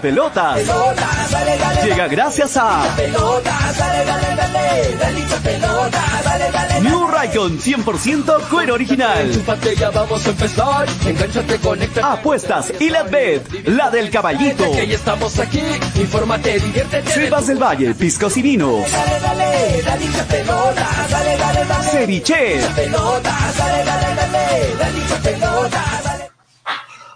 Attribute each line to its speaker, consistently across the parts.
Speaker 1: pelotas. Llega gracias a New Raycon 100% cuero original. Apuestas y la bet, la del caballito. Del Valle, piscos y vinos.
Speaker 2: Dale,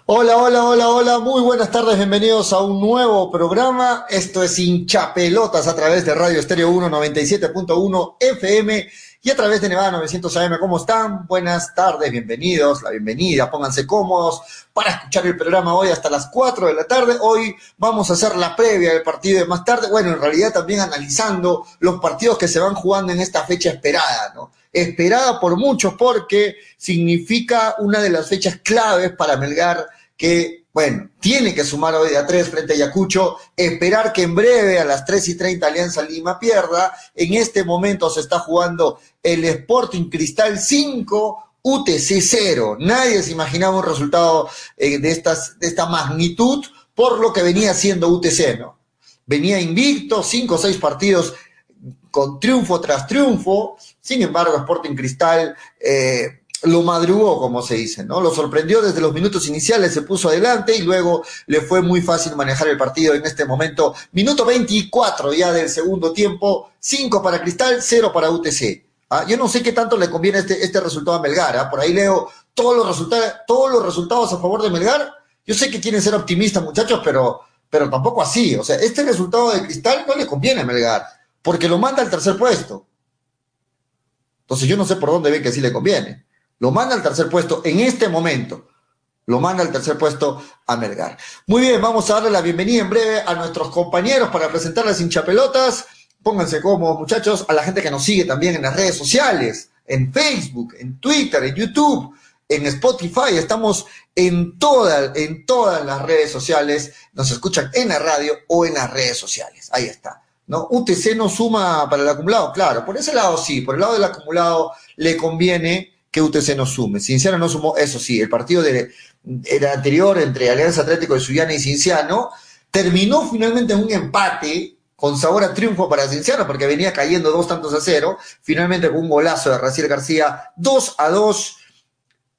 Speaker 3: Hola, hola, hola, hola, muy buenas tardes, bienvenidos a un nuevo programa. Esto es Hinchapelotas a través de Radio Estéreo 1 97.1 FM y a través de Nevada 900 AM. ¿Cómo están? Buenas tardes, bienvenidos, la bienvenida, pónganse cómodos para escuchar el programa hoy hasta las 4 de la tarde. Hoy vamos a hacer la previa del partido de más tarde. Bueno, en realidad también analizando los partidos que se van jugando en esta fecha esperada, ¿no? Esperada por muchos porque significa una de las fechas claves para Melgar que, bueno, tiene que sumar hoy a tres frente a Ayacucho, esperar que en breve a las 3 y 30 Alianza Lima pierda. En este momento se está jugando el Sporting Cristal 5, UTC 0. Nadie se imaginaba un resultado eh, de, estas, de esta magnitud por lo que venía siendo UTC, ¿no? Venía invicto, cinco o seis partidos con triunfo tras triunfo. Sin embargo, Sporting Cristal eh, lo madrugó, como se dice, ¿no? Lo sorprendió desde los minutos iniciales, se puso adelante y luego le fue muy fácil manejar el partido en este momento. Minuto 24 ya del segundo tiempo, 5 para Cristal, 0 para UTC. ¿Ah? Yo no sé qué tanto le conviene este, este resultado a Melgar. ¿ah? Por ahí leo todos los, resultados, todos los resultados a favor de Melgar. Yo sé que quieren ser optimistas, muchachos, pero, pero tampoco así. O sea, este resultado de Cristal no le conviene a Melgar, porque lo manda al tercer puesto. Entonces yo no sé por dónde ve que sí le conviene. Lo manda al tercer puesto en este momento. Lo manda al tercer puesto a Melgar. Muy bien, vamos a darle la bienvenida en breve a nuestros compañeros para presentar las hinchapelotas. Pónganse cómodos, muchachos, a la gente que nos sigue también en las redes sociales, en Facebook, en Twitter, en YouTube, en Spotify. Estamos en, toda, en todas las redes sociales. Nos escuchan en la radio o en las redes sociales. Ahí está. ¿no? UTC no suma para el acumulado, claro. Por ese lado sí, por el lado del acumulado le conviene que UTC no sume. Cinciano no sumó, eso sí, el partido de, anterior entre Alianza Atlético de Suyana y Cinciano terminó finalmente en un empate con sabor a triunfo para Cinciano, porque venía cayendo dos tantos a cero, finalmente con un golazo de Raciel García, dos a dos,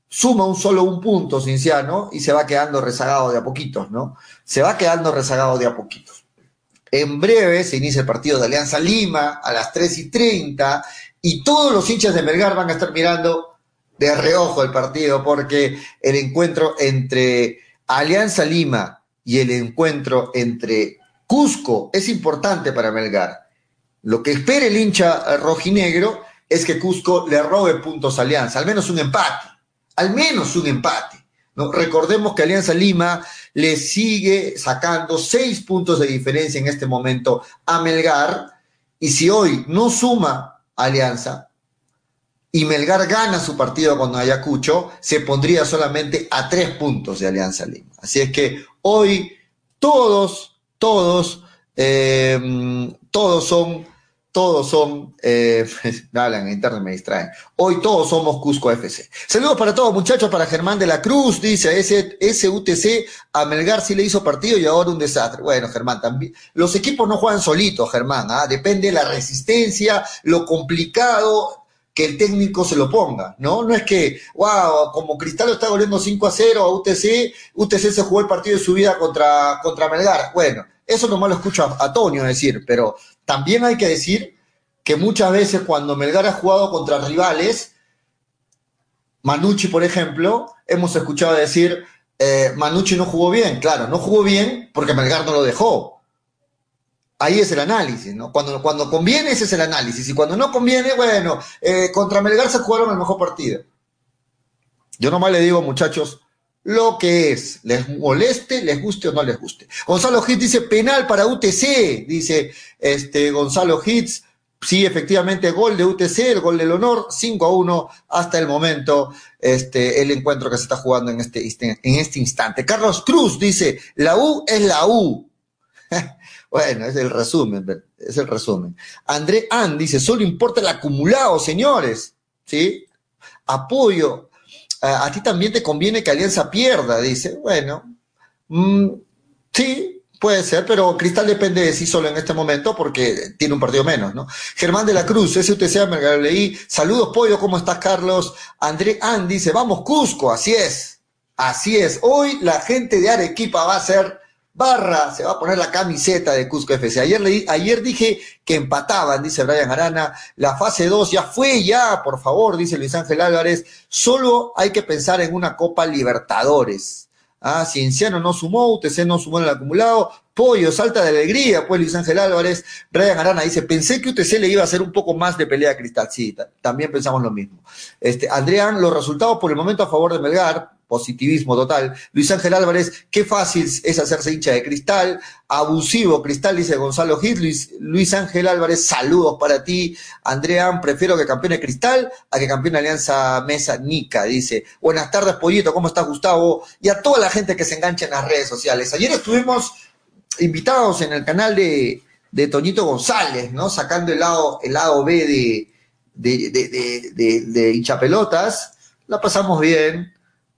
Speaker 3: suma un solo un punto Cinciano y se va quedando rezagado de a poquitos, ¿no? Se va quedando rezagado de a poquitos. En breve se inicia el partido de Alianza Lima a las 3 y 30 y todos los hinchas de Melgar van a estar mirando de reojo el partido porque el encuentro entre Alianza Lima y el encuentro entre Cusco es importante para Melgar. Lo que espera el hincha rojinegro es que Cusco le robe puntos a Alianza, al menos un empate, al menos un empate. Recordemos que Alianza Lima le sigue sacando seis puntos de diferencia en este momento a Melgar, y si hoy no suma Alianza, y Melgar gana su partido con Ayacucho, se pondría solamente a tres puntos de Alianza Lima. Así es que hoy todos, todos, eh, todos son, todos son, eh, hablan en internet, me distraen. Hoy todos somos Cusco FC. Saludos para todos muchachos, para Germán de la Cruz, dice ese, ese UTC a Melgar sí le hizo partido y ahora un desastre. Bueno, Germán, también, los equipos no juegan solitos, Germán, ¿ah? depende de la resistencia, lo complicado, que el técnico se lo ponga, ¿no? No es que, wow, como Cristal está goleando 5 a 0 a UTC, UTC se jugó el partido de su vida contra, contra Melgar. Bueno, eso nomás lo escucho a, Tonio decir, pero también hay que decir que muchas veces cuando Melgar ha jugado contra rivales, Manucci, por ejemplo, hemos escuchado decir, eh, Manucci no jugó bien. Claro, no jugó bien porque Melgar no lo dejó ahí es el análisis, ¿no? Cuando, cuando conviene, ese es el análisis. Y cuando no conviene, bueno, eh, contra Melgar se jugaron el mejor partido. Yo nomás le digo, muchachos, lo que es, les moleste, les guste o no les guste. Gonzalo Hitz dice penal para UTC, dice este Gonzalo Hitz. Sí, efectivamente, gol de UTC, el gol del honor, 5 a 1 hasta el momento, este, el encuentro que se está jugando en este, en este instante. Carlos Cruz dice, la U es la U. Bueno, es el resumen, es el resumen. André Ann dice, solo importa el acumulado, señores. ¿Sí? Apoyo. A, ti también te conviene que Alianza pierda, dice. Bueno, mm, sí, Puede ser, pero Cristal depende de sí solo en este momento porque tiene un partido menos, ¿no? Germán de la Cruz, SUTC, leí. Saludos, Pollo, ¿cómo estás, Carlos? André Andy dice, vamos, Cusco, así es. Así es. Hoy la gente de Arequipa va a ser barra, se va a poner la camiseta de Cusco FC. Ayer, ayer dije que empataban, dice Brian Arana. La fase 2 ya fue, ya, por favor, dice Luis Ángel Álvarez. Solo hay que pensar en una Copa Libertadores. Ah, Cienciano no sumó, UTC no sumó en el acumulado. Pollo, salta de alegría, pues Luis Ángel Álvarez. Brian Arana dice, pensé que UTC le iba a hacer un poco más de pelea a Cristal. Sí, también pensamos lo mismo. Este, Andrean, los resultados por el momento a favor de Melgar, positivismo total. Luis Ángel Álvarez, qué fácil es hacerse hincha de cristal. Abusivo cristal, dice Gonzalo Hit. Luis, Ángel Álvarez, saludos para ti. Andrean, prefiero que campeone cristal a que campeone Alianza Mesa Nica, dice. Buenas tardes, Pollito, ¿cómo estás, Gustavo? Y a toda la gente que se engancha en las redes sociales. Ayer estuvimos invitados en el canal de, de Toñito González, ¿no? Sacando el lado, el lado B de, de, de, hinchapelotas. La pasamos bien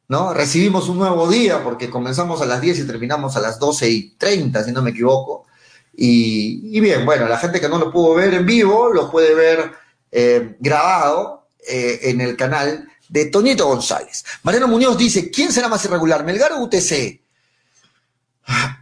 Speaker 3: ¿no? Recibimos un nuevo día porque comenzamos a las 10 y terminamos a las 12 y 30, si no me equivoco. Y, bien, bueno, la gente que no lo pudo ver en vivo lo puede ver eh, grabado eh, en el canal de Tonito González. Mariano Muñoz dice, ¿quién será más irregular, Melgar o UTC?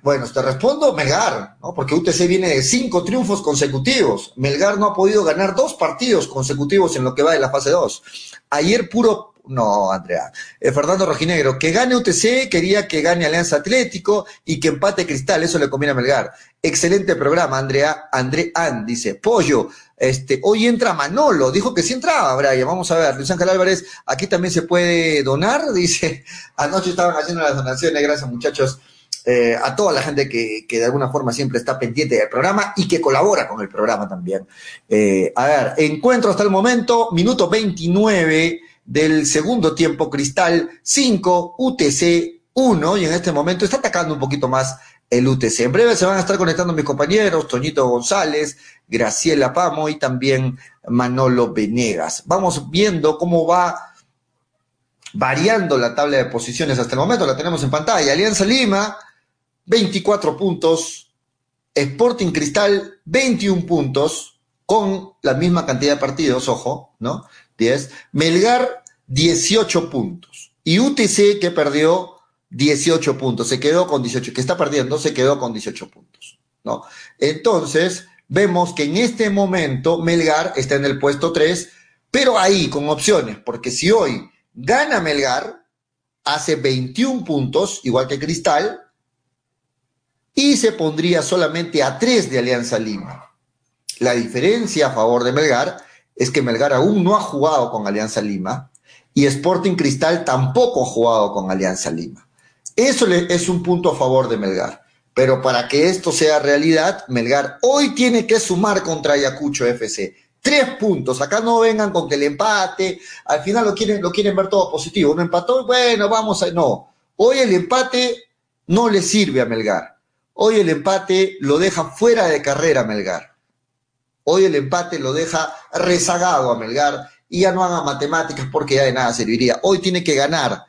Speaker 3: Bueno, te respondo Melgar, ¿no? porque UTC viene de cinco triunfos consecutivos. Melgar no ha podido ganar dos partidos consecutivos en lo que va de la fase 2. Ayer puro no, Andrea. Eh, Fernando Rojinegro, que gane UTC, quería que gane Alianza Atlético y que empate Cristal, eso le conviene a Melgar. Excelente programa, Andrea. André An dice, Pollo, este, hoy entra Manolo, dijo que sí entraba, Brian. Vamos a ver, Luis Ángel Álvarez, aquí también se puede donar, dice. Anoche estaban haciendo las donaciones, gracias muchachos. Eh, a toda la gente que, que, de alguna forma siempre está pendiente del programa y que colabora con el programa también. Eh, a ver, encuentro hasta el momento, minuto 29 del segundo tiempo, Cristal 5, UTC 1, y en este momento está atacando un poquito más el UTC. En breve se van a estar conectando mis compañeros, Toñito González, Graciela Pamo y también Manolo Venegas. Vamos viendo cómo va variando la tabla de posiciones hasta el momento, la tenemos en pantalla. Alianza Lima, 24 puntos, Sporting Cristal, 21 puntos, con la misma cantidad de partidos, ojo, ¿no? 10. Melgar, 18 puntos. Y UTC, que perdió 18 puntos, se quedó con 18, que está perdiendo, se quedó con 18 puntos. ¿no? Entonces, vemos que en este momento Melgar está en el puesto 3, pero ahí con opciones, porque si hoy gana Melgar, hace 21 puntos, igual que Cristal, y se pondría solamente a 3 de Alianza Lima. La diferencia a favor de Melgar es que Melgar aún no ha jugado con Alianza Lima y Sporting Cristal tampoco ha jugado con Alianza Lima. Eso es un punto a favor de Melgar. Pero para que esto sea realidad, Melgar hoy tiene que sumar contra Ayacucho FC. Tres puntos. Acá no vengan con que el empate. Al final lo quieren, lo quieren ver todo positivo. Un empató, bueno, vamos a. No. Hoy el empate no le sirve a Melgar. Hoy el empate lo deja fuera de carrera Melgar. Hoy el empate lo deja rezagado a Melgar y ya no haga matemáticas porque ya de nada serviría. Hoy tiene que ganar,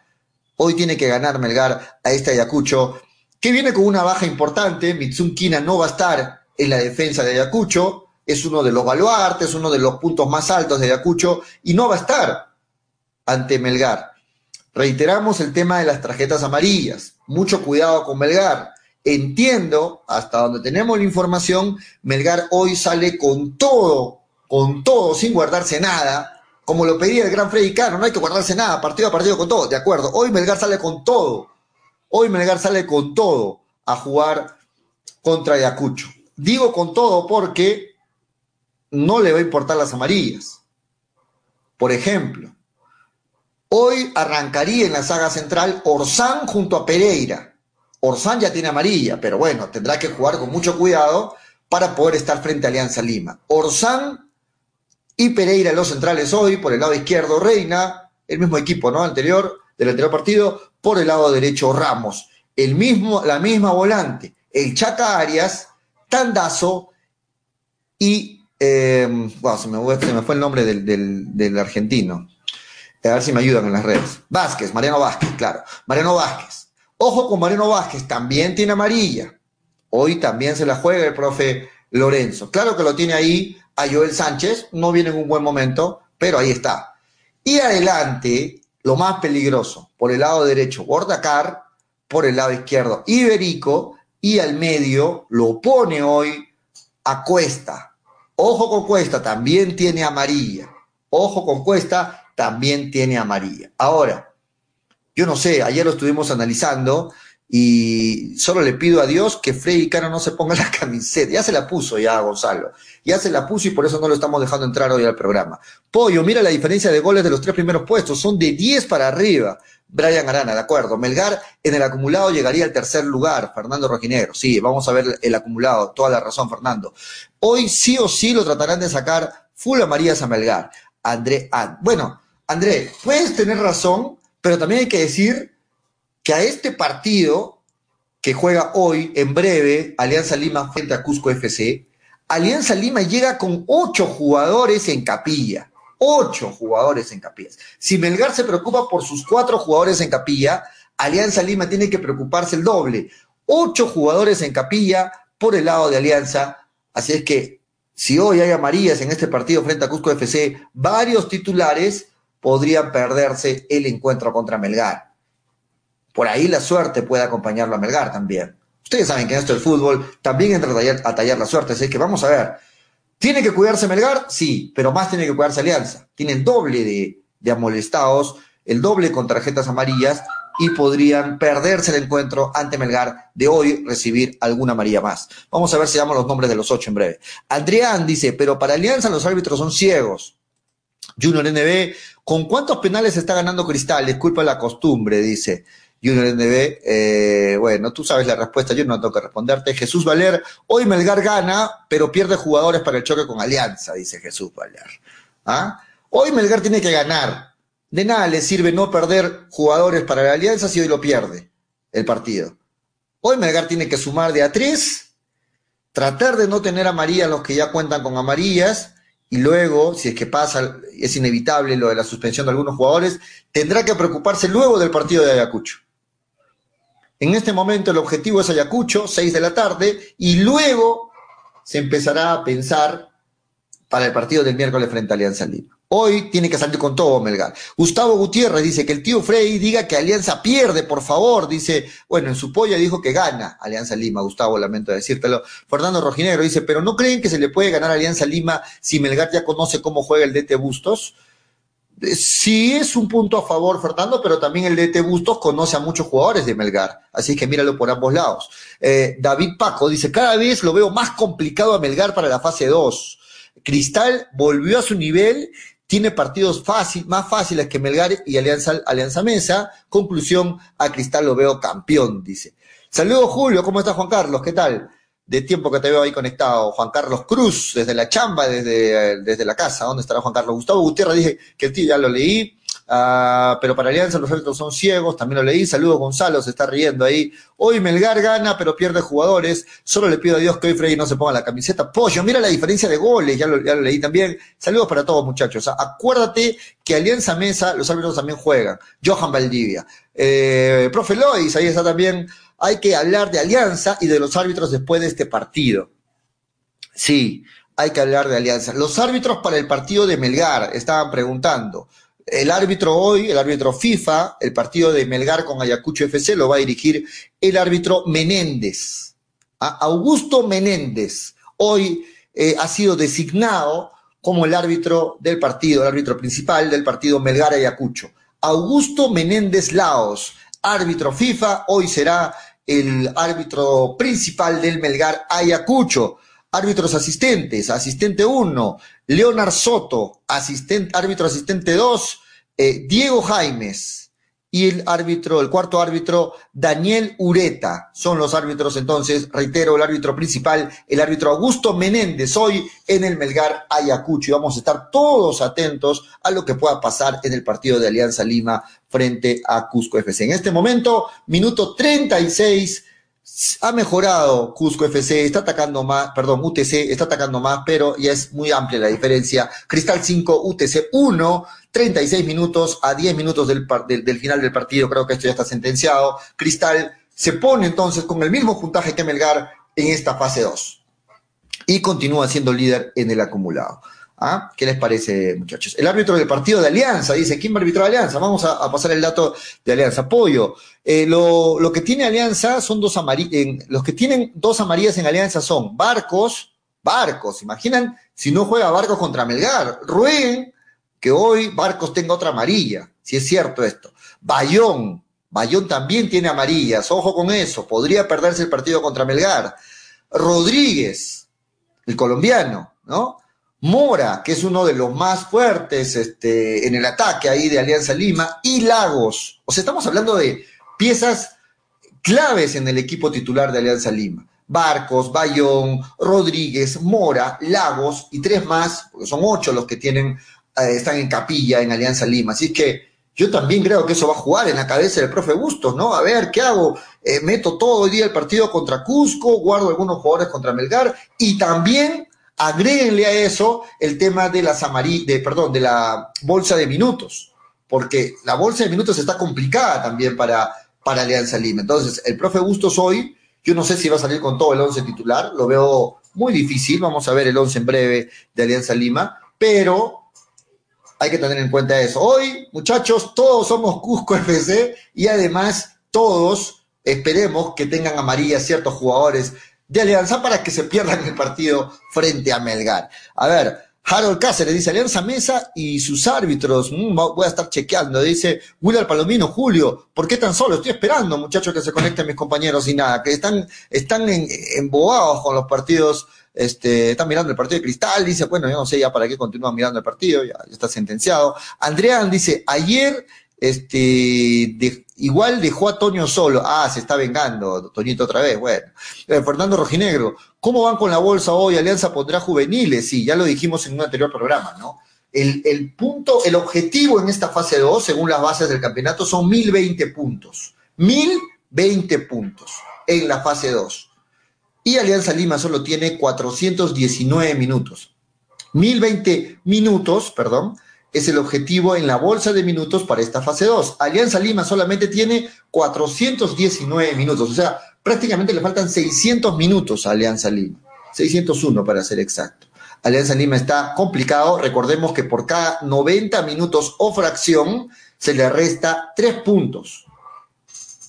Speaker 3: hoy tiene que ganar Melgar a este Ayacucho, que viene con una baja importante. Mitsun Kina no va a estar en la defensa de Ayacucho, es uno de los baluartes, uno de los puntos más altos de Ayacucho y no va a estar ante Melgar. Reiteramos el tema de las tarjetas amarillas. Mucho cuidado con Melgar. Entiendo, hasta donde tenemos la información, Melgar hoy sale con todo, con todo, sin guardarse nada, como lo pedía el gran Freddy Caro, no hay que guardarse nada, partido a partido con todo, de acuerdo. Hoy Melgar sale con todo, hoy Melgar sale con todo a jugar contra Ayacucho. Digo con todo porque no le va a importar las amarillas. Por ejemplo, hoy arrancaría en la saga central Orsán junto a Pereira Orsán ya tiene amarilla, pero bueno, tendrá que jugar con mucho cuidado para poder estar frente a Alianza Lima. Orsán y Pereira los centrales hoy, por el lado izquierdo Reina, el mismo equipo, ¿no? Anterior, del anterior partido, por el lado derecho Ramos, el mismo, la misma volante, el Chaca Arias, Tandazo y, eh, se, me, fue el nombre del, del argentino. A ver si me ayudan en las redes. Vázquez, Mariano Vázquez, claro. Mariano Vázquez. Ojo con Mariano Vázquez, también tiene amarilla. Hoy también se la juega el profe Lorenzo. Claro que lo tiene ahí a Joel Sánchez, no viene en un buen momento, pero ahí está. Y adelante, lo más peligroso, por el lado derecho, Bordacar, por el lado izquierdo, Iberico, y al medio lo pone hoy a Cuesta. Ojo con Cuesta, también tiene amarilla. Ojo con Cuesta, también tiene amarilla. Ahora, yo no sé, ayer lo estuvimos analizando y solo le pido a Dios que Freddy Caro no se ponga la camiseta. Ya se la puso ya Gonzalo. Ya se la puso y por eso no lo estamos dejando entrar hoy al programa. Pollo, mira la diferencia de goles de los tres primeros puestos. Son de 10 para arriba. Brian Arana, de acuerdo. Melgar en el acumulado llegaría al tercer lugar. Fernando Rojinegro. Sí, vamos a ver el acumulado. Toda la razón, Fernando. Hoy sí o sí lo tratarán de sacar full amarillas a Melgar. André, ah, bueno, André, puedes tener razón, pero también hay que decir que a este partido que juega hoy, en breve, Alianza Lima frente a Cusco FC, Alianza Lima llega con ocho jugadores en capilla. Ocho jugadores en capilla. Si Melgar se preocupa por sus cuatro jugadores en capilla, Alianza Lima tiene que preocuparse el doble. Ocho jugadores en capilla por el lado de Alianza. Así es que si hoy hay amarillas en este partido frente a Cusco FC, varios titulares podrían perderse el encuentro contra Melgar. Por ahí la suerte puede acompañarlo a Melgar también. Ustedes saben que en esto del fútbol también entra a tallar, la suerte, así que vamos a ver. ¿Tiene que cuidarse Melgar? Sí, pero más tiene que cuidarse Alianza. Tienen doble de, de amolestados, el doble con tarjetas amarillas y podrían perderse el encuentro ante Melgar de hoy, recibir alguna amarilla más. Vamos a ver si damos los nombres de los ocho en breve. Adrián dice, pero para Alianza los árbitros son ciegos. Junior NB, ¿con cuántos penales está ganando Cristal? Disculpa la costumbre, dice. Junior NB, eh, bueno, tú sabes la respuesta, yo no tengo que responderte. Jesús Valer, hoy Melgar gana, pero pierde jugadores para el choque con Alianza, dice Jesús Valer. ¿Ah? Hoy Melgar tiene que ganar. De nada le sirve no perder jugadores para la Alianza si hoy lo pierde el partido. Hoy Melgar tiene que sumar de a tres, tratar de no tener amarillas los que ya cuentan con amarillas, y luego, si es que pasa, es inevitable lo de la suspensión de algunos jugadores, tendrá que preocuparse luego del partido de Ayacucho. En este momento el objetivo es Ayacucho, 6 de la tarde, y luego se empezará a pensar para el partido del miércoles frente a Alianza Lima. Hoy tiene que salir con todo Melgar. Gustavo Gutiérrez dice que el tío Frey diga que Alianza pierde, por favor. Dice, bueno, en su polla dijo que gana Alianza Lima. Gustavo, lamento decírtelo. Fernando Rojinegro dice, pero ¿no creen que se le puede ganar Alianza Lima si Melgar ya conoce cómo juega el DT Bustos? Eh, sí es un punto a favor, Fernando, pero también el DT Bustos conoce a muchos jugadores de Melgar, así que míralo por ambos lados. Eh, David Paco dice, cada vez lo veo más complicado a Melgar para la fase 2. Cristal volvió a su nivel, tiene partidos fácil, más fáciles que Melgar y Alianza, Alianza Mesa. Conclusión, a Cristal lo veo campeón, dice. Saludos Julio, ¿cómo está Juan Carlos? ¿Qué tal? de tiempo que te veo ahí conectado. Juan Carlos Cruz, desde la chamba, desde, desde la casa. ¿Dónde estará Juan Carlos? Gustavo Gutiérrez, dije que el tío ya lo leí. Uh, pero para Alianza los árbitros son ciegos, también lo leí. Saludos Gonzalo, se está riendo ahí. Hoy Melgar gana, pero pierde jugadores. Solo le pido a Dios que hoy Freddy no se ponga la camiseta. Pollo, mira la diferencia de goles, ya lo, leí también. Saludos para todos muchachos. Acuérdate que Alianza Mesa, los árbitros también juegan. Johan Valdivia. Eh, profe Lois, ahí está también hay que hablar de alianza y de los árbitros después de este partido. Sí, hay que hablar de alianza. Los árbitros para el partido de Melgar estaban preguntando. El árbitro hoy, el árbitro FIFA, el partido de Melgar con Ayacucho FC lo va a dirigir el árbitro Menéndez. Augusto Menéndez hoy eh, ha sido designado como el árbitro del partido, el árbitro principal del partido Melgar Ayacucho. Augusto Menéndez Laos árbitro FIFA, hoy será el árbitro principal del Melgar Ayacucho. Árbitros asistentes, asistente 1, Leonard Soto, asistente, árbitro asistente 2, eh, Diego Jaimes, y el árbitro, el cuarto árbitro, Daniel Ureta. Son los árbitros entonces, reitero, el árbitro principal, el árbitro Augusto Menéndez, hoy en el Melgar Ayacucho. Y vamos a estar todos atentos a lo que pueda pasar en el partido de Alianza Lima frente a Cusco FC. En este momento, minuto 36 ha mejorado Cusco FC, está atacando más, perdón, UTC está atacando más, pero ya es muy amplia la diferencia. Cristal 5, UTC 1, 36 minutos a 10 minutos del, del, final del partido, creo que esto ya está sentenciado. Cristal se pone entonces con el mismo puntaje que Melgar en esta fase 2 y continúa siendo líder en el acumulado. ¿Ah? ¿Qué les parece, muchachos? El árbitro del partido de Alianza dice: ¿Quién va a Alianza? Vamos a, pasar el dato de Alianza. Pollo. Eh, lo, que tiene Alianza son dos amarillas. Los que tienen dos amarillas en Alianza son Barcos, Barcos. Imaginan si no juega Barcos contra Melgar. Rueguen que hoy Barcos tenga otra amarilla, si es cierto esto. Bayón, Bayón también tiene amarillas, ojo con eso, podría perderse el partido contra Melgar. Rodríguez, el colombiano, ¿no? Mora, que es uno de los más fuertes este, en el ataque ahí de Alianza Lima, y Lagos. O sea, estamos hablando de piezas claves en el equipo titular de Alianza Lima. Barcos, Bayón, Rodríguez, Mora, Lagos y tres más, porque son ocho los que tienen, eh, están en capilla en Alianza Lima. Así que yo también creo que eso va a jugar en la cabeza del profe Bustos, ¿no? A ver, ¿qué hago? Eh, meto todo el día el partido contra Cusco, guardo algunos jugadores contra Melgar y también agréguenle a eso el tema de las de, perdón, de la bolsa de minutos, porque la bolsa de minutos está complicada también para, para Alianza Lima. Entonces, el profe Bustos hoy, yo no sé si va a salir con todo el once titular, lo veo muy difícil, vamos a ver el once en breve de Alianza Lima, pero hay que tener en cuenta eso. Hoy, muchachos, todos somos Cusco FC y además todos esperemos que tengan amarillas ciertos jugadores de Alianza para que se pierdan el partido frente a Melgar. A ver, Harold Cáceres dice Alianza Mesa y sus árbitros. Mm, voy a estar chequeando. Dice Willard Palomino, Julio, ¿por qué tan solo? Estoy esperando, muchachos, que se conecten mis compañeros y nada, que están, están embobados con los partidos este, está mirando el partido de Cristal, dice, bueno, yo no sé ya para qué continúa mirando el partido, ya, está sentenciado. Andrean dice, ayer, este, igual dejó a Toño solo. Ah, se está vengando, Toñito otra vez, bueno. Eh, Fernando Rojinegro, ¿cómo van con la bolsa hoy? Alianza pondrá juveniles, sí, ya lo dijimos en un anterior programa, ¿no? El, el punto, el objetivo en esta fase 2, según las bases del campeonato, son 1020 puntos. 1020 puntos en la fase 2 y Alianza Lima solo tiene 419 minutos. 1020 minutos, perdón, es el objetivo en la bolsa de minutos para esta fase 2. Alianza Lima solamente tiene 419 minutos, o sea, prácticamente le faltan 600 minutos a Alianza Lima. 601 para ser exacto. Alianza Lima está complicado, recordemos que por cada 90 minutos o fracción se le resta 3 puntos.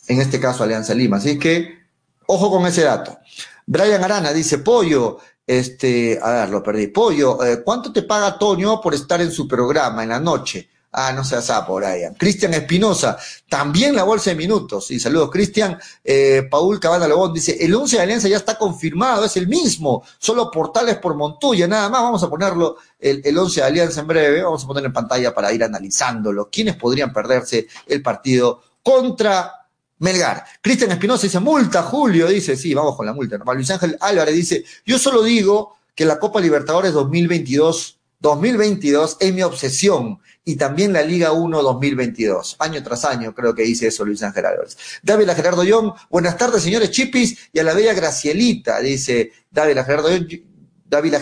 Speaker 3: En este caso Alianza Lima, así que ojo con ese dato. Brian Arana dice, Pollo, este, a ver, lo perdí. Pollo, eh, ¿cuánto te paga Toño por estar en su programa en la noche? Ah, no seas sapo, Brian. Cristian Espinosa, también la bolsa de minutos. Y saludos, Cristian. Eh, Paul Cabana Lobón dice, el 11 de Alianza ya está confirmado, es el mismo. Solo portales por Montuya, nada más. Vamos a ponerlo, el, el 11 de Alianza en breve. Vamos a poner en pantalla para ir analizándolo. ¿Quiénes podrían perderse el partido contra Melgar. Cristian Espinosa dice, multa, Julio, dice, sí, vamos con la multa. Luis Ángel Álvarez dice, yo solo digo que la Copa Libertadores 2022, 2022 es mi obsesión y también la Liga 1 2022. Año tras año creo que dice eso Luis Ángel Álvarez. Dávila Gerardo Young, buenas tardes señores Chipis y a la bella Gracielita, dice Dávila Gerardo Young. Dávila.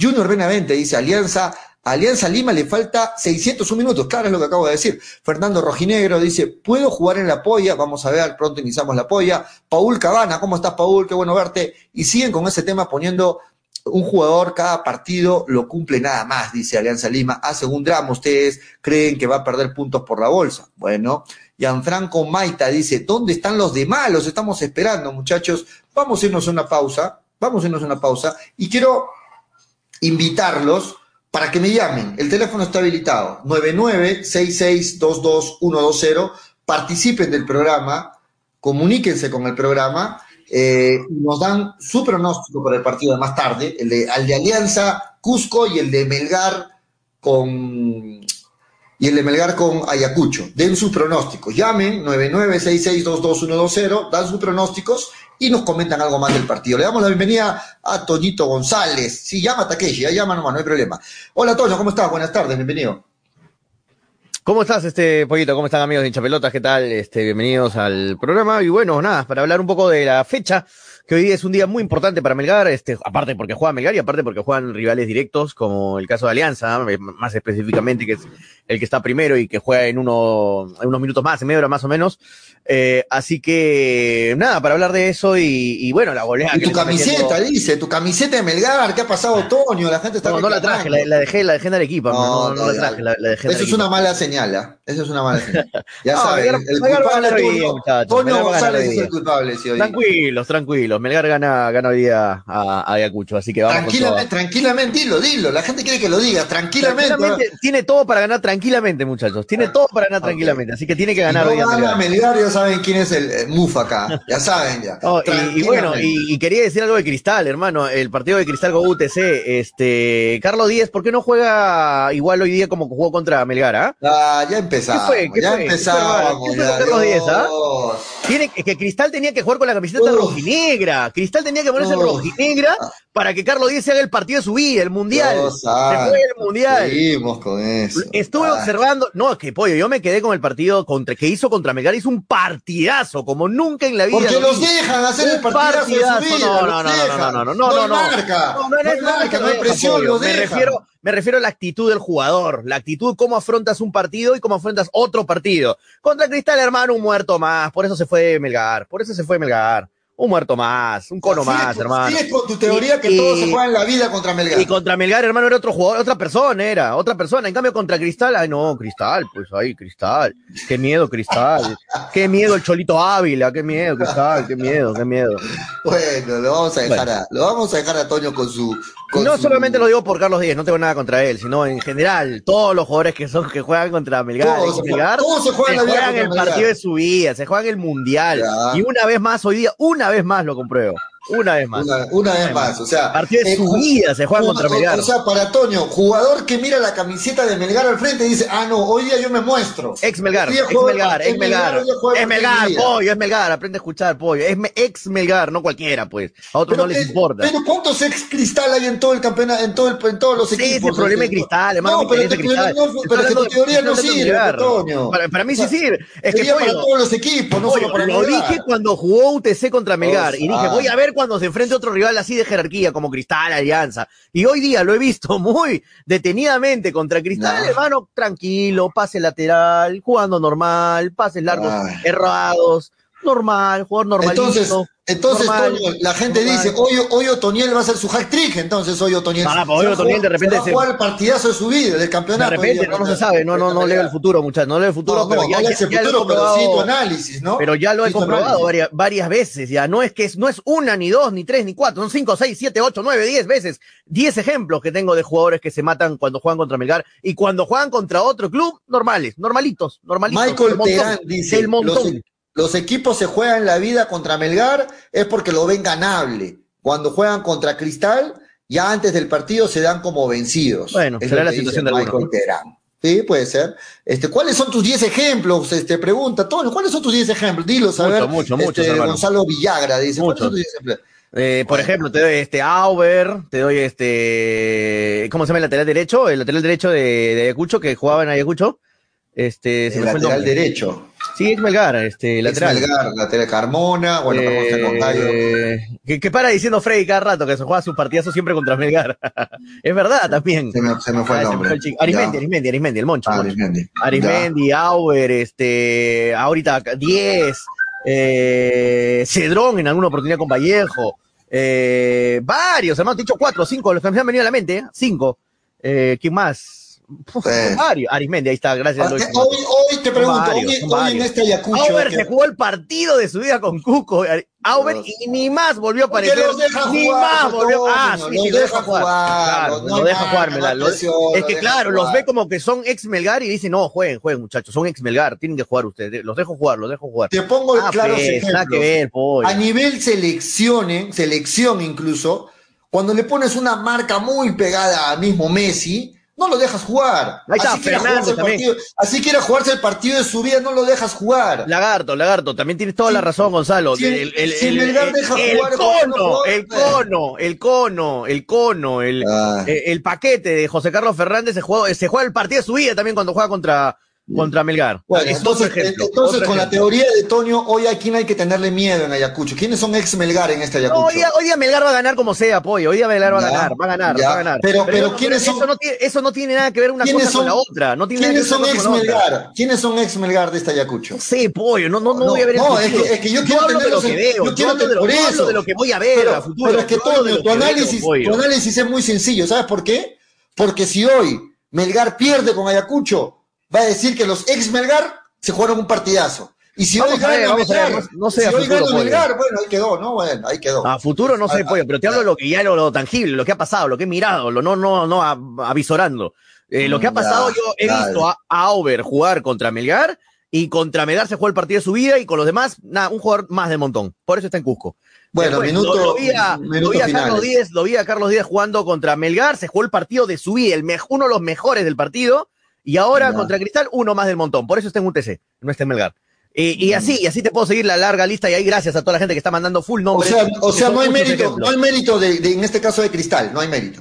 Speaker 3: Junior Benavente dice, Alianza Alianza Lima le falta 601 minutos, claro es lo que acabo de decir. Fernando Rojinegro dice, ¿puedo jugar en la polla? Vamos a ver, pronto iniciamos la polla. Paul Cabana, ¿cómo estás Paul? Qué bueno verte. Y siguen con ese tema poniendo un jugador cada partido lo cumple nada más, dice Alianza Lima. Hace un drama, ustedes creen que va a perder puntos por la bolsa. Bueno, Gianfranco Maita dice, ¿dónde están los demás? Los estamos esperando, muchachos. Vamos a irnos a una pausa, vamos a irnos a una pausa. Y quiero invitarlos para que me llamen. El teléfono está habilitado, 9966222120. Participen del programa, comuníquense con el programa, eh, nos dan su pronóstico para el partido de más tarde, el de, de Alianza Cusco y el de Melgar con y el de Melgar con Ayacucho. Den sus pronósticos. Llamen 9966222120, dan sus pronósticos y nos comentan algo más del partido. Le damos la bienvenida a Toñito González. Sí, llama Takeshi, ya llama nomás, no hay problema. Hola Toño, ¿cómo estás? Buenas tardes, bienvenido.
Speaker 4: ¿Cómo estás, este pollito? ¿Cómo están amigos de Hinchapelotas? ¿Qué tal? Este, bienvenidos al programa. Y bueno, nada, para hablar un poco de la fecha que hoy día es un día muy importante para Melgar, este, aparte porque juega Melgar y aparte porque juegan rivales directos, como el caso de Alianza, eh, más específicamente, que es el que está primero y que juega en, uno, en unos minutos más, en media hora más o menos. Eh, así que, nada, para hablar de eso y, y bueno, la golea.
Speaker 3: Y tu camiseta, dice, tu camiseta de Melgar, ¿qué ha pasado otoño? La gente está
Speaker 4: No, no la traje, la, la, dejé, la dejé en Arequipa. No, no, no, no la traje, la, la dejé
Speaker 3: Eso es una mala señal, ¿eh? Eso es una mala señal. Ya sabes, el, el culpable Toño, Toño González es el culpable, sí, hoy.
Speaker 4: Tranquilos, tranquilos. Melgar gana, gana hoy día a, a Ayacucho, así que vamos
Speaker 3: Tranquilamente, tranquilamente, dilo, dilo. La gente quiere que lo digas, tranquilamente. tranquilamente
Speaker 4: tiene todo para ganar tranquilamente, muchachos. Tiene todo para ganar okay. tranquilamente, así que tiene que ganar
Speaker 3: si
Speaker 4: hoy
Speaker 3: día. Melgar. Melgar, ya saben quién es el, el Mufa acá, ya saben ya.
Speaker 4: Y, y, bueno, y, y, quería decir algo de Cristal, hermano. El partido de Cristal con UTC, este, Carlos Díez, ¿por qué no juega igual hoy día como jugó contra Melgar? ¿ah?
Speaker 3: ah ya empezamos. ¿Qué fue? ¿Qué ya fue? empezamos.
Speaker 4: ¿Qué fue, Carlos Díez, ¿ah? Tiene que, que Cristal tenía que jugar con la camiseta Uf. Rojinegra. Cristal tenía que ponerse Uf. rojinegra para que Carlos Díez se haga el partido de su vida, el mundial.
Speaker 3: Dios,
Speaker 4: se fue el mundial.
Speaker 3: Seguimos con eso.
Speaker 4: Estuve ah. observando, no, que pollo, yo me quedé con el partido contra, que hizo contra Melgar, hizo un partidazo, como nunca en la vida.
Speaker 3: Porque los dejan hacer el partidazo, partidazo de su vida,
Speaker 4: no, no, no, no, no, no, no, no, no, no,
Speaker 3: marca, no, no, no, no, marca, no hay presión,
Speaker 4: los me refiero, me refiero a la actitud del jugador, la actitud, cómo afrontas un partido y cómo afrontas otro partido. Contra Cristal, hermano, un muerto más, por eso se fue Melgar, por eso se fue Melgar. Un muerto más, un cono más,
Speaker 3: con,
Speaker 4: hermano.
Speaker 3: Sigues con tu teoría y, que todo se juega en la vida contra Melgar.
Speaker 4: Y contra Melgar, hermano, era otro jugador, otra persona era, otra persona. En cambio, contra Cristal, ay no, Cristal, pues ahí, Cristal. Qué miedo, Cristal. qué miedo el Cholito Ávila, qué miedo, Cristal, qué miedo, qué miedo.
Speaker 3: Bueno, lo vamos a dejar bueno. a, lo vamos a dejar a Toño con su. Con
Speaker 4: no
Speaker 3: su...
Speaker 4: solamente lo digo por Carlos Díez, no tengo nada contra él, sino en general, todos los jugadores que son que juegan contra Melgar,
Speaker 3: todos,
Speaker 4: Melgar,
Speaker 3: todos se juegan,
Speaker 4: se juegan el partido de su vida, se juegan el mundial. Ya. Y una vez más, hoy día, una vez más lo compruebo. Una vez más.
Speaker 3: Una, una vez más. O sea,
Speaker 4: partido de su vida se juega contra Melgar.
Speaker 3: O sea, para Toño, jugador que mira la camiseta de Melgar al frente y dice, ah, no, hoy día yo me muestro.
Speaker 4: Ex Melgar, ex Melgar, ex Melgar. Es Melgar, pollo, es Melgar, aprende a escuchar, pollo. Es ex Melgar, no cualquiera, pues. A otros
Speaker 3: pero,
Speaker 4: no les importa.
Speaker 3: Pero ¿cuántos ex Cristal hay en todo el campeonato, en, todo el, en todos los
Speaker 4: sí,
Speaker 3: equipos?
Speaker 4: Sí, ese problema de Cristal, hermano.
Speaker 3: No, pero, te,
Speaker 4: cristal.
Speaker 3: no, pero que tu teoría no sirve, Toño.
Speaker 4: Para, para mí sí sirve. Es que
Speaker 3: para todos los equipos, no solo para
Speaker 4: Lo dije cuando jugó UTC contra Melgar y dije, voy a ver cuando se enfrente otro rival así de jerarquía como Cristal, Alianza. Y hoy día lo he visto muy detenidamente contra Cristal, no. hermano, tranquilo, pase lateral, jugando normal, pases largos, errados, normal, jugador normalito.
Speaker 3: Entonces, entonces normal, Toño, la gente normal. dice, hoy, hoy Otoniel va a hacer su hack trick, entonces hoy Otoniel.
Speaker 4: No, no, hoy Otoniel de repente
Speaker 3: se va a jugar el partidazo de su vida, del campeonato.
Speaker 4: De repente, no, no se sabe, no, no, no leo el futuro, muchachos, no leo el futuro,
Speaker 3: no, pero
Speaker 4: no, ya,
Speaker 3: no ya, ya futuro, pero sí tu análisis, ¿no?
Speaker 4: Pero ya lo he
Speaker 3: sí
Speaker 4: comprobado varias, varias, veces, ya, no es que es, no es una, ni dos, ni tres, ni cuatro, son cinco, seis, siete, ocho, nueve, diez veces, diez ejemplos que tengo de jugadores que se matan cuando juegan contra Melgar y cuando juegan contra otro club, normales, normalitos, normalitos.
Speaker 3: Michael Terán dice,
Speaker 4: del montón.
Speaker 3: Los, equipos se juegan la vida contra Melgar es porque lo ven ganable. Cuando juegan contra Cristal, ya antes del partido se dan como vencidos.
Speaker 4: Bueno,
Speaker 3: es
Speaker 4: será la situación de
Speaker 3: Michael Terán. Sí, puede ser. Este, ¿Cuáles son tus 10 ejemplos? Este, pregunta, Toño, ¿cuáles son tus 10 ejemplos? Dilos, a
Speaker 4: mucho,
Speaker 3: ver.
Speaker 4: Mucho,
Speaker 3: este,
Speaker 4: mucho,
Speaker 3: Gonzalo Villagra dice, ¿cuáles son tus 10 ejemplos?
Speaker 4: Eh, por ejemplo, te doy este Auber, te doy este, ¿cómo se llama el lateral derecho? El lateral derecho de, de Ayacucho, que jugaba en Ayacucho. Este,
Speaker 3: el lateral derecho.
Speaker 4: Sí, es Melgar, este, lateral.
Speaker 3: Es Melgar, lateral Carmona, bueno, eh, Carmona con Gallo.
Speaker 4: Que, que, para diciendo Freddy cada rato que se juega sus partidazos siempre contra Melgar. es verdad también.
Speaker 3: Se me, se me fue el nombre.
Speaker 4: El Arismendi, Arismendi, Arismendi, el Moncho.
Speaker 3: Ah, Arismendi.
Speaker 4: Arismendi, Auber, este, ahorita 10, eh, Cedrón en alguna oportunidad con Vallejo. Eh, varios, hermano, te he dicho cuatro, cinco, los que me han venido a la mente, ¿eh? cinco. Eh, ¿Quién más? Uf, eh. Mario, Arismendi, ahí está, gracias.
Speaker 3: Hoy, hoy te pregunto, hoy, hoy, en este Ayacucho.
Speaker 4: Auber que... se jugó el partido de su vida con Cuco. Auber no. y ni más volvió a aparecer. Ni
Speaker 3: jugar,
Speaker 4: más volvió. Ah, sí,
Speaker 3: sí,
Speaker 4: lo deja jugar. Claro,
Speaker 3: no
Speaker 4: deja jugar. Es que claro, los ve como que son ex Melgar y dice, no, jueguen, jueguen, muchachos, son ex Melgar, tienen que jugar ustedes. Los dejo jugar, los dejo jugar.
Speaker 3: Te pongo
Speaker 4: ah,
Speaker 3: claro
Speaker 4: pues, que ver,
Speaker 3: A nivel selección, selección incluso, cuando le pones una marca muy pegada a mismo Messi, no lo dejas jugar.
Speaker 4: Ahí está,
Speaker 3: así, quiera jugarse partido, así quiera jugarse el partido de su vida, no lo dejas jugar.
Speaker 4: Lagarto, Lagarto, también tienes toda sí, la razón, Gonzalo. El, el,
Speaker 3: si
Speaker 4: el,
Speaker 3: el, deja
Speaker 4: el
Speaker 3: jugar,
Speaker 4: cono, el cono, el cono, el cono, el,
Speaker 3: ah.
Speaker 4: el, paquete de José Carlos Fernández se juega, se juega el partido de su vida también cuando juega contra, contra Melgar.
Speaker 3: Bueno, entonces, entonces con la teoría de Toño, hoy a quién hay que tenerle miedo en Ayacucho. ¿Quiénes son ex Melgar en este Ayacucho?
Speaker 4: hoy, día, Melgar va a ganar como sea, pollo. Hoy día Melgar va a ganar, va a ganar, va a ganar.
Speaker 3: Pero, pero, ¿quiénes son?
Speaker 4: Eso no, tiene, eso no tiene nada que ver una cosa con la otra. No tiene
Speaker 3: ¿Quiénes son ex Melgar? ¿Quiénes son ex Melgar de este Ayacucho?
Speaker 4: Sí, pollo, no, no, no, voy a ver
Speaker 3: No, es que, es que yo quiero
Speaker 4: tener de lo que veo. Yo quiero tener por eso. de lo que voy a ver
Speaker 3: pero, a futuro. Pero es que Toño, tu análisis, tu análisis es muy sencillo. ¿Sabes por qué? Porque si hoy Melgar pierde con Ayacucho, va a decir que los ex Melgar se jugaron un partidazo. Y si hoy gana Melgar, no sé, si hoy gana Melgar, bueno, ahí quedó, ¿no? Bueno, ahí quedó.
Speaker 4: A futuro no sé, pollo, pero te hablo de lo que ya lo, lo, tangible, lo que ha pasado, lo que he mirado, lo no, no, no avisorando. Eh, lo que ha pasado, yo he visto a, a Auber jugar contra Melgar y contra Melgar se jugó el partido de su vida y con los demás, nada, un jugador más de montón. Por eso está en Cusco.
Speaker 3: Bueno, minuto,
Speaker 4: lo, vi a, Carlos Díez, lo vi a Carlos Díez jugando contra Melgar, se jugó el partido de su vida, el uno de los mejores del partido, y ahora contra Cristal, uno más del montón. Por eso está en UTC, no está en Melgar. y así, y así te puedo seguir la larga lista y ahí gracias a toda la gente que está mandando full nombres.
Speaker 3: O sea, o sea no hay mérito, no hay mérito de, en este caso de Cristal, no hay mérito.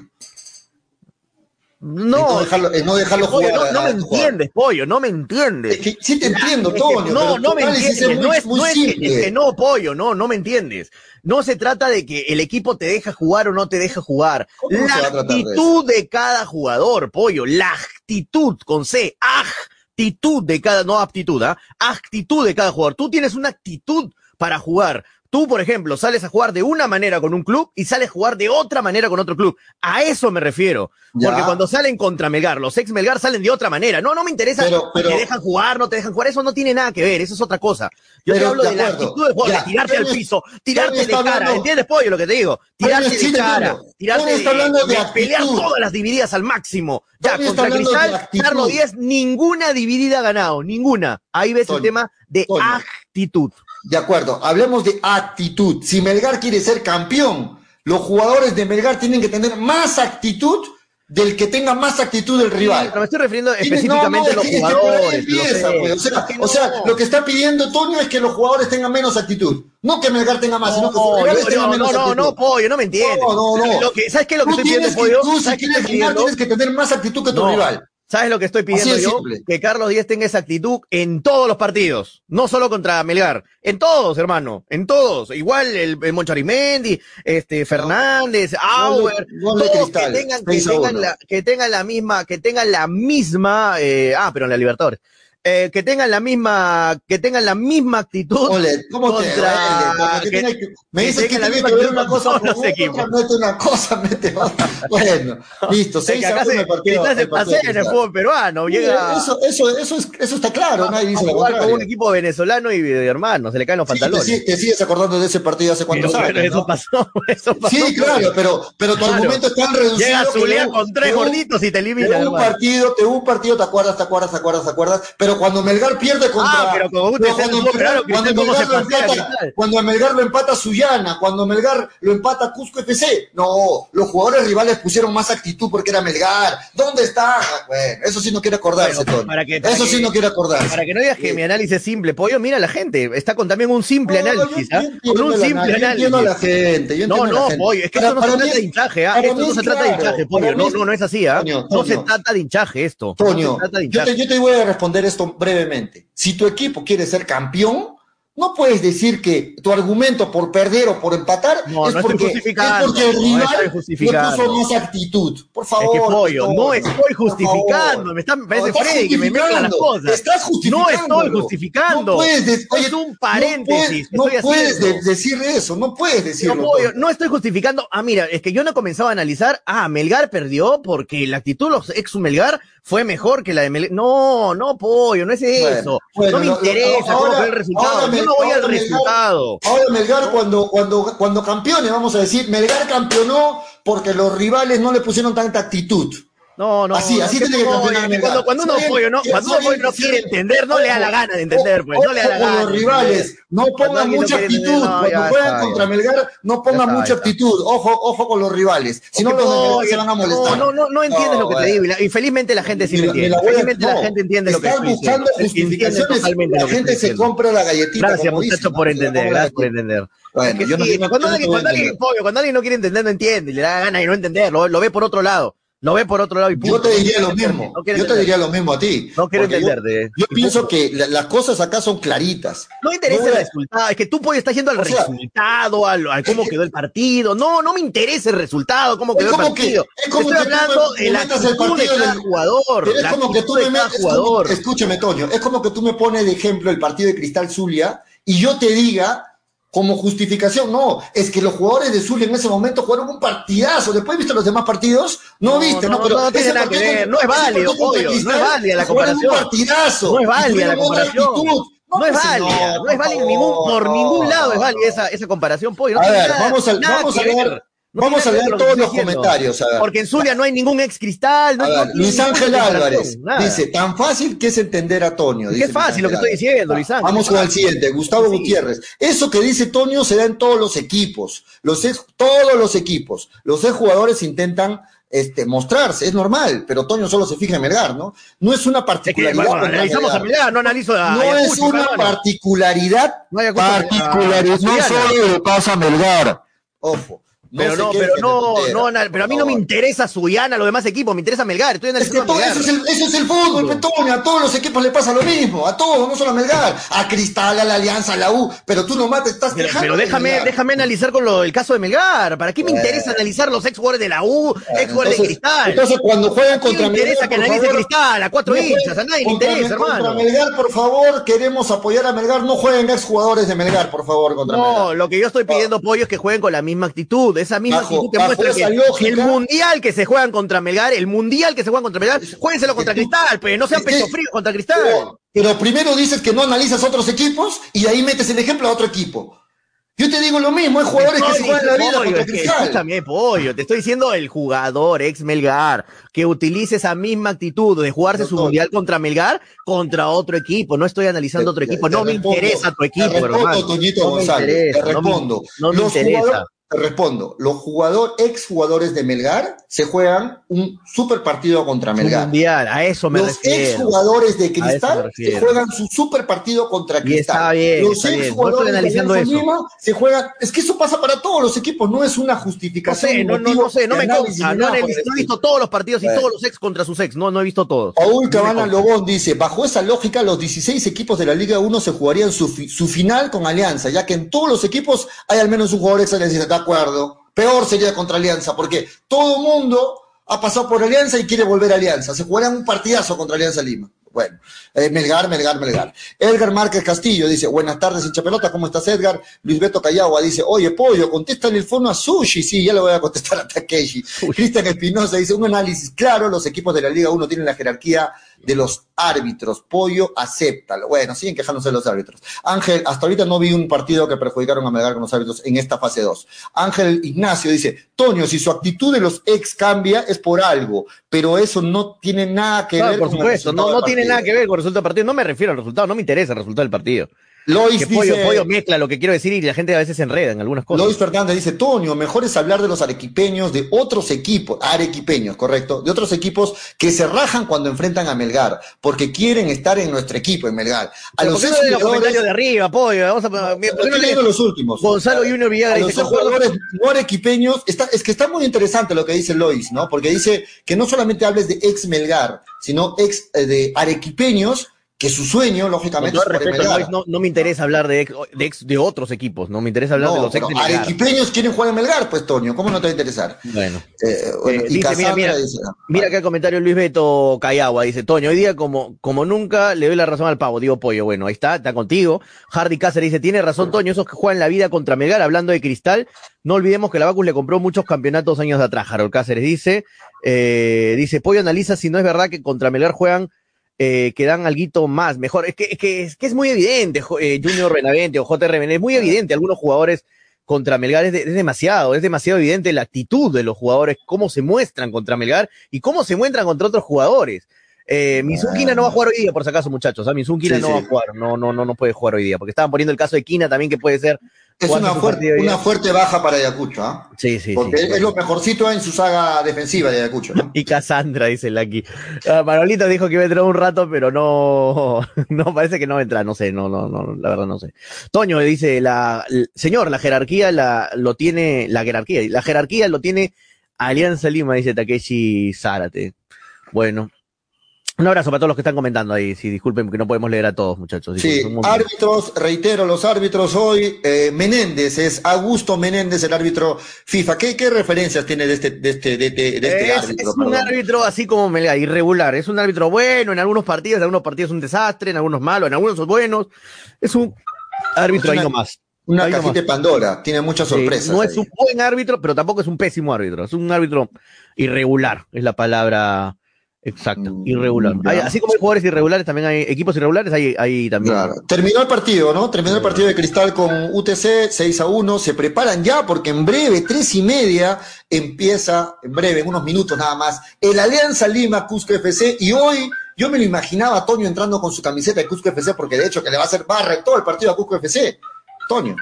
Speaker 4: No,
Speaker 3: no dejarlo, no dejarlo jugar.
Speaker 4: No, no me entiendes, pollo, no me entiendes.
Speaker 3: sí te entiendo, Toño.
Speaker 4: no, no me entiendes. no es, no es, que, no, pollo, no, no me entiendes. No se trata de que el equipo te deja jugar o no te deja jugar. La actitud de, cada jugador, pollo. La actitud con C. Actitud de cada, no aptitud, ¿ah? Actitud de cada jugador. Tú tienes una actitud para jugar. Tú, por ejemplo, sales a jugar de una manera con un club y sales a jugar de otra manera con otro club. A eso me refiero. Porque cuando salen contra Melgar, los ex Melgar salen de otra manera. No, no me interesa pero, te dejan jugar, no te dejan jugar. Eso no tiene nada que ver. Eso es otra cosa. Yo te hablo de, la actitud de juego, de tirarte al piso, tirarte de cara. ¿Entiendes, pollo, lo que te digo? Tirarte de cara, tirarte de, pelear todas las divididas al máximo. Ya, contra Cristal, Carlos 10, ninguna dividida ha ganado. Ninguna. Ahí ves el tema de actitud.
Speaker 3: De acuerdo, hablemos de actitud. Si Melgar quiere ser campeón, los jugadores de Melgar tienen que tener más actitud del que tenga más actitud del rival.
Speaker 4: pero me estoy refiriendo específicamente a los jugadores.
Speaker 3: Pues. O sea, lo que está pidiendo Toño es que los jugadores tengan menos actitud. No que Melgar tenga más, sino que los jugadores tengan menos
Speaker 4: actitud. No, no, Pollo, no me entiendes. No, no, no. ¿Sabes qué es lo que estoy pidiendo, Pollo?
Speaker 3: Tú, si quieres ganar, tienes que tener más actitud que tu rival.
Speaker 4: ¿Sabes lo que estoy pidiendo yo? Que Carlos Díaz tenga esa actitud en todos los partidos, no solo contra Melgar, en todos, hermano, en todos. Igual el, el Moncharimendi, este Fernández, Auer, todos que tengan, que tengan, la, que tengan la misma, que tengan la misma, eh, ah, pero en la Libertadores, eh, que tengan la misma, que tengan la misma actitud
Speaker 3: ¿cómo contra, te, que, me dices que, que ver una cosa con otra, mete una cosa, mete otra. Bueno, listo, seis
Speaker 4: el partido. Se en el fútbol peruano, llega...
Speaker 3: Eso, eso, eso, es, eso está claro, nadie dice
Speaker 4: jugar con un equipo venezolano y de hermano, se le caen los pantalones.
Speaker 3: Sí, te, sigues acordando de ese partido hace cuántos años,
Speaker 4: eso, pasó, eso pasó.
Speaker 3: Sí, claro, pero, pero tu argumento es tan reducido.
Speaker 4: Llega Zulia con tres gorditos y te elimina.
Speaker 3: Un partido, te un partido, te acuerdas, te acuerdas, te acuerdas, te acuerdas, pero cuando Melgar pierde contra.
Speaker 4: Ah, pero como usted cuando,
Speaker 3: Melgar, cuando, Melgar lo empata, cuando Melgar lo empata Suyana, cuando Melgar lo empata Cusco FC. No, los jugadores rivales pusieron más actitud porque era Melgar. ¿Dónde está? Bueno, eso sí no quiere acordarse, para que, Eso sí no quiere acordarse.
Speaker 4: Para que no digas que mi análisis es simple, pollo, mira la gente, está con también un simple análisis. ¿ah? Con un simple análisis. Yo
Speaker 3: entiendo a la gente.
Speaker 4: no, no, pollo, es que esto no se trata de hinchaje, ¿ah? Esto no se trata de hinchaje, pollo. No, no, no es así, ¿ah? No se trata de hinchaje esto.
Speaker 3: Toño, yo te voy a responder esto brevemente. Si tu equipo quiere ser campeón, no puedes decir que tu argumento por perder o por empatar es, porque, es, porque, el rival no puso más actitud. Por favor.
Speaker 4: Es que pollo, no estoy justificando. Me, está, me parece Freddy que me mezcla las cosas.
Speaker 3: Estás justificando.
Speaker 4: No estoy justificando. No puedes es un paréntesis.
Speaker 3: No puedes, decir eso. No puedes decirlo.
Speaker 4: No, pollo, no estoy justificando. Ah, mira, es que yo no comenzaba a analizar. Ah, Melgar perdió porque la actitud de los ex Melgar fue mejor que la de Melgar. No, no, pollo, no es eso. no me interesa cómo fue el resultado no voy al resultado.
Speaker 3: Ahora Melgar cuando, cuando, cuando campeone, vamos a decir, Melgar campeonó porque los rivales no le pusieron tanta actitud.
Speaker 4: No, no.
Speaker 3: Así, así tiene que campeonar
Speaker 4: Cuando, cuando uno pollo, no, cuando uno no quiere entender, no le da la gana de entender, pues, no le da la
Speaker 3: gana. los rivales, no pongan mucha actitud. Cuando juegan contra Melgar, no pongan mucha actitud. Ojo, ojo con los rivales. Si no, los se van a molestar.
Speaker 4: No, no, no entiendes lo que te digo. Y felizmente la gente sí lo entiende. Felizmente la gente entiende lo que
Speaker 3: Estás buscando justificaciones. La gente se compra la galletita.
Speaker 4: Gracias, muchachos, por entender. Gracias por entender. Cuando alguien no quiere entender, no entiende. Le da ganas de no entender. Lo ve por otro lado. No ve por otro lado y
Speaker 3: Yo te diría lo mismo. yo te diría lo mismo a ti.
Speaker 4: No quiero entenderte.
Speaker 3: Yo, pienso que las cosas acá son claritas.
Speaker 4: No me interesa el resultado. Es que tú puedes estar yendo al resultado, al, cómo quedó el partido. No, no me interesa el resultado, cómo quedó el partido.
Speaker 3: es como
Speaker 4: Estoy hablando
Speaker 3: de la actitud de cada jugador. Es como que tú me metes, escúchame, Toño. Es como que tú me pones de ejemplo el partido de Cristal Zulia y yo te diga como justificación. No, es que los jugadores de Zulia en ese momento jugaron un partidazo. Después viste los demás partidos, no, viste, no,
Speaker 4: pero no, que no es válido, obvio, no es válida la comparación.
Speaker 3: Un partidazo.
Speaker 4: No es válida la comparación. No, es válida, no, es válida ningún, por ningún lado es válida esa, esa comparación, pollo.
Speaker 3: a ver, vamos a, vamos a ver. Vamos a leer todos los comentarios.
Speaker 4: Porque en Zulia no hay ningún ex cristal.
Speaker 3: Luis Ángel Álvarez dice: tan fácil que es entender a Toño.
Speaker 4: Qué fácil lo que estoy diciendo, Luis Ángel.
Speaker 3: Vamos con el siguiente, Gustavo Gutiérrez. Eso que dice Toño se da en todos los equipos. Los todos los equipos. Los ex jugadores intentan este, mostrarse, es normal, pero Toño solo se fija en Melgar, ¿no? No es una particularidad. Es
Speaker 4: analizamos a Melgar, no analizo a
Speaker 3: No es una particularidad, no particularidad, no solo le pasa a Melgar. Ojo,
Speaker 4: pero no, pero no, no, pero a mí no me interesa Suyana, los demás equipos, me interesa Melgar, estoy analizando
Speaker 3: es que Eso, es el, eso es el fútbol, Antonio, a todos los equipos le pasa lo mismo, a todos, no solo a Melgar, a Cristal, a la Alianza, a la U, pero tú nomás te estás
Speaker 4: Pero, pero déjame, déjame analizar con lo, el caso de Melgar, ¿para qué me interesa analizar los ex jugadores de la U, ex jugadores de Cristal?
Speaker 3: Entonces cuando juegan contra
Speaker 4: Melgar, me interesa que analice Cristal, a cuatro hinchas, a nadie le interesa, hermano.
Speaker 3: Contra Melgar, por favor, queremos apoyar a Melgar, no jueguen ex jugadores de Melgar, por favor, contra Melgar. No,
Speaker 4: lo que yo estoy pidiendo, Pollo, es que jueguen con la misma actitud, esa misma actitud que el mundial que se juegan contra Melgar, el mundial que se juegan contra Melgar, jueguenselo contra Cristal, pero no sean pecho frío contra Cristal.
Speaker 3: Pero, primero dices que no analizas otros equipos y ahí metes el ejemplo a otro equipo. Yo te digo lo mismo, hay jugadores que se juegan la vida contra Cristal.
Speaker 4: Escúchame, pollo, te estoy diciendo el jugador ex Melgar que utilice esa misma actitud de jugarse su mundial contra Melgar contra otro equipo. No estoy analizando otro equipo, no me interesa tu equipo,
Speaker 3: te respondo, Toñito González, te respondo.
Speaker 4: No me, interesa.
Speaker 3: Te respondo, los jugadores, ex jugadores de Melgar se juegan un super partido contra Melgar.
Speaker 4: Mundial, a eso me
Speaker 3: los
Speaker 4: refiero.
Speaker 3: Los ex jugadores de Cristal se juegan su super partido contra Cristal.
Speaker 4: está bien,
Speaker 3: los ex jugadores de eso. se juegan, es que eso pasa para todos los equipos, no es una justificación.
Speaker 4: No sé, no, no, sé, no me consta, no, he, visto todos los partidos y todos los ex contra sus ex, no, no he visto todos.
Speaker 3: Paul Cabana Lobón dice, bajo esa lógica, los 16 equipos de la Liga 1 se jugarían su, su final con Alianza, ya que en todos los equipos hay al menos un jugador ex Alianza acuerdo. Peor sería contra Alianza, porque todo mundo ha pasado por Alianza y quiere volver a Alianza. Se jugaría un partidazo contra Alianza Lima. Bueno, eh, Melgar, Melgar, Melgar. Edgar Márquez Castillo dice, buenas tardes, hincha pelota, ¿cómo estás, Edgar? Luis Beto Callagua dice, oye, pollo, contéstale el fono a Sushi. Sí, ya le voy a contestar a Takeshi. Cristian Espinosa dice, un análisis claro, los equipos de la Liga 1 tienen la jerarquía de los árbitros. Pollo, acéptalo. Bueno, siguen quejándose de los árbitros. Ángel, hasta ahorita no vi un partido que perjudicaron a Melgar con los árbitros en esta fase 2. Ángel Ignacio dice, Toño, si su actitud de los ex cambia es por algo, pero eso no tiene nada que ver
Speaker 4: por supuesto, no, no tiene nada que ver con el resultado del partido. No me refiero al resultado, no me interesa el resultado del partido.
Speaker 3: Lois
Speaker 4: que
Speaker 3: dice,
Speaker 4: pollo, mezcla lo que quiero decir y la gente a veces se enreda en algunas cosas.
Speaker 3: Lois Fernández dice, Tonio, mejor es hablar de los arequipeños de otros equipos, arequipeños, correcto, de otros equipos que se rajan cuando enfrentan a Melgar, porque quieren estar en nuestro equipo, en Melgar.
Speaker 4: A los, no de los comentarios de arriba, pollo, vamos a
Speaker 3: no, los últimos.
Speaker 4: Gonzalo Junior Villagra
Speaker 3: dice, los jugadores no arequipeños, está, es que está muy interesante lo que dice Lois, ¿no? Porque dice que no solamente hables de ex Melgar, sino ex eh, de arequipeños que su sueño, lógicamente,
Speaker 4: no, no, me interesa hablar de, ex, de, otros equipos, no me interesa hablar de los ex de
Speaker 3: Melgar. Arequipeños quieren jugar en Melgar, pues, Toño, ¿cómo no te va a interesar?
Speaker 4: Bueno. Eh, eh, dice, mira, mira, mira acá el comentario Luis Beto Cayagua, dice, Toño, hoy día como, como nunca le doy la razón al pavo, digo pollo, bueno, ahí está, está contigo. Hardy Cáceres dice, tiene razón, Toño, esos que juegan la vida contra Melgar, hablando de cristal, no olvidemos que la Bacus le compró muchos campeonatos años de atrás, Harold Cáceres dice, eh, dice, pollo analiza si no es verdad que contra Melgar juegan eh, que dan algo más, mejor. Es que, es que, es, que es muy evidente, eh, Junior Renavente o JR es muy evidente. Algunos jugadores contra Melgar es, demasiado, es demasiado evidente la actitud de los jugadores, cómo se muestran contra Melgar y cómo se muestran contra otros jugadores. Eh, Mizukina no va a jugar hoy día, por si acaso, muchachos. ¿ah? Mizukina no va a jugar, no, no, no, no puede jugar hoy día, porque estaban poniendo el caso de Kina también, que puede ser
Speaker 3: es una fuerte, una fuerte baja para Ayacucho, ¿ah?
Speaker 4: Sí, sí,
Speaker 3: Porque es lo mejorcito en su saga defensiva de Ayacucho, ¿no?
Speaker 4: Y Cassandra, dice Lucky. Uh, Manolito dijo que iba a entrar un rato, pero no, no, parece que no va a entrar, no sé, no, no, no, la verdad no sé. Toño dice, la, señor, la jerarquía la, lo tiene, la jerarquía, la jerarquía lo tiene Alianza Lima, dice Takeshi Zárate. Bueno, un abrazo para todos los que están comentando ahí. Sí, disculpen que no podemos leer a todos, muchachos.
Speaker 3: Sí, árbitros, reitero, los árbitros hoy. Eh, Menéndez, es Augusto Menéndez, el árbitro FIFA. ¿Qué, qué referencias tiene de este, de este, de este, de este
Speaker 4: es,
Speaker 3: árbitro?
Speaker 4: Es un árbitro así como Melgar, irregular. Es un árbitro bueno, en algunos partidos, en algunos partidos es un desastre, en algunos malos, en algunos son buenos. Es un árbitro ahí nomás.
Speaker 3: Una ahí cajita de Pandora, tiene muchas sorpresas.
Speaker 4: no es un buen árbitro, pero tampoco es un pésimo árbitro. Es un árbitro irregular, es la palabra Exacto, mm, irregular. así como hay jugadores irregulares, también hay equipos irregulares, hay, hay también. Claro.
Speaker 3: Terminó el partido, ¿no? Terminó el partido de Cristal con UTC 6 a 1. Se preparan ya porque en breve, tres y media, empieza, en breve, en unos minutos nada más, el Alianza Lima Cusco FC. Y hoy yo me lo imaginaba a Toño entrando con su camiseta de Cusco FC, porque de hecho que le va a hacer barra todo el partido a Cusco FC. Toño.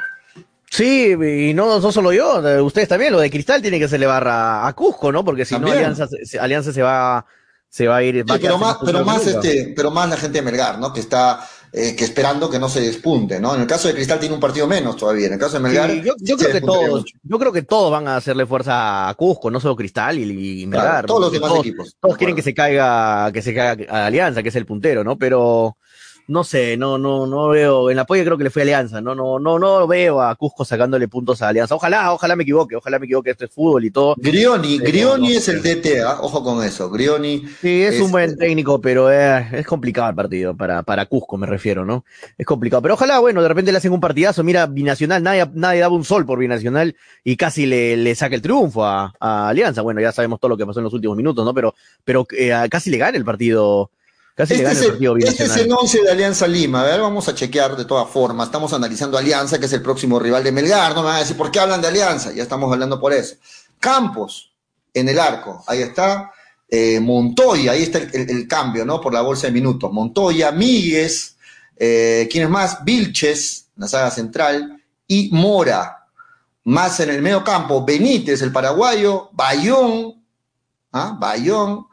Speaker 4: Sí, y no, no solo yo, ustedes también, lo de Cristal tiene que hacerle barra a Cusco, ¿no? Porque si no, Alianza, Alianza se va se va a ir.
Speaker 3: pero, más, pero, más este, pero más la gente de Melgar, ¿no? Que está eh, que esperando que no se despunte, ¿no? En el caso de Cristal tiene un partido menos todavía. En el caso de Melgar.
Speaker 4: yo, creo que todos, yo creo que todos van a hacerle fuerza a Cusco, no solo Cristal y, Melgar.
Speaker 3: todos los demás equipos.
Speaker 4: Todos quieren que se caiga, que se caiga a Alianza, que es el puntero, ¿no? Pero no sé, no, no, no veo, en la apoyo creo que le fue Alianza, no, no, no, no veo a Cusco sacándole puntos a Alianza. Ojalá, ojalá me equivoque, ojalá me equivoque, esto es fútbol y todo.
Speaker 3: Grioni, Grioni es el DT, ojo con eso, Grioni.
Speaker 4: Sí, es, un buen técnico, pero es, complicado el partido, para, para Cusco me refiero, ¿no? Es complicado, pero ojalá, bueno, de repente le hacen un partidazo, mira, Binacional, nadie, nadie daba un sol por Binacional y casi le, le saca el triunfo a, Alianza. Bueno, ya sabemos todo lo que pasó en los últimos minutos, ¿no? Pero, pero eh, casi le gana el partido
Speaker 3: este, es el, este es el 11 de Alianza Lima. A ver, vamos a chequear de todas formas. Estamos analizando Alianza, que es el próximo rival de Melgar. No me van a decir por qué hablan de Alianza. Ya estamos hablando por eso. Campos, en el arco. Ahí está. Eh, Montoya, ahí está el, cambio, ¿no? Por la bolsa de minutos. Montoya, Míguez, eh, ¿quién es más? Vilches, la saga central, y Mora. Más en el medio campo, Benítez, el paraguayo, Bayón, ¿ah? Bayón,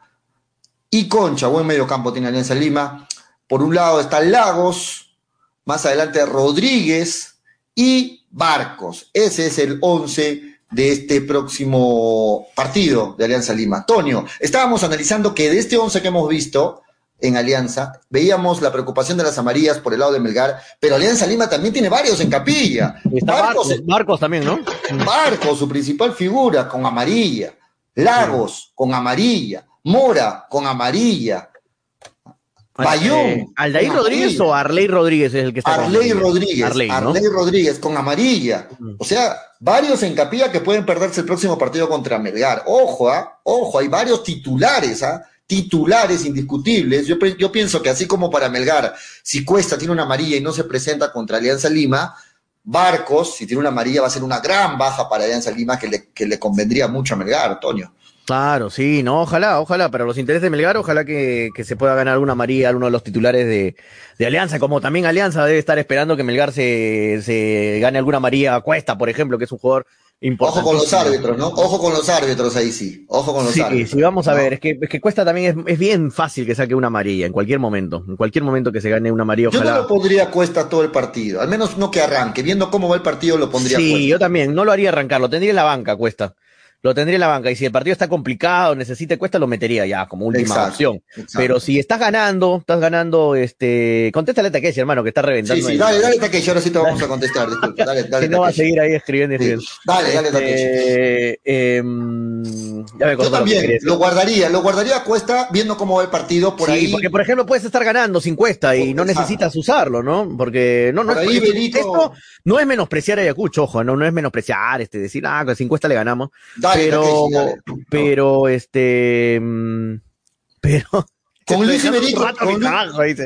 Speaker 3: y Concha, buen medio campo tiene Alianza Lima. Por un lado está Lagos, más adelante Rodríguez y Barcos. Ese es el 11 de este próximo partido de Alianza Lima. Tonio, estábamos analizando que de este 11 que hemos visto en Alianza, veíamos la preocupación de las amarillas por el lado de Melgar, pero Alianza Lima también tiene varios en capilla.
Speaker 4: Está Barcos, también, ¿no?
Speaker 3: Barcos, su principal figura, con amarilla. Lagos, con amarilla. Mora con amarilla.
Speaker 4: Bayón. Eh, ¿Aldair Rodríguez o Arley Rodríguez es el que está
Speaker 3: Arley Rodríguez. Arley, Rodríguez con amarilla. O sea, varios en capilla que pueden perderse el próximo partido contra Melgar. Ojo, ¿ah? ojo, hay varios titulares, ¿ah? titulares indiscutibles. Yo, yo pienso que así como para Melgar, si Cuesta tiene una amarilla y no se presenta contra Alianza Lima, Barcos, si tiene una amarilla, va a ser una gran baja para Alianza Lima que le, que le convendría mucho a Melgar, Antonio.
Speaker 4: Claro, sí, no, ojalá, ojalá, pero los intereses de Melgar, ojalá que, que se pueda ganar alguna María, uno de los titulares de, de, Alianza, como también Alianza debe estar esperando que Melgar se, se gane alguna María Cuesta, por ejemplo, que es un jugador importante.
Speaker 3: Ojo con los árbitros, ¿no? Ojo con los árbitros ahí sí, ojo con los árbitros.
Speaker 4: Sí, vamos a ver, es que, es que Cuesta también es, es, bien fácil que saque una amarilla en cualquier momento, en cualquier momento que se gane una María, ojalá.
Speaker 3: Yo no lo pondría Cuesta todo el partido, al menos no que arranque, viendo cómo va el partido lo pondría
Speaker 4: Sí, yo también, no lo haría arrancar, lo tendría en la banca Cuesta lo tendría en la banca. Y si el partido está complicado, necesita cuesta, lo metería ya como última opción. Pero si estás ganando, estás ganando, este, contéstale a Takeshi, hermano, que está reventando.
Speaker 3: Sí, sí, dale, dale Takeshi, ahora sí te vamos a contestar, disculpa. Dale, dale.
Speaker 4: no va a seguir ahí escribiendo escribiendo.
Speaker 3: Dale, dale, Takeshi.
Speaker 4: Eh, eh, ya me Yo
Speaker 3: también, lo, guardaría, lo guardaría a cuesta viendo cómo va el partido por sí,
Speaker 4: porque por ejemplo puedes estar ganando sin cuesta y no necesitas usarlo, ¿no? Porque no, no, ahí, esto no es menospreciar a Ayacucho, ojo, no, no es menospreciar, este, decir, ah, sin cuesta le ganamos. Dale, pero, pero, este, mm, pero,
Speaker 3: con Luis, Iberico,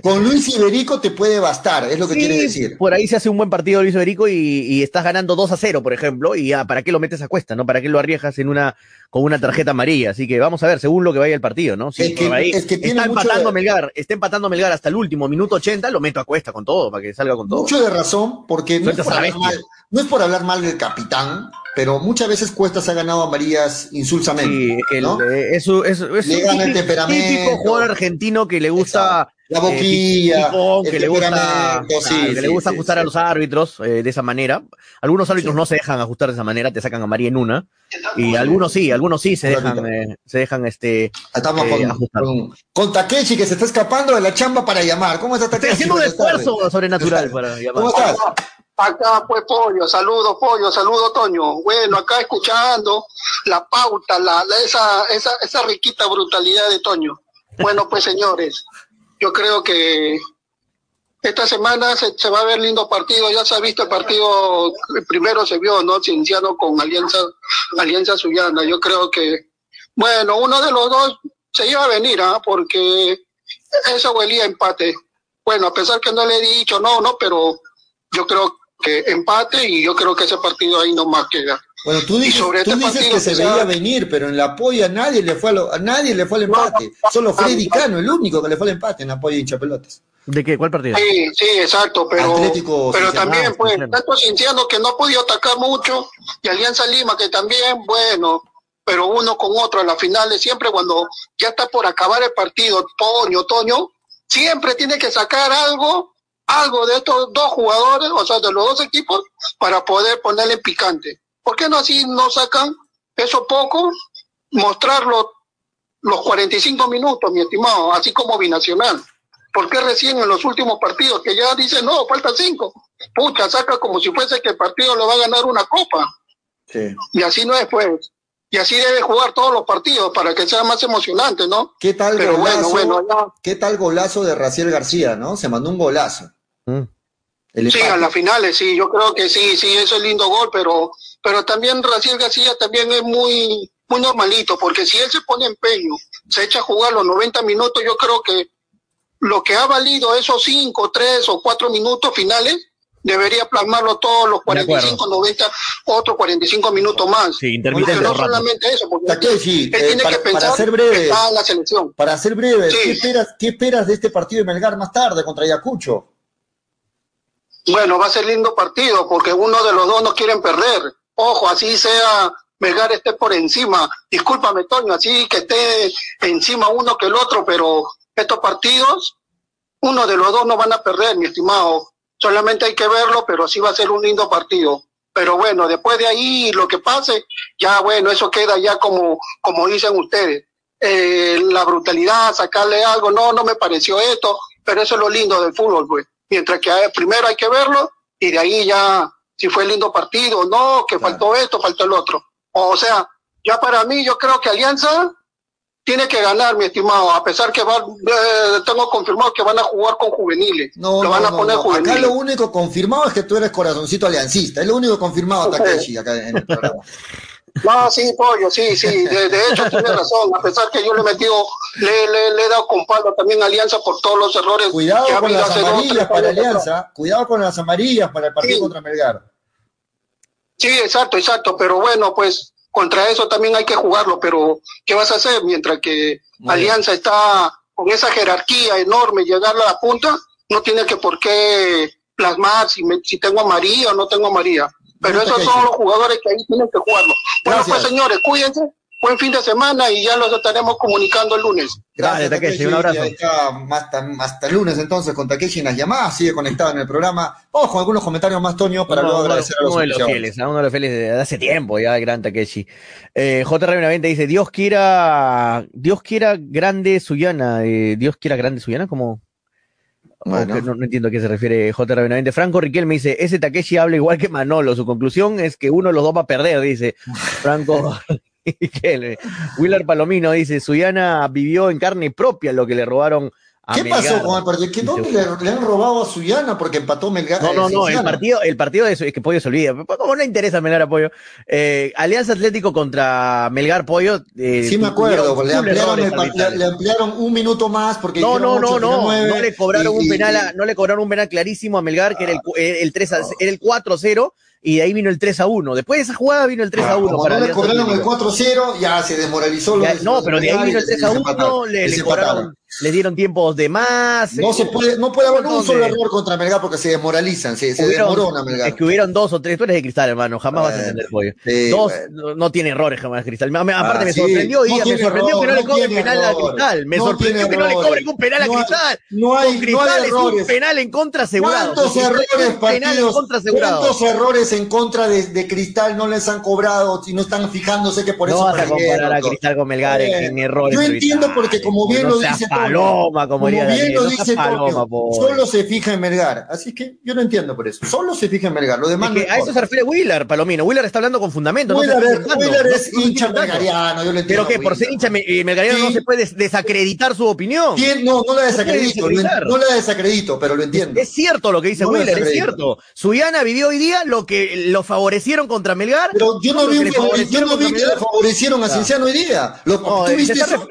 Speaker 3: con, Luis, Iberico te puede bastar, es lo que quiere decir.
Speaker 4: Por ahí se hace un buen partido Luis Iberico y, estás ganando 2 a 0, por ejemplo, y ya, ¿para qué lo metes a cuesta? ¿No? ¿Para qué lo arriesgas en una, con una tarjeta amarilla? Así que vamos a ver, según lo que vaya el partido, ¿no?
Speaker 3: Si es que, está
Speaker 4: empatando Melgar, está empatando Melgar hasta el último, minuto 80, lo meto a cuesta con todo, para que salga con todo.
Speaker 3: Mucho de razón, porque no es, por hablar mal, no es por hablar mal del capitán, pero muchas veces Cuesta se ha ganado amarillas insulsamente. Sí,
Speaker 4: ¿no? Eh, es, es, es,
Speaker 3: el temperamento.
Speaker 4: típico jugador argentino que le gusta
Speaker 3: la boquilla,
Speaker 4: eh, que, le gusta, que le gusta ajustar a los árbitros eh, de esa manera. Algunos árbitros no se dejan ajustar de esa manera, te sacan a María en una. Y algunos sí, algunos sí se dejan, eh, se dejan este.
Speaker 3: Estamos con, con, Takeshi que se está escapando de la chamba para llamar. ¿Cómo está Takeshi?
Speaker 4: Estoy haciendo un esfuerzo sobrenatural para llamar.
Speaker 3: ¿Cómo estás?
Speaker 5: Acá pues pollo, saludo pollo, saludo Toño. Bueno, acá escuchando la pauta, la, esa, esa, esa riquita brutalidad de Toño. Bueno, pues señores, yo creo que esta semana se, va a ver lindo partido. Ya se ha visto el partido, primero se vio, ¿no? Cienciano con Alianza, Alianza Suyana. Yo creo que, bueno, uno de los dos se iba a venir, ¿ah? Porque eso huelía empate. Bueno, a pesar que no le he dicho no, no, pero yo creo que empate y yo creo que ese partido ahí no más queda.
Speaker 3: Bueno, tú dices, tú este dices que se veía venir, pero en la apoya nadie le fue a, nadie le fue al empate. Solo Freddy Cano, el único que le fue al empate en apoyo de hinchapelotas.
Speaker 4: ¿De qué? ¿Cuál partido?
Speaker 5: Sí, sí, exacto, pero, pero también, pues, tanto sintiendo que no ha podido atacar mucho, y Alianza Lima, que también, bueno, pero uno con otro a las finales, siempre cuando ya está por acabar el partido, Toño, Toño, siempre tiene que sacar algo, algo de estos dos jugadores, o sea, de los dos equipos, para poder ponerle picante. ¿Por qué no así no sacan eso poco, mostrarlo los 45 minutos, mi estimado, así como binacional? ¿Por qué recién en los últimos partidos que ya dicen, no, falta cinco? Pucha, saca como si fuese que el partido lo va a ganar una copa. Sí. Y así no es, pues. Y así debe jugar todos los partidos para que sea más emocionante, ¿no?
Speaker 3: ¿Qué tal golazo? Bueno, ¿Qué tal golazo de Raciel García, no? Se mandó un golazo. Mm.
Speaker 5: Sí, a las finales, sí, yo creo que sí, sí, eso es lindo gol, pero, pero también Raciel García también es muy, muy normalito, porque si él se pone empeño, se echa a jugar los 90 minutos, yo creo que lo que ha valido esos 5, 3 o 4 minutos finales, debería plasmarlo todos los 45, 90, otros 45 minutos más.
Speaker 4: Sí, intermitente.
Speaker 5: No solamente eso, porque
Speaker 3: él,
Speaker 5: sí, tiene eh, para, que pensar
Speaker 3: ser breve,
Speaker 5: está en la selección.
Speaker 3: Para ser breve, ¿qué, esperas, ¿qué esperas de este partido de Melgar más tarde contra Ayacucho?
Speaker 5: Bueno, va a ser lindo partido porque uno de los dos no quieren perder. Ojo, así sea Melgar esté por encima. Discúlpame, Toño, así que esté encima uno que el otro, pero estos partidos, uno de los dos no van a perder, mi estimado. Solamente hay que verlo, pero sí va a ser un lindo partido. Pero bueno, después de ahí lo que pase, ya bueno, eso queda ya como, como dicen ustedes. Eh, la brutalidad, sacarle algo, no, no me pareció esto, pero eso es lo lindo del fútbol, pues mientras que primero hay que verlo y de ahí ya si fue lindo partido, no, que faltó esto, faltó el otro. O sea, ya para mí yo creo que Alianza tiene que ganar, mi estimado, a pesar que va, eh, tengo confirmado que van a jugar con juveniles.
Speaker 3: No, lo van a poner juveniles. Acá lo único confirmado es que tú eres corazoncito aliancista, es lo único confirmado Takeshi acá en el programa.
Speaker 5: No, sí, pollo, sí, sí, de, hecho tiene razón, a pesar que yo le he metido, le, le, he dado con también a Alianza por todos los errores.
Speaker 3: Cuidado con las amarillas para Alianza, cuidado con las amarillas para el partido contra Melgar.
Speaker 5: Sí, exacto, exacto, pero bueno, pues contra eso también hay que jugarlo, pero ¿qué vas a hacer mientras que Alianza está con esa jerarquía enorme, llegar a la punta, no tiene que por qué plasmar si, me, si tengo a María o no tengo a María. Pero esos son los jugadores que ahí tienen que jugarlo. Bueno, pues señores, cuídense. Buen fin de semana y ya los estaremos comunicando el lunes.
Speaker 3: Gracias, Takeshi. Un abrazo. Hasta, el lunes entonces con Takeshi en las llamadas. Sigue conectado en el programa. Ojo, algunos comentarios más, Toño, para luego agradecer a los
Speaker 4: Uno de los fieles, uno de los fieles de hace tiempo ya, el gran Takeshi. Eh, JR dice, Dios quiera, Dios quiera grande Suyana. Eh, Dios quiera grande Suyana, como no, entiendo a qué se refiere J. Benavente. Franco Riquel me dice, ese Takeshi habla igual que Manolo. Su conclusión es que uno de los dos va a perder, dice Franco Riquel. Willard Palomino dice, Suyana vivió en carne propia lo que le robaron
Speaker 3: ¿Qué pasó con el partido? ¿Qué dónde le, han robado a Suyana porque empató Melgar?
Speaker 4: No, no, no, el partido, el partido es, es que Pollo se olvida. ¿Cómo no interesa Melgar a Pollo? Eh, Alianza Atlético contra Melgar Pollo.
Speaker 3: Eh, sí, me acuerdo. Le ampliaron, le, ampliaron, un minuto más porque.
Speaker 4: No, no, no, no. No le cobraron un penal, no le cobraron un penal clarísimo a Melgar, que era el, el, 3 era el 4-0 y de ahí vino el 3 a 1. Después de esa jugada vino el 3 a 1.
Speaker 3: Cuando no le cobraron el 4 0, ya se desmoralizó.
Speaker 4: no, pero de ahí vino el 3 a 1, le, le cobraron le dieron tiempos de más.
Speaker 3: No se puede, no puede haber un solo error contra Melgar porque se desmoralizan, se, se desmorona Melgar.
Speaker 4: Es que hubieron dos o tres, tú eres de cristal, hermano, jamás vas a entender, pollo. dos, no, tiene errores jamás cristal. Aparte, me sorprendió, me sorprendió que no le cobren penal a cristal. Me sorprendió que no le cobren un penal a cristal.
Speaker 3: No hay,
Speaker 4: cristal es un penal en contra asegurado.
Speaker 3: ¿Cuántos errores, partidos, ¿Cuántos errores en contra de, cristal no les han cobrado y no están fijándose que por eso.
Speaker 4: No vas a comparar a cristal con Melgar en errores.
Speaker 3: Yo entiendo porque, como bien lo dice
Speaker 4: Paloma, como, bien
Speaker 3: lo dice solo se fija en Melgar. Así que yo no entiendo por eso. Solo se fija en Melgar. Lo demás
Speaker 4: a eso se refiere Willer, Palomino. Willer está hablando con fundamento.
Speaker 3: Willer, es hincha melgariano, yo entiendo.
Speaker 4: Pero que por ser hincha eh, melgariano no se puede desacreditar su opinión.
Speaker 3: No, no la desacredito. No la desacredito, pero lo entiendo.
Speaker 4: Es cierto lo que dice Willer, es cierto. Suyana vivió hoy día lo que lo favorecieron contra Melgar.
Speaker 3: Pero yo no vi, yo no vi que le favorecieron a Cienciano hoy día.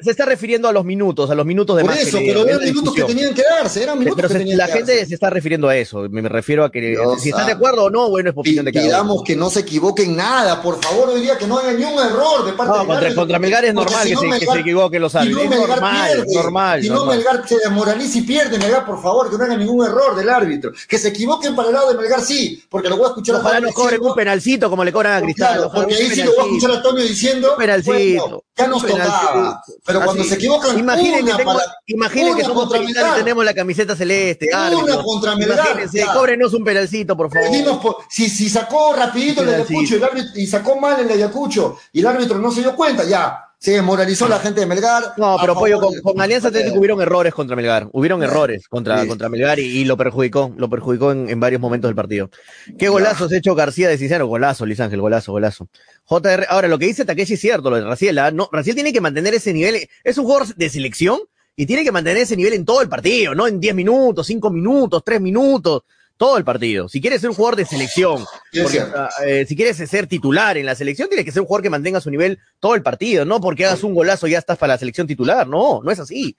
Speaker 4: se, está, refiriendo a los minutos, a los minutos de
Speaker 3: Por eso, pero eran minutos que tenían que darse, eran minutos
Speaker 4: que
Speaker 3: tenían
Speaker 4: La gente se está refiriendo a eso, me, refiero a que si están de acuerdo o no, bueno, es opinión de cada
Speaker 3: Pidamos que no se equivoquen nada, por favor, hoy día que no haya ni un error de parte
Speaker 4: de contra, contra Melgar es normal que, se, que, se, equivoquen los árbitros.
Speaker 3: Si no,
Speaker 4: es normal,
Speaker 3: pierde,
Speaker 4: normal.
Speaker 3: Si no, Melgar se desmoraliza y pierde, Melgar, por favor, que no haya ningún error del árbitro. Que se equivoquen para el lado de Melgar, sí, porque lo voy a escuchar
Speaker 4: Ojalá no cobren un penalcito como le cobran a Cristal. Claro,
Speaker 3: porque ahí sí lo voy a escuchar a Antonio diciendo.
Speaker 4: penalcito.
Speaker 3: ya nos tocaba. Pero cuando se equivocan,
Speaker 4: imaginen que, tengo, imaginen que somos y tenemos la camiseta celeste.
Speaker 3: Una contra Melgar.
Speaker 4: Imagínense, cóbrenos un penalcito, por favor.
Speaker 3: si, si sacó rapidito el Ayacucho y sacó mal el Ayacucho y el árbitro no se dio cuenta, ya se desmoralizó la gente de Melgar.
Speaker 4: No, pero Pollo, con, Alianza Atlético hubieron errores contra Melgar. Hubieron errores contra, contra Melgar y, lo perjudicó, lo perjudicó en, varios momentos del partido. Qué golazos ha hecho García de Cicero. Golazo, Luis Ángel, golazo, golazo. JR, ahora lo que dice Takeshi es cierto, lo de Raciel. ¿ah? No, Raciel tiene que mantener ese nivel. Es un jugador de selección y tiene que mantener ese nivel en todo el partido, no en 10 minutos, 5 minutos, 3 minutos todo el partido. Si quieres ser un jugador de selección, ah, eh, si quieres ser titular en la selección, tienes que ser un jugador que mantenga su nivel todo el partido, no porque hagas un golazo ya estás para la selección titular, no, no es así.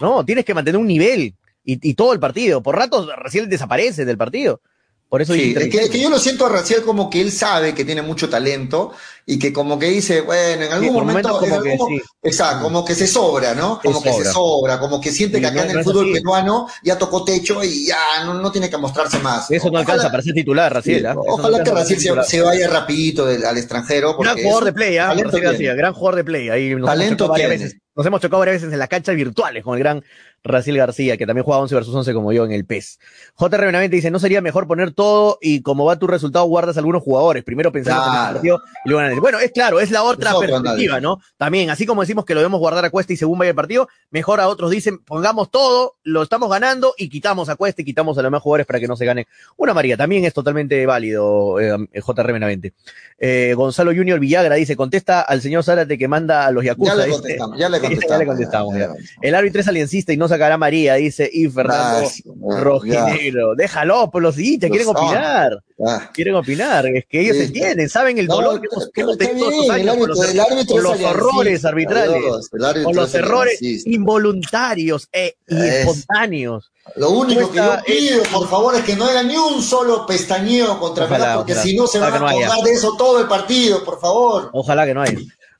Speaker 4: No, tienes que mantener un nivel y, y todo el partido. Por ratos recién desaparece del partido. Por eso
Speaker 3: sí, es que, yo lo siento a Raciel como que él sabe que tiene mucho talento y que como que dice, bueno, en algún momento, como que, exacto, como que se sobra, ¿no? Como que se sobra, como que siente que acá en el fútbol peruano ya tocó techo y ya no, tiene que mostrarse más.
Speaker 4: Eso no alcanza para ser titular, Raciel. ¿ah?
Speaker 3: ojalá que Raciel se, vaya rapidito al extranjero.
Speaker 4: Gran jugador de play, ¿ah? gran jugador de play. Ahí
Speaker 3: talento varias veces.
Speaker 4: Nos hemos chocado varias veces en las canchas virtuales con el gran Raciel García, que también juega 11 versus 11 como yo en el PES. JR Benavente dice, ¿no sería mejor poner todo y como va tu resultado guardas algunos jugadores? Primero pensamos en el partido y luego en Bueno, es claro, es la otra perspectiva, ¿no? También, así como decimos que lo debemos guardar a Cuesta y según vaya el partido, mejor a otros dicen, pongamos todo, lo estamos ganando y quitamos a Cuesta y quitamos a los demás jugadores para que no se gane una María. También es totalmente válido, eh, JR Benavente. Eh, Gonzalo Junior Villagra dice, contesta al señor Zárate que manda a los Yakuza.
Speaker 3: Ya le contestamos, ya le contestamos.
Speaker 4: ya le contestamos El árbitro es aliencista y no sacará María, dice y Fernando Rojinegro. Déjalo, por los hinchas, quieren opinar. Quieren opinar, es que ellos entienden, saben el dolor que hemos, tenido estos años con los, horrores arbitrales, con los errores involuntarios e espontáneos.
Speaker 3: Lo único que yo pido, por favor, es que no haya ni un solo pestañeo contra Ojalá, porque si no se van a acordar de eso todo el partido, por favor.
Speaker 4: Ojalá que no haya.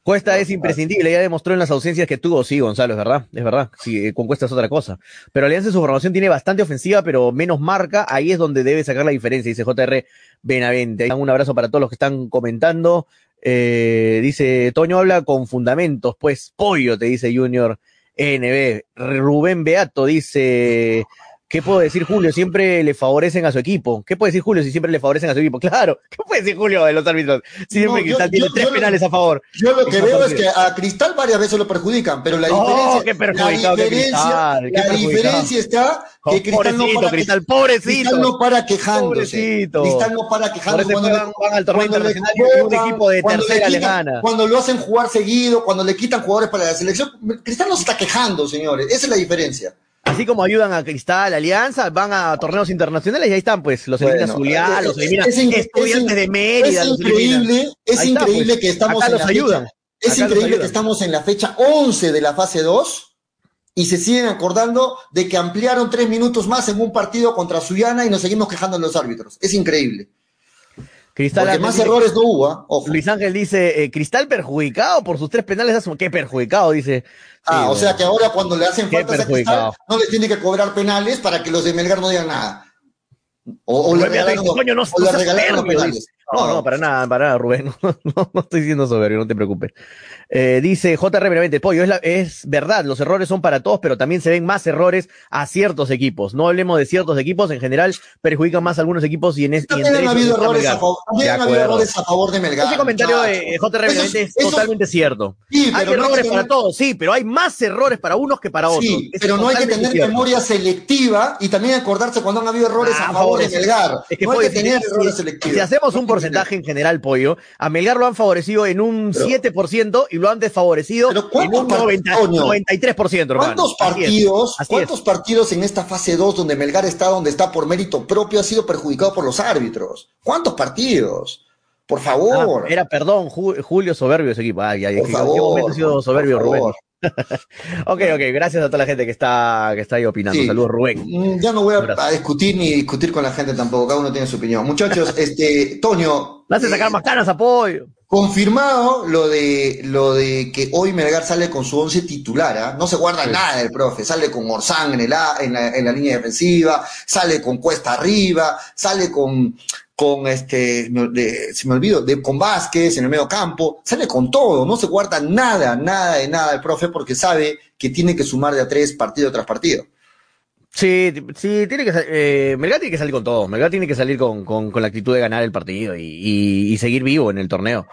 Speaker 4: Cuesta es imprescindible, ya demostró en las ausencias que tuvo, sí, Gonzalo, es verdad, es verdad, sí, eh, con Cuesta es otra cosa. Pero Alianza en su formación tiene bastante ofensiva, pero menos marca, ahí es donde debe sacar la diferencia, dice JR Benavente. Un abrazo para todos los que están comentando. Eh, dice, Toño habla con fundamentos, pues pollo, te dice Junior NB. Rubén Beato dice, ¿Qué puedo decir, Julio? Siempre le favorecen a su equipo. ¿Qué puede decir Julio si siempre le favorecen a su equipo? Claro, ¿qué puede decir Julio de los árbitros? Siempre Cristal tiene tres penales a favor.
Speaker 3: Yo lo que veo es que a Cristal varias veces lo perjudican, pero la diferencia,
Speaker 4: la
Speaker 3: diferencia, la diferencia está que Cristal no para,
Speaker 4: Cristal, pobrecito.
Speaker 3: Cristal no para quejándose. Cristal no para quejándose.
Speaker 4: Cuando, van, van al torneo internacional un equipo de tercera le, gana.
Speaker 3: Cuando lo hacen jugar seguido, cuando le quitan jugadores para la selección, Cristal no se está quejando, señores. Esa es la diferencia.
Speaker 4: Así como ayudan a Cristal, Alianza, van a torneos internacionales y ahí están, pues, los elimina Zuliá, los elimina estudiantes de Mérida.
Speaker 3: Es increíble, es increíble pues. que estamos en la Fecha, es increíble que estamos en la fecha 11 de la fase 2 y se siguen acordando de que ampliaron tres minutos más en un partido contra Suyana y nos seguimos quejando en los árbitros. Es increíble. Cristal Porque más errores no hubo, ¿ah?
Speaker 4: Luis Ángel dice, eh, Cristal perjudicado por sus tres penales. ¿Qué perjudicado? Dice.
Speaker 3: Ah, o sea que ahora cuando le hacen falta a Cristal, no le tiene que cobrar penales para que los de Melgar no digan nada.
Speaker 4: O, le no, o le los penales. No, no, para nada, para nada, Rubén. No, no, estoy diciendo soberbio, no te preocupes. Eh, dice JR brevemente, Pollo, es, es verdad, los errores son para todos, pero también se ven más errores a ciertos equipos. No hablemos de ciertos equipos, en general perjudican más a algunos equipos y en, este
Speaker 3: también han habido errores a favor, también han habido errores a favor de Melgar.
Speaker 4: Ese comentario de JR brevemente es, totalmente cierto. Sí, hay errores para todos, sí, pero hay más errores para unos que para otros. Sí,
Speaker 3: pero no hay que tener memoria selectiva y también acordarse cuando han habido errores ah, a favor de Melgar. Es que no hay que tener errores selectivos.
Speaker 4: Si hacemos un porcentaje en general, Pollo, a Melgar lo han favorecido en un 7% y lo han desfavorecido en un 93%. Hermano.
Speaker 3: ¿Cuántos partidos, cuántos partidos en esta fase 2 donde Melgar está donde está por mérito propio ha sido perjudicado por los árbitros? ¿Cuántos partidos? Por favor.
Speaker 4: Ah, era, perdón, Julio Soberbio ese equipo. Ay, ay, por favor, ha sido soberbio Rubén? Ok, ok, gracias a toda la gente que está, que está ahí opinando. Saludos, Rubén.
Speaker 3: Mm, ya no voy a, discutir ni discutir con la gente tampoco, cada uno tiene su opinión. Muchachos, este, Toño.
Speaker 4: Hace eh, sacar más caras, apoyo.
Speaker 3: Confirmado lo de lo de que hoy Melgar sale con su once titular, ¿ah? no se guarda nada del profe, sale con Orsán en, el, en, la, en la línea defensiva, sale con Cuesta arriba, sale con, con este, se me olvidó, de, con Vázquez en el medio campo, sale con todo, no se guarda nada, nada de nada el profe porque sabe que tiene que sumar de a tres partido tras partido.
Speaker 4: Sí, sí, tiene que eh, Melgar tiene que salir con todo, Melgar tiene que salir con, con, con la actitud de ganar el partido y, y, seguir vivo en el torneo.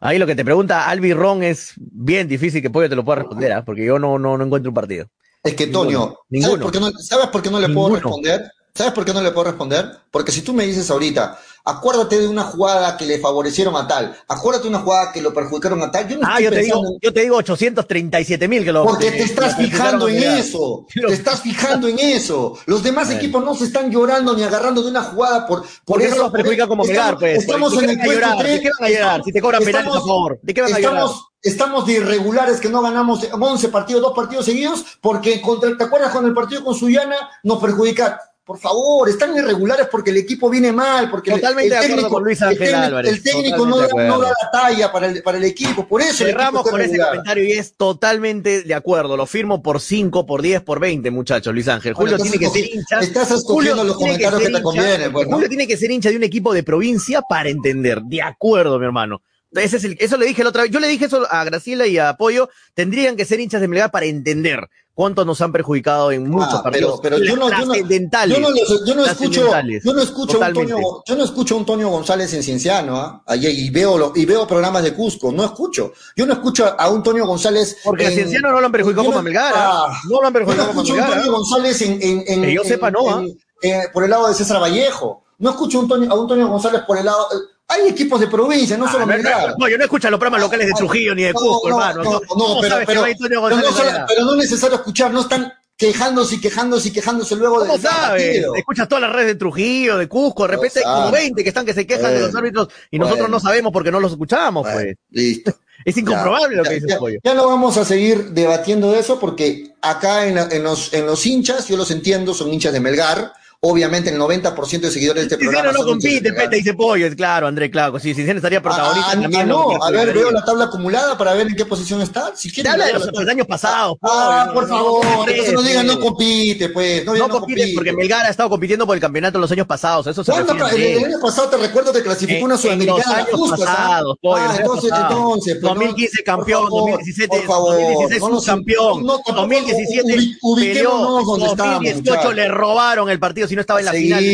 Speaker 4: Ahí lo que te pregunta Albi Ron es bien difícil que Pollo te lo pueda responder, ¿ah? porque yo no, no, no encuentro un partido.
Speaker 3: Es que, Toño, ¿sabes, por qué no, ¿sabes por qué no le puedo responder? ¿Sabes por qué no le puedo responder? Porque si tú me dices ahorita, acuérdate de una jugada que le favorecieron a tal, acuérdate de una jugada que lo perjudicaron a tal.
Speaker 4: Yo no ah, yo te, digo, yo te digo 837 mil que lo.
Speaker 3: Porque te estás fijando en eso, te estás fijando en eso. Los demás equipos no se están llorando ni agarrando de una jugada por, por
Speaker 4: eso. perjudica como estamos, pues.
Speaker 3: Estamos en el puesto 3.
Speaker 4: ¿De qué van a llegar? Si te cobran penales a favor, ¿de qué van a
Speaker 3: llegar? Estamos de irregulares que no ganamos 11 partidos, dos partidos seguidos, porque contra, ¿te acuerdas con el partido con Suyana nos perjudica por favor, están irregulares porque el equipo viene mal, porque
Speaker 4: Totalmente el, técnico, con Luis Ángel
Speaker 3: el, técnico no da, la talla para el, para el equipo, por eso.
Speaker 4: Cerramos con ese comentario y es totalmente de acuerdo, lo firmo por 5, por 10, por 20, muchachos, Luis Ángel. Julio tiene que ser hincha.
Speaker 3: Estás escogiendo los comentarios que, te convienen.
Speaker 4: Pues, Julio tiene que ser hincha de un equipo de provincia para entender, de acuerdo, mi hermano. Ese es el, eso le dije la otra vez. Yo le dije eso a Graciela y a Pollo. Tendrían que ser hinchas de Melgar para entender cuánto nos han perjudicado en muchos ah, partidos.
Speaker 3: Pero, yo, no, yo, no, yo, no, escucho, yo no escucho un Toño, yo no escucho un Toño González en Cienciano, ¿ah? y veo y veo programas de Cusco, no escucho. Yo no escucho a un Toño González.
Speaker 4: Porque en, a Cienciano no lo han perjudicado como Melgar. Ah, no lo han perjudicado como Melgar.
Speaker 3: a un Toño González en, en,
Speaker 4: que yo sepa, no.
Speaker 3: Eh, por el lado de César Vallejo. No escucho a un Toño, a un Toño González por el lado. Hay equipos de provincia, no solo Melgar.
Speaker 4: No, yo no escucho los programas locales de Trujillo ni de Cusco, hermano. No, no,
Speaker 3: pero, pero, pero, no es necesario escuchar, no están quejándose y quejándose y quejándose luego
Speaker 4: de sabes? Escuchas todas las redes de Trujillo, de Cusco, de repente hay como 20 que están que se quejan de los árbitros y nosotros no sabemos porque no los escuchamos, pues.
Speaker 3: Listo.
Speaker 4: Es incomprobable lo que dice Pollo.
Speaker 3: Ya no vamos a seguir debatiendo de eso porque acá en, en, los, en los hinchas, yo los entiendo, son hinchas de Melgar, Obviamente el 90% de seguidores de este programa.
Speaker 4: no compite, Pete dice pollo, claro, André, claro. Si Ciceno estaría ah, protagonista.
Speaker 3: Ah, ah no, a ver, veo la tabla acumulada para ver en qué posición está.
Speaker 4: Si quiere, habla de los, otros años pasados.
Speaker 3: Ah, por favor, no, no digan no compite, pues.
Speaker 4: No, no compite, porque Melgar ha estado compitiendo por el campeonato en los años pasados. Eso se
Speaker 3: ¿Cuándo? El, el, año pasado te recuerdo que clasificó una sudamericana.
Speaker 4: En los años pasados, pollo. Ah,
Speaker 3: entonces, entonces.
Speaker 4: 2015 campeón, 2017, 2016 subcampeón, 2017 2018 le robaron el partido si no estaba en la final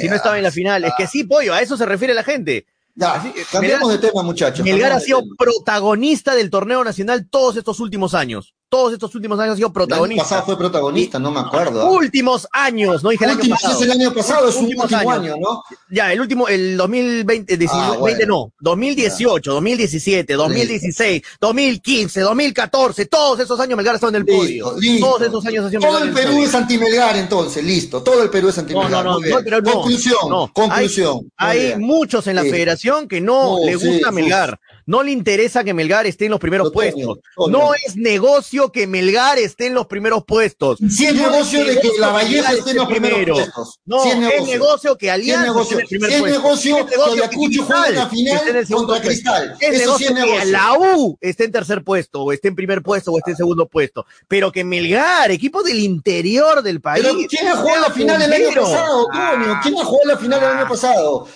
Speaker 4: si no estaba en la final. Es que sí, pollo, a eso se refiere la gente.
Speaker 3: Ya, cambiamos de tema, muchachos.
Speaker 4: Melgar ha sido protagonista del torneo nacional todos estos últimos años todos estos últimos años ha sido protagonista.
Speaker 3: El año pasado fue protagonista, no me acuerdo.
Speaker 4: Últimos años, no dije el año pasado.
Speaker 3: Es el año pasado, es un último año, ¿no?
Speaker 4: Ya, el último, el 2020, 2020 ah, no, 2018, 2017, 2016, 2015, 2014, todos esos años Melgar estado en el podio. Todos esos años ha sido
Speaker 3: Todo el Perú es anti-Melgar entonces, listo. Todo el Perú es anti-Melgar. No, no, no, conclusión, conclusión.
Speaker 4: Hay, muchos en la federación que no le gusta Melgar No le interesa que Melgar esté en los primeros puestos. No es negocio que Melgar esté en los primeros puestos.
Speaker 3: Sí es negocio de que la Valleja esté en los primeros puestos.
Speaker 4: No, es negocio. que Alianza
Speaker 3: esté en el primer puesto. Es negocio que Ayacucho juegue en la final contra Cristal.
Speaker 4: Es negocio que la U esté en tercer puesto, o esté en primer puesto, o esté en segundo puesto. Pero que Melgar, equipo del interior del país. Pero
Speaker 3: ¿quién ha jugado la final el año pasado, Antonio? ¿Quién ha jugado la final el año pasado?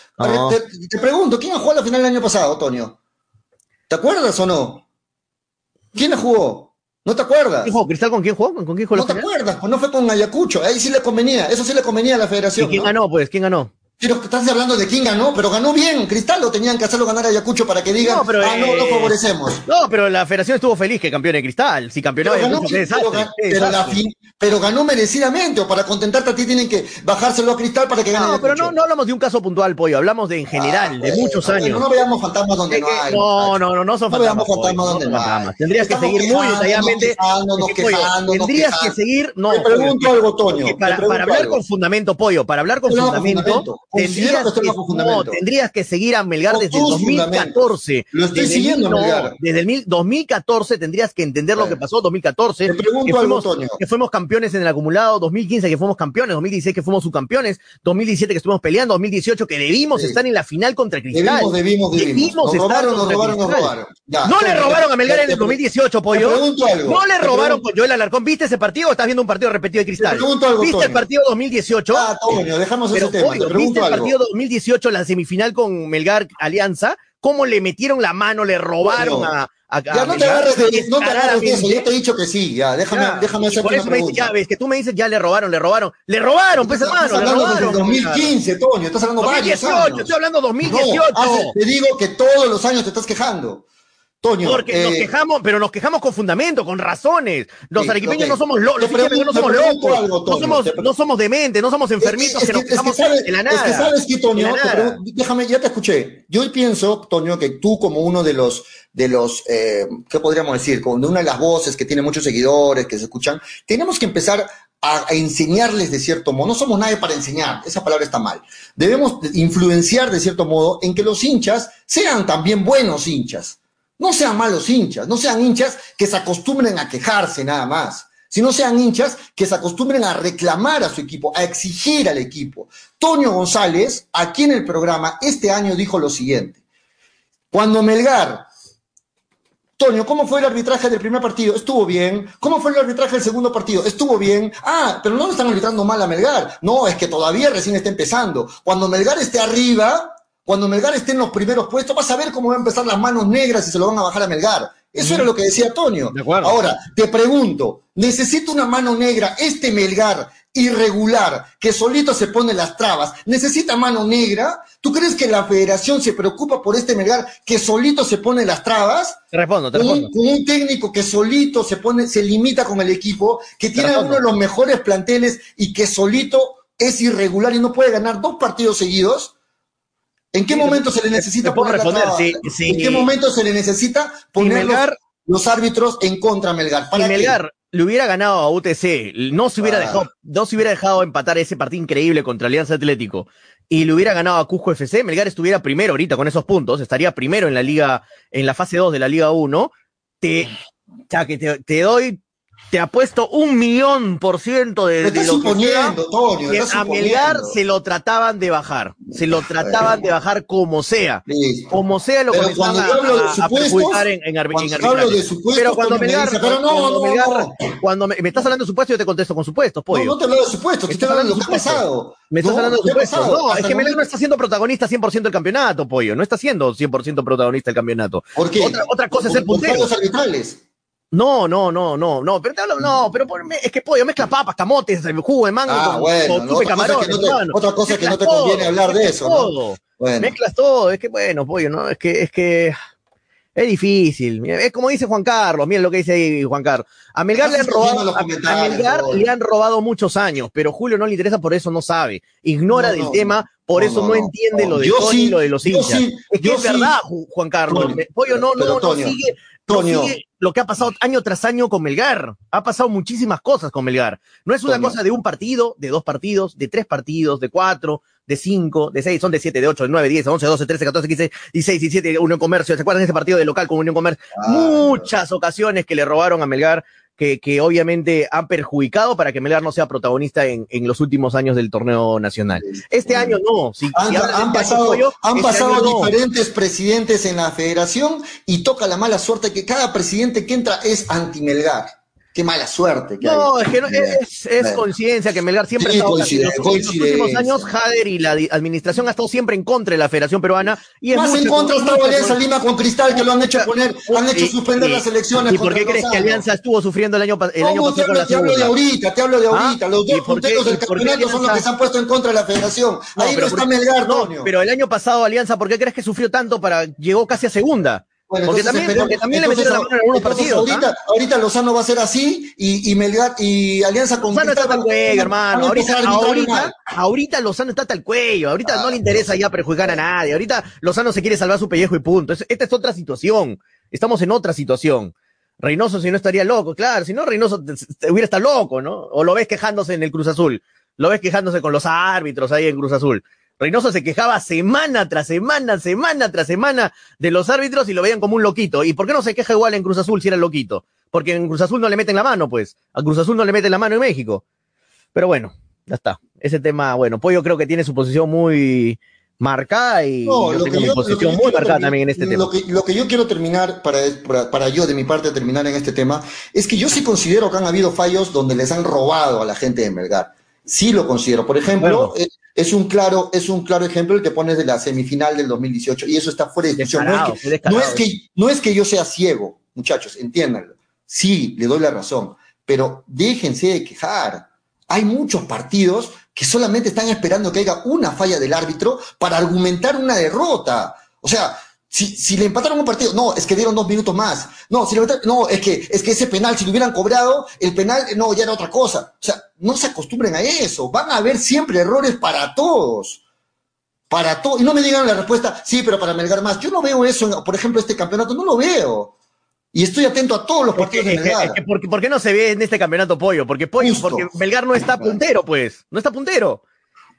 Speaker 3: Te, pregunto, ¿quién ha jugado la final el año pasado, Antonio? ¿Te acuerdas o no? ¿Quién la jugó? ¿No te acuerdas?
Speaker 4: ¿Quién jugó? ¿Cristal con quién jugó? ¿Con quién jugó
Speaker 3: No te acuerdas, pues no fue con Ayacucho. Ahí sí le convenía, eso sí le convenía a la federación.
Speaker 4: ¿Y quién ganó, pues? ¿Quién ganó?
Speaker 3: Pero estás hablando de quién ganó, pero ganó bien. Cristal lo tenían que hacerlo ganar a Ayacucho para que digan, no, pero, ah, no, no eh, favorecemos.
Speaker 4: No, pero la federación estuvo feliz que campeón de Cristal. Si campeonaba pero ganó,
Speaker 3: pero, ganó, merecidamente, o para contentarte a ti tienen que bajárselo a Cristal para que gane.
Speaker 4: No, pero no, no hablamos de un caso puntual, Pollo, hablamos de en general, de muchos años.
Speaker 3: no veamos fantasmas donde no hay.
Speaker 4: No, no, no, no son fantasmas. No veamos fantasmas donde no hay. Tendrías que seguir muy detalladamente. Tendrías que seguir. No,
Speaker 3: te pregunto algo, Toño.
Speaker 4: Para hablar con fundamento, Pollo, para hablar con fundamento, tendrías que no, tendrías que seguir a Melgar desde el 2014.
Speaker 3: Lo estoy siguiendo, Melgar.
Speaker 4: Desde el 2014 tendrías que entender lo que pasó 2014.
Speaker 3: Te pregunto
Speaker 4: que, fuimos,
Speaker 3: algo,
Speaker 4: que fuimos campeones en el acumulado, 2015 que fuimos campeones, 2016 que fuimos subcampeones, 2017 que estuvimos peleando, 2018 que debimos estar en la final contra Cristal.
Speaker 3: Debimos, debimos, debimos.
Speaker 4: Nos robaron, nos robaron, nos robaron. no le robaron a Melgar en el 2018, pollo. No le robaron con Joel Alarcón. ¿Viste ese partido o estás viendo un partido repetido de Cristal? ¿Viste el partido 2018?
Speaker 3: Ah, Toño, dejamos ese tema. ¿Viste
Speaker 4: el partido 2018, la semifinal con Melgar Alianza, cómo le metieron la mano, le robaron a, a,
Speaker 3: Ya no te agarres de, no te agarres de eso, yo te he dicho que sí, ya, déjame, ya, déjame hacer
Speaker 4: por eso me dice, ya ves, que tú me dices, ya le robaron, le robaron, le robaron, pues hermano,
Speaker 3: estás hablando robaron. 2015, Toño, estás hablando 2018, varios años.
Speaker 4: estoy hablando 2018.
Speaker 3: No, te digo que todos los años te estás quejando. Toño,
Speaker 4: Porque nos eh, quejamos, pero nos quejamos con fundamento, con razones. Los arequipeños no somos locos, no somos locos, no somos, no somos dementes, no somos enfermitos que, nos quejamos de la nada.
Speaker 3: Es que sabes que, Toño, déjame, ya te escuché. Yo pienso, Toño, que tú como uno de los, de los, eh, ¿qué podríamos decir? Como de una de las voces que tiene muchos seguidores, que se escuchan, tenemos que empezar a, a, enseñarles de cierto modo. No somos nadie para enseñar, esa palabra está mal. Debemos influenciar de cierto modo en que los hinchas sean también buenos hinchas. No sean malos hinchas, no sean hinchas que se acostumbren a quejarse nada más, sino sean hinchas que se acostumbren a reclamar a su equipo, a exigir al equipo. Toño González, aquí en el programa, este año dijo lo siguiente. Cuando Melgar Toño, ¿cómo fue el arbitraje del primer partido? Estuvo bien. ¿Cómo fue el arbitraje del segundo partido? Estuvo bien. Ah, pero no le están arbitrando mal a Melgar. No, es que todavía recién está empezando. Cuando Melgar esté arriba, cuando Melgar esté en los primeros puestos, vas a ver cómo van a empezar las manos negras y se lo van a bajar a Melgar. Eso era lo que decía Antonio. Ahora, te pregunto, ¿necesita una mano negra este Melgar irregular que solito se pone las trabas? ¿Necesita mano negra? ¿Tú crees que la federación se preocupa por este Melgar que solito se pone las trabas?
Speaker 4: Te respondo, te respondo.
Speaker 3: Un, un técnico que solito se pone, se limita con el equipo, que tiene uno de los mejores planteles y que solito es irregular y no puede ganar dos partidos seguidos. ¿En qué momento se le necesita poner
Speaker 4: responder,
Speaker 3: ¿En qué momento se le necesita poner los, árbitros en contra Melgar?
Speaker 4: si Melgar le hubiera ganado a UTC, no se hubiera ah. dejado, no se hubiera dejado empatar ese partido increíble contra Alianza Atlético y le hubiera ganado a Cusco FC, Melgar estuviera primero ahorita con esos puntos, estaría primero en la liga, en la fase 2 de la Liga 1. Te, ya que te, te doy te apuesto un millón por ciento de,
Speaker 3: de lo suponiendo, que, que
Speaker 4: a Melgar se lo trataban de bajar, se lo trataban de bajar como sea, como sea lo
Speaker 3: pero cuando yo hablo de supuestos,
Speaker 4: en, en,
Speaker 3: hablo de supuestos,
Speaker 4: pero cuando Melgar, pero no, cuando, no, Melgar, no. cuando me, me, estás hablando de supuestos, yo te contesto con supuestos, pollo.
Speaker 3: No, no te hablo de supuestos, te estoy hablando de lo que ha pasado.
Speaker 4: Me estás hablando de supuestos. No, es que Melgar no está siendo protagonista 100% del campeonato, pollo, no está siendo 100% protagonista del campeonato.
Speaker 3: ¿Por qué?
Speaker 4: Otra, otra cosa es el puntero.
Speaker 3: arbitrales.
Speaker 4: No, no, no, no, no, pero te hablo, no, pero por, es que pollo, mezcla papas, camotes, jugo de mango
Speaker 3: ah,
Speaker 4: con,
Speaker 3: bueno,
Speaker 4: con no
Speaker 3: otra cosa que no te conviene hablar de eso,
Speaker 4: todo.
Speaker 3: ¿no?
Speaker 4: Bueno. Mezclas todo, es que bueno, pollo, ¿no? Es que, es que es difícil. Es como dice Juan Carlos, miren lo que dice ahí Juan Carlos. A Melgar, le han, robado, a, a Melgar le han robado muchos años, pero Julio no le interesa, por eso no sabe. Ignora del tema, por eso no, entiende lo de Tony y lo de los hinchas. es que es verdad, Juan Carlos. Pollo no, no, no sigue lo que ha pasado año tras año con Melgar. Ha pasado muchísimas cosas con Melgar. No es una cosa de un partido, de dos partidos, de tres partidos, de cuatro, de cinco, de seis, son de siete, de ocho, de nueve, diez, once, doce, trece, catorce, quince, dieciséis, diecisiete, Unión Comercio. ¿Se acuerdan de ese partido de local con Unión Comercio? Ah, Muchas ocasiones que le robaron a Melgar que, obviamente han perjudicado para que Melgar no sea protagonista en, los últimos años del torneo nacional. Este año no.
Speaker 3: han, pasado, han pasado diferentes presidentes en la federación y toca la mala suerte que cada presidente que entra es anti-Melgar. Qué mala suerte. Que
Speaker 4: no, es que no, es, es coincidencia que Melgar siempre ha estado. En los, últimos años, Jader y la administración ha estado siempre en contra de la Federación Peruana. Y
Speaker 3: Más en contra está Alianza Lima con Cristal, que lo han hecho poner, han hecho suspender las elecciones.
Speaker 4: ¿Y por qué crees que Alianza estuvo sufriendo el año, el año pasado? Con la
Speaker 3: te hablo de ahorita, te hablo de ¿Ah? ahorita. Los dos punteros del campeonato son los que se han puesto en contra de la Federación. Ahí no está Melgar, no,
Speaker 4: Pero el año pasado, Alianza, ¿por qué crees que sufrió tanto para llegó casi a segunda? Porque, también, porque también le metieron la mano en algunos partidos.
Speaker 3: Ahorita, ahorita Lozano va a ser así y, y, Melgar, y Alianza con
Speaker 4: Lozano está tal cuello, hermano. Ahorita, ahorita, ahorita, Lozano está tal cuello. Ahorita no le interesa ya perjudicar a nadie. Ahorita Lozano se quiere salvar su pellejo y punto. esta es otra situación. Estamos en otra situación. Reynoso si no estaría loco, claro. Si no, Reynoso hubiera estado loco, ¿no? O lo ves quejándose en el Cruz Azul. Lo ves quejándose con los árbitros ahí en Cruz Azul. Reynoso se quejaba semana tras semana, semana tras semana de los árbitros y lo veían como un loquito. ¿Y por qué no se queja igual en Cruz Azul si era loquito? Porque en Cruz Azul no le meten la mano, pues. A Cruz Azul no le meten la mano en México. Pero bueno, ya está. Ese tema, bueno, Pollo creo que tiene su posición muy marcada y no, lo que yo, posición muy marcada también en este
Speaker 3: tema. Lo que yo quiero terminar, para, para, para, yo de mi parte terminar en este tema, es que yo sí considero que han habido fallos donde les han robado a la gente de Melgar. Sí lo considero. Por ejemplo, eh, es, un claro, es un claro ejemplo el que pones de la semifinal del 2018 y eso está fuera de discusión. No, es que, no, es que, no es que yo sea ciego, muchachos, entiéndanlo. Sí, le doy la razón, pero déjense de quejar. Hay muchos partidos que solamente están esperando que haya una falla del árbitro para argumentar una derrota. O sea, si, si, le empataron un partido, no, es que dieron dos minutos más. No, si le no, es que, es que ese penal, si lo hubieran cobrado, el penal, no, ya era otra cosa. O sea, no se acostumbren a eso. Van a haber siempre errores para todos. Para todos. Y no me digan la respuesta, sí, pero para Melgar más. Yo no veo eso, por ejemplo, este campeonato, no lo veo. Y estoy atento a todos los partidos de Melgar.
Speaker 4: ¿por, qué no se ve en este campeonato Pollo? Porque Pollo, porque Melgar no está puntero, pues. No está puntero.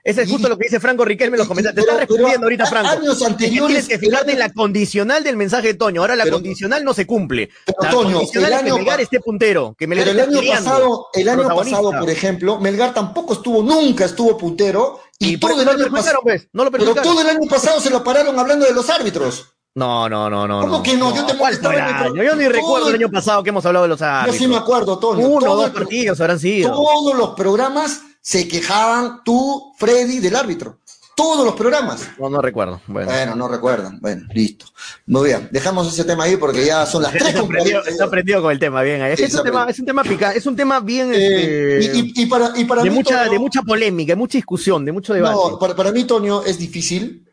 Speaker 4: Ese es justo lo que dice Franco Riquelme en los comentarios. Te está respondiendo ahorita, Franco.
Speaker 3: Años anteriores.
Speaker 4: Tienes que fijarte en la condicional del mensaje de Toño. Ahora la condicional no se cumple. la condicional es que Melgar esté puntero. Que Melgar
Speaker 3: pero el año pasado, el año pasado, por ejemplo, Melgar tampoco estuvo, nunca estuvo puntero. Y, todo el año pasado. Pues, no lo pero todo el año pasado se lo pararon hablando de los árbitros.
Speaker 4: No, no, no, no.
Speaker 3: ¿Cómo que no?
Speaker 4: Yo te año? Yo ni recuerdo el año pasado que hemos hablado de los árbitros.
Speaker 3: Yo sí me acuerdo, Toño.
Speaker 4: Uno o dos partidos habrán sido.
Speaker 3: Todos los programas se quejaban tú, Freddy, del árbitro. Todos los programas.
Speaker 4: No, no recuerdo.
Speaker 3: Bueno, no recuerdan. Bueno, listo. Muy bien, dejamos ese tema ahí porque ya son las tres.
Speaker 4: Está aprendido con el tema, bien. Es, un tema, es un tema pica, es un tema bien.
Speaker 3: Eh, este, y, para, y para
Speaker 4: de, mucha, de mucha polémica, de mucha discusión, de mucho debate.
Speaker 3: No, para, para mí, Tonio, es difícil,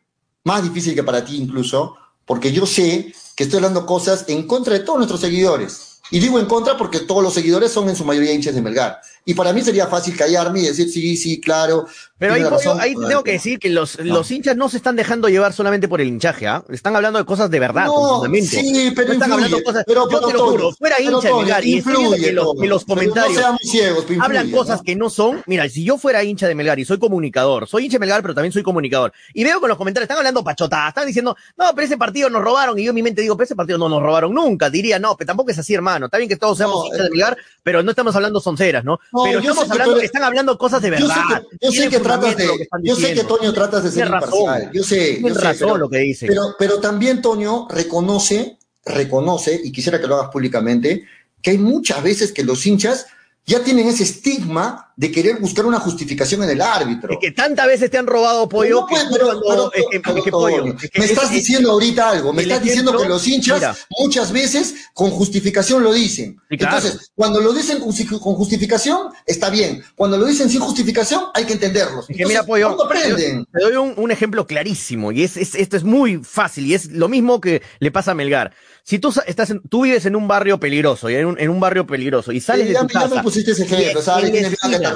Speaker 3: más difícil que para ti incluso, porque yo sé que estoy hablando cosas en contra de todos nuestros seguidores. Y digo en contra porque todos los seguidores son en su mayoría hinchas de Melgar. Y para mí sería fácil callarme y decir, sí, sí, claro.
Speaker 4: Pero ahí, ahí tengo que decir que los, los hinchas no se están dejando llevar solamente por el hinchaje, ¿ah? Están hablando de cosas de verdad,
Speaker 3: no, Sí, pero están hablando cosas. Pero,
Speaker 4: yo te lo juro, fuera hincha de Melgar y que los, que los comentarios
Speaker 3: ciegos,
Speaker 4: hablan cosas que no son. Mira, si yo fuera hincha de Melgar y soy comunicador, soy hincha de Melgar, pero también soy comunicador, y veo que los comentarios están hablando pachotadas, están diciendo, no, pero ese partido nos robaron, y yo en mi mente digo, pero ese partido no nos robaron nunca. Diría, no, pero tampoco es así, hermano. Está bien que todos seamos hinchas de eh, Melgar, pero no estamos hablando sonceras, ¿no? Pero estamos hablando están hablando cosas de verdad.
Speaker 3: Yo sé que, tratas de, yo sé que Toño tratas de ser imparcial. Yo sé, yo
Speaker 4: sé, pero, lo que dice.
Speaker 3: Pero, pero también Toño reconoce, reconoce, y quisiera que lo hagas públicamente, que hay muchas veces que los hinchas ya tienen ese estigma de querer buscar una justificación en el árbitro.
Speaker 4: Es que tantas veces te han robado pollo.
Speaker 3: me estás diciendo ahorita algo, me estás diciendo que los hinchas muchas veces con justificación lo dicen. Entonces, cuando lo dicen con justificación, está bien. Cuando lo dicen sin justificación, hay que entenderlos.
Speaker 4: que mira, pollo, te doy un, ejemplo clarísimo, y es, esto es muy fácil, y es lo mismo que le pasa a Melgar. Si tú estás tú vives en un barrio peligroso, y en un, en un barrio peligroso, y sales de tu casa.
Speaker 3: me pusiste ese ejemplo, ¿sabes? En, la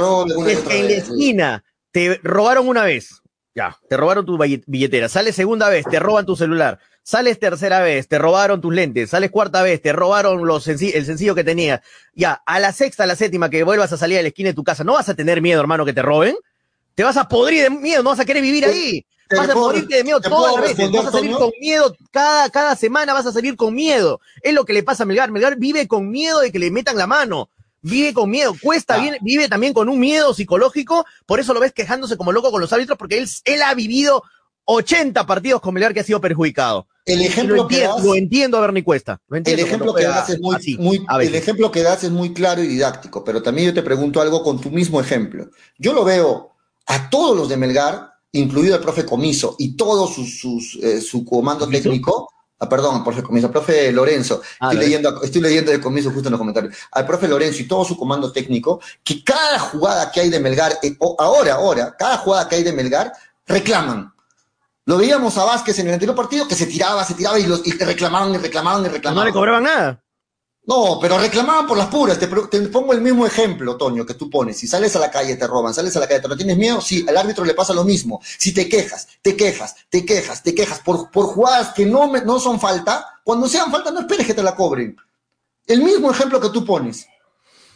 Speaker 4: en la esquina te robaron una vez, ya, te robaron tu billetera, sales segunda vez, te roban tu celular, Sales tercera vez, te robaron tus lentes. Sales cuarta vez, te robaron los el sencillo que tenías. Ya, a la sexta, a la séptima, que vuelvas a salir a la esquina de tu casa, ¿no vas a tener miedo, hermano, que te roben? Te vas a podrir de miedo, no vas a querer vivir ahí. Vas a morirte de miedo todas las veces. Vas a salir con miedo. Cada, cada semana vas a salir con miedo. Es lo que le pasa a Melgar. Melgar vive con miedo de que le metan la mano vive con miedo, cuesta, ah. vive, también con un miedo psicológico, por eso lo ves quejándose como loco con los árbitros, porque él, él ha vivido 80 partidos con Melgar que ha sido perjudicado.
Speaker 3: El ejemplo
Speaker 4: lo entiendo, que lo entiendo a Bernie Cuesta.
Speaker 3: el ejemplo que das es muy, el ejemplo que das es muy claro y didáctico, pero también yo te pregunto algo con tu mismo ejemplo. Yo lo veo a todos los de Melgar, incluido el profe Comiso y todo sus, eh, su comando técnico, Ah, perdón, profe Comiso, profe Lorenzo, ah, estoy, leyendo, estoy leyendo de Comiso justo en los comentarios, al profe Lorenzo y todo su comando técnico, que cada jugada que hay de Melgar, eh, ahora, ahora, cada jugada que hay de Melgar, reclaman. Lo veíamos a Vázquez en el anterior partido, que se tiraba, se tiraba y, los, y reclamaban y reclamaban y reclamaban.
Speaker 4: No le cobraban nada.
Speaker 3: No, pero reclamaban por las puras. Te, pongo el mismo ejemplo, Toño, que tú pones. Si sales a la calle, te roban, sales a la calle, ¿te no tienes miedo? Sí, al árbitro le pasa lo mismo. Si te quejas, te quejas, te quejas, te quejas por, por jugadas que no, no son falta, cuando sean falta no esperes que te la cobren. El mismo ejemplo que tú pones.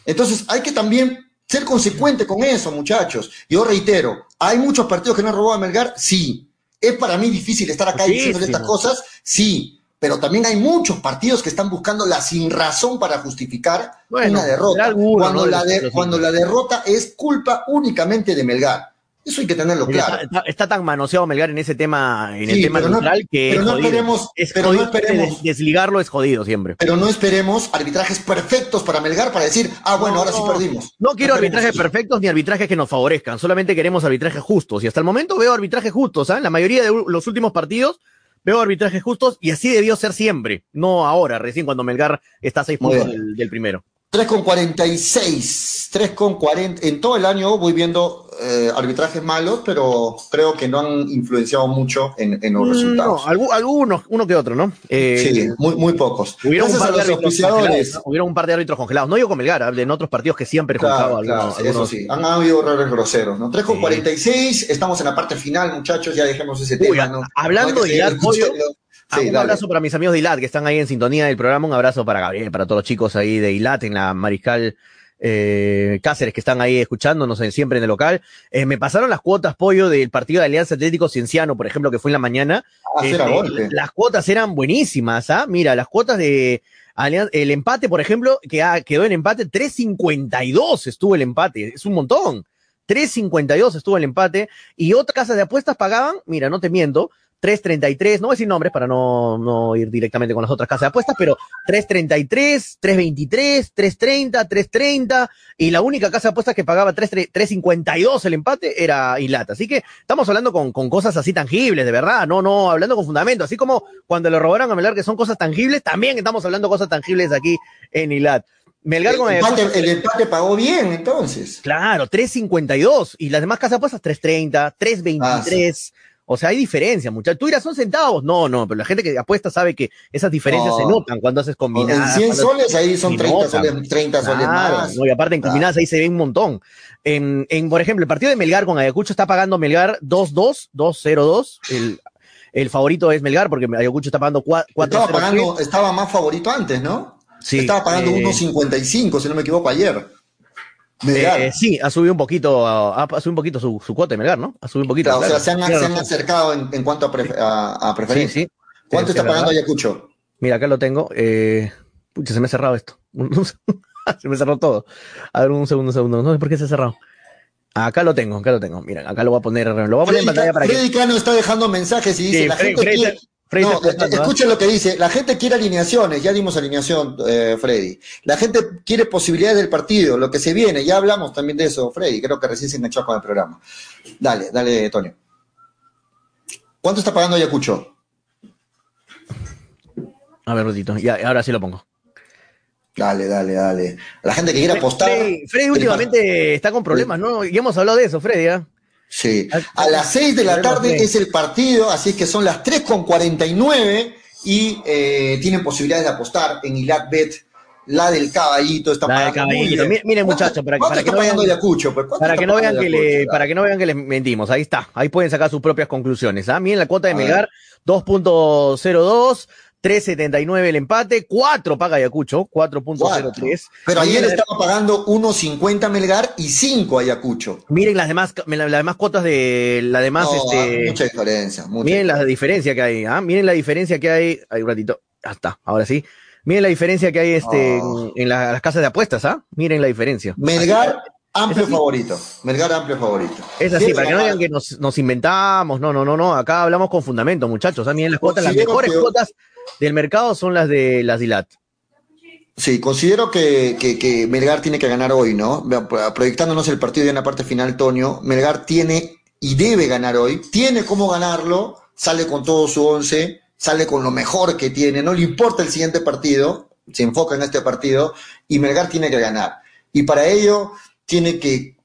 Speaker 3: Entonces hay que también ser consecuente con eso, muchachos. Yo reitero, ¿hay muchos partidos que no han robado a Melgar? Sí. ¿Es para mí difícil estar acá diciendo estas cosas? Sí pero también hay muchos partidos que están buscando la sin razón para justificar una derrota, cuando, la cuando la derrota es culpa únicamente de Melgar. Eso hay que tenerlo claro.
Speaker 4: Está, tan manoseado Melgar en ese tema, en el tema neutral que
Speaker 3: pero no esperemos, pero no esperemos
Speaker 4: desligarlo es jodido siempre.
Speaker 3: Pero no esperemos arbitrajes perfectos para Melgar para decir, ah, bueno, ahora sí perdimos.
Speaker 4: No quiero arbitrajes perfectos ni arbitrajes que nos favorezcan, solamente queremos arbitrajes justos. Y hasta el momento veo arbitrajes justos, ¿ah? La mayoría de los últimos partidos veo arbitrajes justos y así debió ser siempre, no ahora, recién cuando Melgar está a seis puntos del, primero.
Speaker 3: 3 con 46, 3 con 40. En todo el año voy viendo eh, arbitrajes malos, pero creo que no han influenciado mucho en, en los mm, resultados.
Speaker 4: No, algunos, uno que otro, ¿no?
Speaker 3: Eh, sí, muy, muy pocos.
Speaker 4: Hubieron un, par de árbitros hubieron un par de árbitros congelados. No digo con Melgar, en otros partidos que siempre han perjudicado
Speaker 3: claro, Eso sí, han habido errores groseros, ¿no? 3 con 46, estamos en la parte final, muchachos, ya dejemos ese tema. ¿no?
Speaker 4: Hablando de Ilar, Ah, un abrazo para mis amigos de ILAT que están ahí en sintonía del programa. Un abrazo para Gabriel, para todos los chicos ahí de ILAT en la Mariscal eh, Cáceres que están ahí escuchándonos siempre en el local. Eh, me pasaron las cuotas pollo del partido de Alianza Atlético Cienciano, por ejemplo, que fue en la mañana.
Speaker 3: Ah, este,
Speaker 4: las cuotas eran buenísimas, ¿ah? Mira, las cuotas de Alianza, el empate, por ejemplo, que quedó en empate 3.52 estuvo el empate, es un montón. 3.52 estuvo el empate y otras casas de apuestas pagaban, mira, no te miento, 333, no voy a decir nombres para no, no ir directamente con las otras casas de apuestas, pero 333, 323, 330, 330, y la única casa de apuestas que pagaba 3, 352 el empate era Ilata. Así que estamos hablando con, con, cosas así tangibles, de verdad, no, no, hablando con fundamento, así como cuando le robaron a Melgar que son cosas tangibles, también estamos hablando cosas tangibles aquí en Ilat.
Speaker 3: Melgar el, empate, el empate pagó bien, entonces.
Speaker 4: Claro, 352, y las demás casas de apuestas 330, 323. O sea, hay diferencia, muchachos. Tú dirás, son centavos. No, no, pero la gente que apuesta sabe que esas diferencias se notan cuando haces combinadas.
Speaker 3: En 100 soles ahí son 30 soles, 30 soles más.
Speaker 4: No, y aparte en combinadas ahí se ve un montón. En, en, por ejemplo, el partido de Melgar con Ayacucho está pagando Melgar 2-2, 2-0-2. El, el favorito es Melgar porque Ayacucho está pagando 4
Speaker 3: estaba, pagando, estaba más favorito antes, ¿no? Sí. Estaba pagando eh, 1.55, si no me equivoco, ayer.
Speaker 4: Eh, sí, ha subido un poquito, ha, subido un poquito su, su, cuota de Melgar, ¿no? Ha subido un poquito.
Speaker 3: o sea, se han, acercado en, cuanto a, preferencia. Sí, sí. ¿Cuánto está pagando Ayacucho?
Speaker 4: Mira, acá lo tengo. Eh, pucha, se me ha cerrado esto. se me cerró todo. A ver, un segundo, un segundo. No sé por qué se ha cerrado. Acá lo tengo, acá lo tengo. Mira, acá lo voy a poner, lo voy a poner en pantalla para
Speaker 3: Freddy que. Cano está dejando mensajes y dice, la gente quiere, no, eh, escuchen lo que dice. La gente quiere alineaciones, ya dimos alineación, eh, Freddy. La gente quiere posibilidades del partido, lo que se viene, ya hablamos también de eso, Freddy. Creo que recién se enganchó con el programa. Dale, dale, Tonio. ¿Cuánto está pagando Ayacucho?
Speaker 4: A ver, Rotito, ya, ahora sí lo pongo.
Speaker 3: Dale, dale, dale. La gente que quiere apostar.
Speaker 4: Freddy, últimamente está con problemas, ¿no? Ya hemos hablado de eso, Freddy, ¿ah?
Speaker 3: Sí, a las 6 de la tarde es el partido, así es que son las 3 con 49 y eh, tienen posibilidades de apostar en Ilat Bet la del caballito está
Speaker 4: La del caballito. Miren, muchachos, para, para que no vean,
Speaker 3: Ayacucho, pues?
Speaker 4: para que no vean que le, para que no vean que les mentimos. Ahí está. Ahí pueden sacar sus propias conclusiones. ¿ah? Miren la cuota de Melgar, 2.02. 3.79 el empate, 4 paga Ayacucho, 4.03.
Speaker 3: Pero ayer estaba pagando 1.50 Melgar y 5 Ayacucho.
Speaker 4: Miren las demás, las demás cuotas de la demás, este.
Speaker 3: Mucha diferencia.
Speaker 4: miren la diferencia que hay, ¿ah? Miren la diferencia que hay. Hay un ratito. Hasta, ahora sí. Miren la diferencia que hay este, en, las casas de apuestas, ¿ah? Miren la diferencia.
Speaker 3: Melgar, amplio favorito. Melgar, amplio favorito.
Speaker 4: Es así, para que no digan que nos, inventamos. No, no, no, no. Acá hablamos con fundamento, muchachos. ¿ah? Miren las cuotas, las mejores cuotas del mercado son las de las DILAT.
Speaker 3: Sí, considero que, que, Melgar tiene que ganar hoy, ¿no? Proyectándonos el partido en la parte final, Tonio, Melgar tiene y debe ganar hoy, tiene cómo ganarlo, sale con todo su once, sale con lo mejor que tiene, no le importa el siguiente partido, se enfoca en este partido y Melgar tiene que ganar. Y para ello tiene que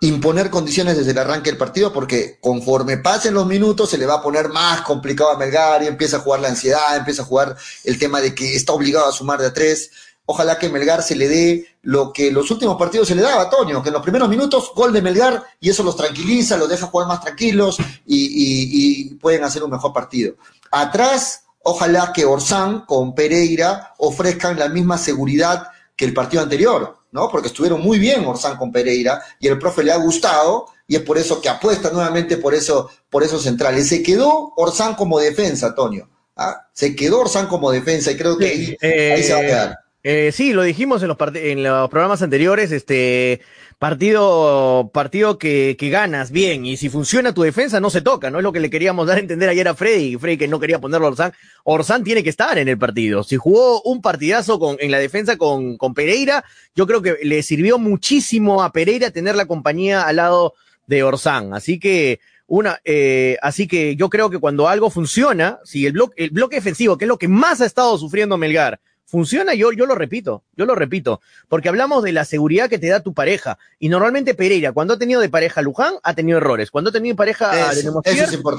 Speaker 3: imponer condiciones desde el arranque del partido porque conforme pasen los minutos se le va a poner más complicado a Melgar y empieza a jugar la ansiedad, empieza a jugar el tema de que está obligado a sumar de a tres. Ojalá que Melgar se le dé lo que los últimos partidos se le daba a Toño, que en los primeros minutos gol de Melgar y eso los tranquiliza, los deja jugar más tranquilos y, y pueden hacer un mejor partido. Atrás, ojalá que Orsán con Pereira ofrezcan la misma seguridad que el partido anterior ¿no? Porque estuvieron muy bien Orsán con Pereira y el profe le ha gustado y es por eso que apuesta nuevamente por eso, por esos centrales. Se quedó Orsán como defensa, Antonio. ¿ah? Se quedó Orsán como defensa y creo que ahí, se va a quedar.
Speaker 4: Eh, sí, lo dijimos en los, en los programas anteriores, este, partido, partido que, que, ganas bien, y si funciona tu defensa no se toca, no es lo que le queríamos dar a entender ayer a Freddy, Freddy que no quería ponerlo a Orsán, Orsán tiene que estar en el partido, si jugó un partidazo con, en la defensa con, con Pereira, yo creo que le sirvió muchísimo a Pereira tener la compañía al lado de Orsán, así que una, eh, así que yo creo que cuando algo funciona, si el bloque, el bloque defensivo, que es lo que más ha estado sufriendo Melgar, funciona, yo, yo lo repito, yo lo repito, porque hablamos de la seguridad que te da tu pareja. Y normalmente Pereira, cuando ha tenido de pareja Luján, ha tenido errores. Cuando ha tenido de pareja
Speaker 3: es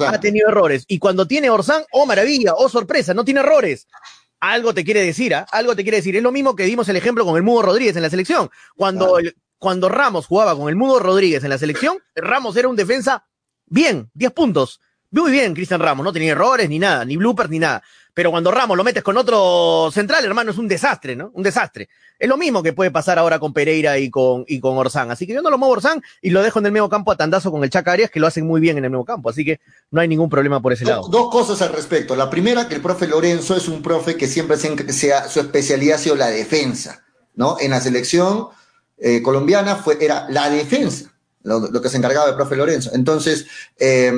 Speaker 4: ha tenido errores. Y cuando tiene Orsán, oh maravilla, oh sorpresa, no tiene errores. Algo te quiere decir, ¿ah? Algo te quiere decir. Es lo mismo que dimos el ejemplo con el Mudo Rodríguez en la selección. Cuando, cuando Ramos jugaba con el Mudo Rodríguez en la selección, Ramos era un defensa bien, 10 puntos. Muy bien, Cristian Ramos, no tenía errores ni nada, ni bloopers ni nada. Pero cuando Ramos lo metes con otro central, hermano, es un desastre, ¿no? Un desastre. Es lo mismo que puede pasar ahora con Pereira y con, y con Orsán. Así que yo no lo muevo Orsán y lo dejo en el medio campo a tandazo con el Chaca Arias, que lo hacen muy bien en el medio campo. Así que no hay ningún problema por ese lado.
Speaker 3: Dos cosas al respecto. La primera, que el profe Lorenzo es un profe que siempre sea, su especialidad ha sido la defensa, ¿no? En la selección eh, colombiana fue, era la defensa. Lo, que se encargaba el profe Lorenzo. Entonces, eh,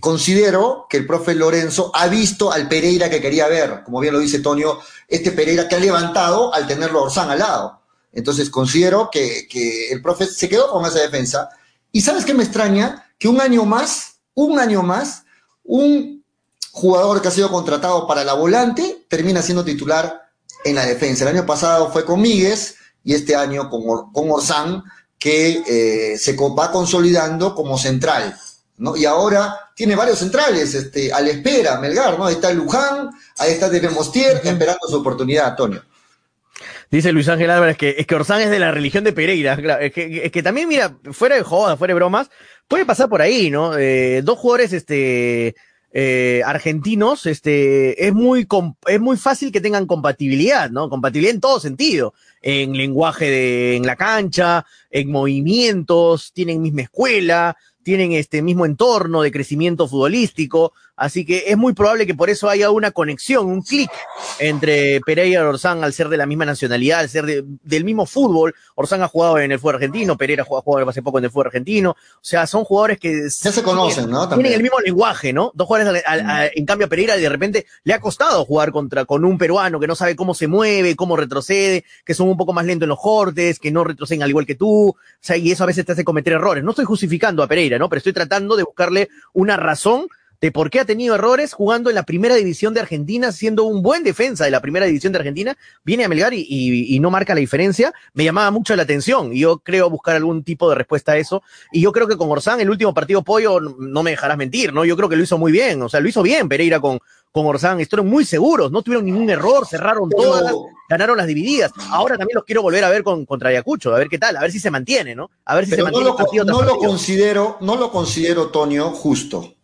Speaker 3: considero que el profe Lorenzo ha visto al Pereira que quería ver, como bien lo dice Tonio, este Pereira que ha levantado al tenerlo Orsán al lado. Entonces considero que, el profe se quedó con esa defensa. Y sabes qué me extraña? Que un año más, un año más, un jugador que ha sido contratado para la volante termina siendo titular en la defensa. El año pasado fue con Míguez y este año con, con Orsán, que eh, se va consolidando como central. ¿No? Y ahora tiene varios centrales, este, a la espera, Melgar, ¿no? Ahí está Luján, ahí está Debe Mostier, esperando su oportunidad, Antonio.
Speaker 4: Dice Luis Ángel Álvarez que es que Orsán es de la religión de Pereira. Es que, es que también, mira, fuera de joda, fuera de bromas, puede pasar por ahí, ¿no? Eh, dos jugadores, este, eh, argentinos, este, es muy, es muy fácil que tengan compatibilidad, ¿no? Compatibilidad en todo sentido. En lenguaje de, en la cancha, en movimientos, tienen misma escuela, tienen este mismo entorno de crecimiento futbolístico, así que es muy probable que por eso haya una conexión, un clic entre Pereira y Orsán al ser de la misma nacionalidad, al ser del mismo fútbol. Orsán ha jugado en el fútbol argentino, Pereira ha jugado hace poco en el fútbol argentino, o sea, son jugadores que
Speaker 3: ya se conocen, ¿no?
Speaker 4: Tienen el mismo lenguaje, ¿no? Dos jugadores, en cambio a Pereira de repente le ha costado jugar contra con un peruano que no sabe cómo se mueve, cómo retrocede, que son un poco más lentos en los cortes, que no retroceden al igual que tú, o sea, y eso a veces te hace cometer errores. No estoy justificando a Pereira, ¿no? Pero estoy tratando de buscarle una razón de por qué ha tenido errores jugando en la primera división de Argentina, siendo un buen defensa de la primera división de Argentina, viene a Melgar y, y, no marca la diferencia, me llamaba mucho la atención y yo creo buscar algún tipo de respuesta a eso. Y yo creo que con Orsán, el último partido pollo, no me dejarás mentir, ¿no? Yo creo que lo hizo muy bien, o sea, lo hizo bien Pereira con, con Orsán, estuvieron muy seguros, no tuvieron ningún error, cerraron todas, ganaron las divididas. Ahora también los quiero volver a ver con, contra Ayacucho, a ver qué tal, a ver si se mantiene, ¿no? A ver si se mantiene.
Speaker 3: No, lo, no lo considero, no lo considero, Tonio, justo.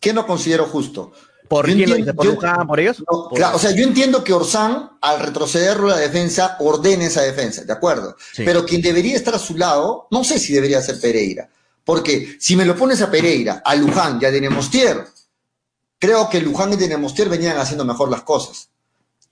Speaker 3: ¿Qué no considero justo?
Speaker 4: ¿Por quién ¿Por, ¿Por ellos?
Speaker 3: o sea, yo entiendo que Orsán, al retrocederlo la defensa, ordene esa defensa, ¿de acuerdo? Pero quien debería estar a su lado, no sé si debería ser Pereira. Porque si me lo pones a Pereira, a Luján y a Denemostier, creo que Luján y Denemostier venían haciendo mejor las cosas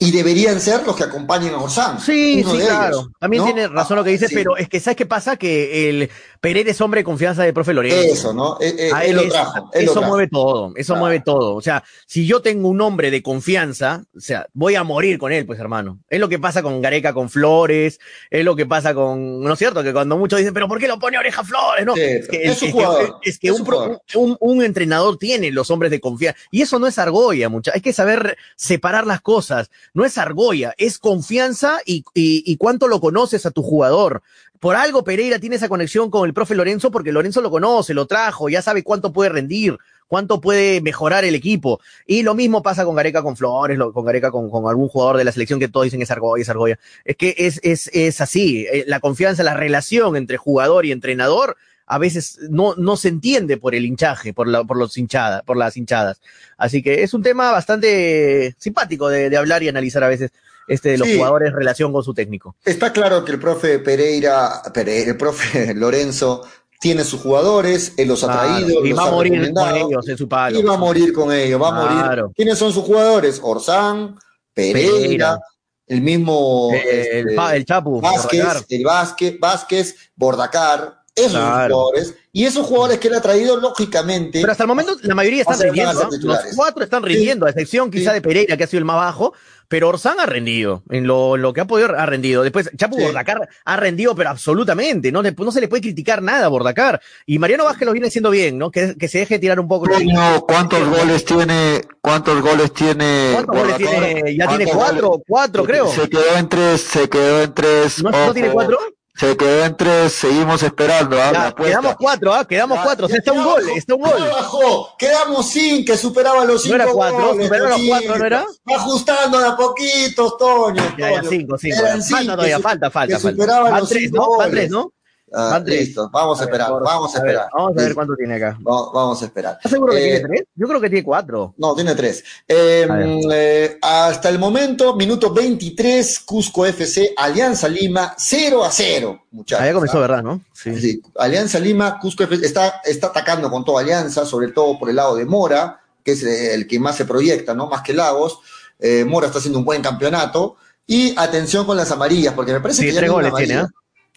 Speaker 3: y deberían ser los que acompañen a Orsán.
Speaker 4: Sí, sí, claro. También tiene razón lo que dice, pero es que ¿sabes qué pasa? Que el Pereira es hombre de confianza de profe Lorenzo.
Speaker 3: Eso, ¿no? Eh, eh, él, lo trajo,
Speaker 4: eso mueve todo, eso mueve todo. O sea, si yo tengo un hombre de confianza, o sea, voy a morir con él, pues hermano. Es lo que pasa con Gareca con Flores, es lo que pasa con, ¿no es cierto? Que cuando muchos dicen, pero ¿por qué lo pone Oreja Flores? No, es que, es, que, un, un, entrenador tiene los hombres de confianza. Y eso no es argolla, mucha. Hay que saber separar las cosas no es argolla, es confianza y, y, cuánto lo conoces a tu jugador. Por algo Pereira tiene esa conexión con el profe Lorenzo porque Lorenzo lo conoce, lo trajo, ya sabe cuánto puede rendir, cuánto puede mejorar el equipo. Y lo mismo pasa con Gareca con Flores, con Gareca con, con algún jugador de la selección que todos dicen es argolla, es argolla. Es que es, es, es así, eh, la confianza, la relación entre jugador y entrenador a veces no, no se entiende por el hinchaje, por, la, por, los hinchadas, por las hinchadas. Así que es un tema bastante simpático de, hablar y analizar a veces este de los jugadores en relación con su técnico.
Speaker 3: Está claro que el profe Pereira, el profe Lorenzo tiene sus jugadores, él los ha traído.
Speaker 4: Y va a morir con ellos en su palo.
Speaker 3: Y va a morir con ellos, va a morir. ¿Quiénes son sus jugadores? Orsán, Pereira, el mismo
Speaker 4: el, este, el, Chapu,
Speaker 3: Vázquez, el Vázquez, Vázquez, Bordacar, esos jugadores, y esos jugadores que él ha traído, lógicamente.
Speaker 4: Pero hasta el momento la mayoría están rindiendo. Los cuatro están rindiendo, a excepción quizá de Pereira, que ha sido el más bajo, pero Orsán ha rendido. En lo, lo que ha podido, ha rendido. Después, Chapu Bordacar ha rendido, pero absolutamente. No, no se le puede criticar nada a Bordacar. Y Mariano Vázquez lo viene haciendo bien, ¿no? Que, que se deje tirar un poco.
Speaker 3: No, ¿Cuántos goles tiene? ¿Cuántos goles tiene?
Speaker 4: ¿Cuántos goles tiene? Ya tiene cuatro, cuatro, creo.
Speaker 3: Se quedó en tres, se quedó en tres.
Speaker 4: ¿No tiene cuatro?
Speaker 3: Se quedó en tres, seguimos esperando.
Speaker 4: ¿ah? quedamos cuatro, ¿ah? quedamos cuatro. está un gol, está un gol.
Speaker 3: Bajó. Quedamos sin que superaba los cinco.
Speaker 4: No era cuatro, superaba los cuatro, ¿no era?
Speaker 3: Va ajustando de a poquitos, Toño.
Speaker 4: Ya, ya, cinco, cinco. falta todavía, falta, falta. falta.
Speaker 3: Van tres,
Speaker 4: ¿no? Van tres, ¿no?
Speaker 3: Ah, listo, vamos a, esperar, vamos a, esperar.
Speaker 4: vamos a ver cuánto tiene acá.
Speaker 3: vamos a esperar.
Speaker 4: ¿Estás seguro que tiene eh, tres? Yo creo que tiene cuatro.
Speaker 3: No, tiene tres. Em, eh, hasta el momento, minuto 23, Cusco FC, Alianza Lima, 0 a 0, muchachos.
Speaker 4: Ahí comenzó, ¿verdad? ¿no?
Speaker 3: Sí. sí. Alianza Lima, Cusco FC está, está atacando con toda Alianza, sobre todo por el lado de Mora, que es el que más se proyecta, ¿no? Más que Lagos. Eh, Mora está haciendo un buen campeonato. Y atención con las amarillas, porque me parece que.
Speaker 4: tres goles tiene.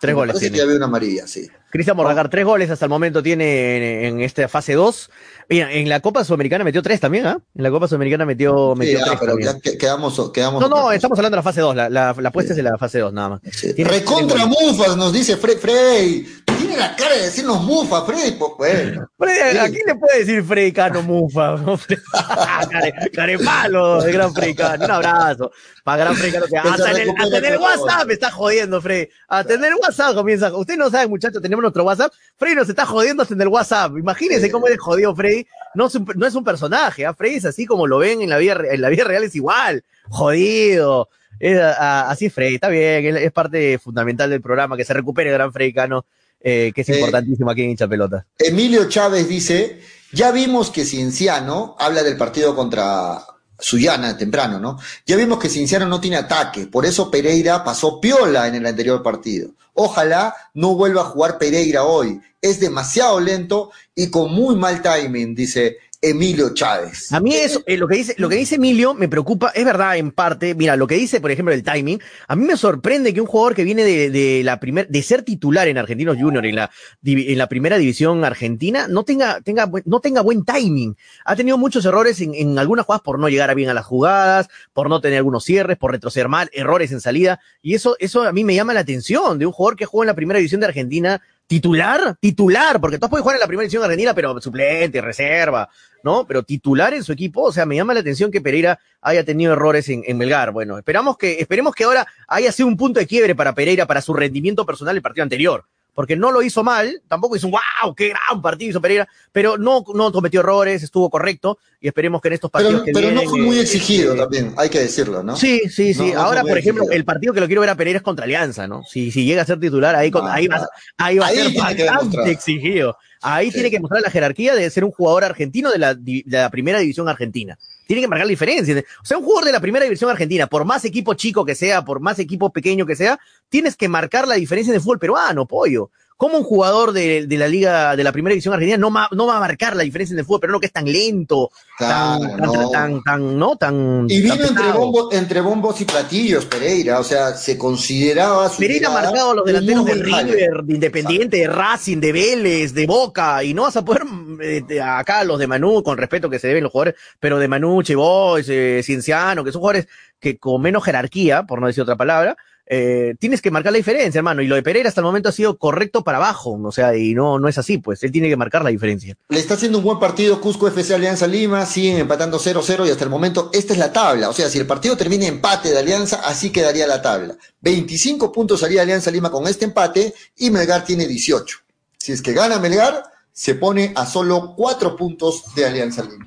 Speaker 4: Tres goles
Speaker 3: tiene. que había una amarilla, sí.
Speaker 4: Cristian Mordagar, tres goles hasta el momento tiene en, esta fase 2. Mira, en la Copa Sudamericana metió tres también, ¿ah? En la Copa Sudamericana metió, metió
Speaker 3: sí,
Speaker 4: tres.
Speaker 3: pero quedamos, quedamos.
Speaker 4: No, no, estamos hablando de la fase 2. La, la, apuesta es de la fase 2, nada más.
Speaker 3: Recontra Mufas, nos dice Frey. Frey. Tiene la cara de decirnos Mufa, Freddy. Pues, bueno.
Speaker 4: Freddy, ¿a quién le puede decir Freddy Cano Mufa? care, care malo de Gran Freddy Cano. Un abrazo. Para Gran Freddy Cano. Hasta en el, el WhatsApp me está jodiendo, Freddy. Hasta en el WhatsApp comienza. Usted no sabe, muchachos, tenemos nuestro WhatsApp. Freddy nos está jodiendo hasta en el WhatsApp. Imagínense cómo es jodido Freddy. No es un, no es un personaje, ¿eh? Freddy es así como lo ven en la vida, en la vida real, es igual. Jodido. Es, así es Freddy, está bien, es parte fundamental del programa, que se recupere el gran Freddy Cano, eh, que es eh, importantísimo aquí en hincha pelota.
Speaker 3: Emilio Chávez dice, ya vimos que Cienciano habla del partido contra Suyana temprano, ¿no? Ya vimos que Cinciano no tiene ataque, por eso Pereira pasó piola en el anterior partido. Ojalá no vuelva a jugar Pereira hoy. Es demasiado lento y con muy mal timing, dice Emilio Chávez.
Speaker 4: A mí eso, eh, lo que dice, lo que dice Emilio me preocupa, es verdad en parte, mira, lo que dice, por ejemplo, el timing, a mí me sorprende que un jugador que viene de, de la primer, de ser titular en Argentinos Junior en la, en la primera división argentina, no tenga, tenga, no tenga buen timing. Ha tenido muchos errores en, en algunas jugadas por no llegar bien a las jugadas, por no tener algunos cierres, por retroceder mal, errores en salida, y eso, eso a mí me llama la atención de un jugador que juega en la primera división de Argentina titular, titular, porque todos pueden jugar en la primera edición argentina, pero suplente, reserva, ¿no? Pero titular en su equipo, o sea, me llama la atención que Pereira haya tenido errores en, en Melgar. Bueno, esperamos que, esperemos que ahora haya sido un punto de quiebre para Pereira, para su rendimiento personal el partido anterior porque no lo hizo mal, tampoco hizo un wow, qué gran partido hizo Pereira, pero no, no cometió errores, estuvo correcto y esperemos que en estos partidos
Speaker 3: pero, pero no fue muy eh, exigido eh, también, hay que decirlo, ¿no?
Speaker 4: Sí, sí, sí. Ahora, por ejemplo, el partido que lo quiero ver a Pereira es contra Alianza, ¿no? Si, si llega a ser titular, ahí, ah, ahí, va, ahí va a ser bastante exigido. Ahí tiene que mostrar la jerarquía de ser un jugador argentino de la, de la primera división argentina tiene que marcar la diferencia. O sea, un jugador de la primera división argentina, por más equipo chico que sea, por más equipo pequeño que sea, tienes que marcar la diferencia en el fútbol peruano, pollo. ¿Cómo un jugador de, la liga, de la primera división argentina no, no va a marcar la diferencia en el fútbol peruano que es tan lento, tan, tan, tan, ¿no? Tan,
Speaker 3: y vino entre, bombos, entre bombos y platillos Pereira, o sea, se consideraba
Speaker 4: su Pereira ha marcado a los delanteros de River, de Independiente, de Racing, de Vélez, de Boca, y no vas a poder, eh, acá los de Manú, con respeto que se deben los jugadores, pero de Manú, Boys, eh, Cienciano, que son jugadores que con menos jerarquía, por no decir otra palabra, eh, tienes que marcar la diferencia, hermano. Y lo de Pereira hasta el momento ha sido correcto para abajo, o sea, y no, no es así, pues él tiene que marcar la diferencia.
Speaker 3: Le está haciendo un buen partido Cusco FC Alianza Lima, siguen empatando 0-0 y hasta el momento esta es la tabla. O sea, si el partido termina empate de Alianza, así quedaría la tabla. 25 puntos haría Alianza Lima con este empate y Melgar tiene 18. Si es que gana Melgar, se pone a solo 4 puntos de Alianza Lima.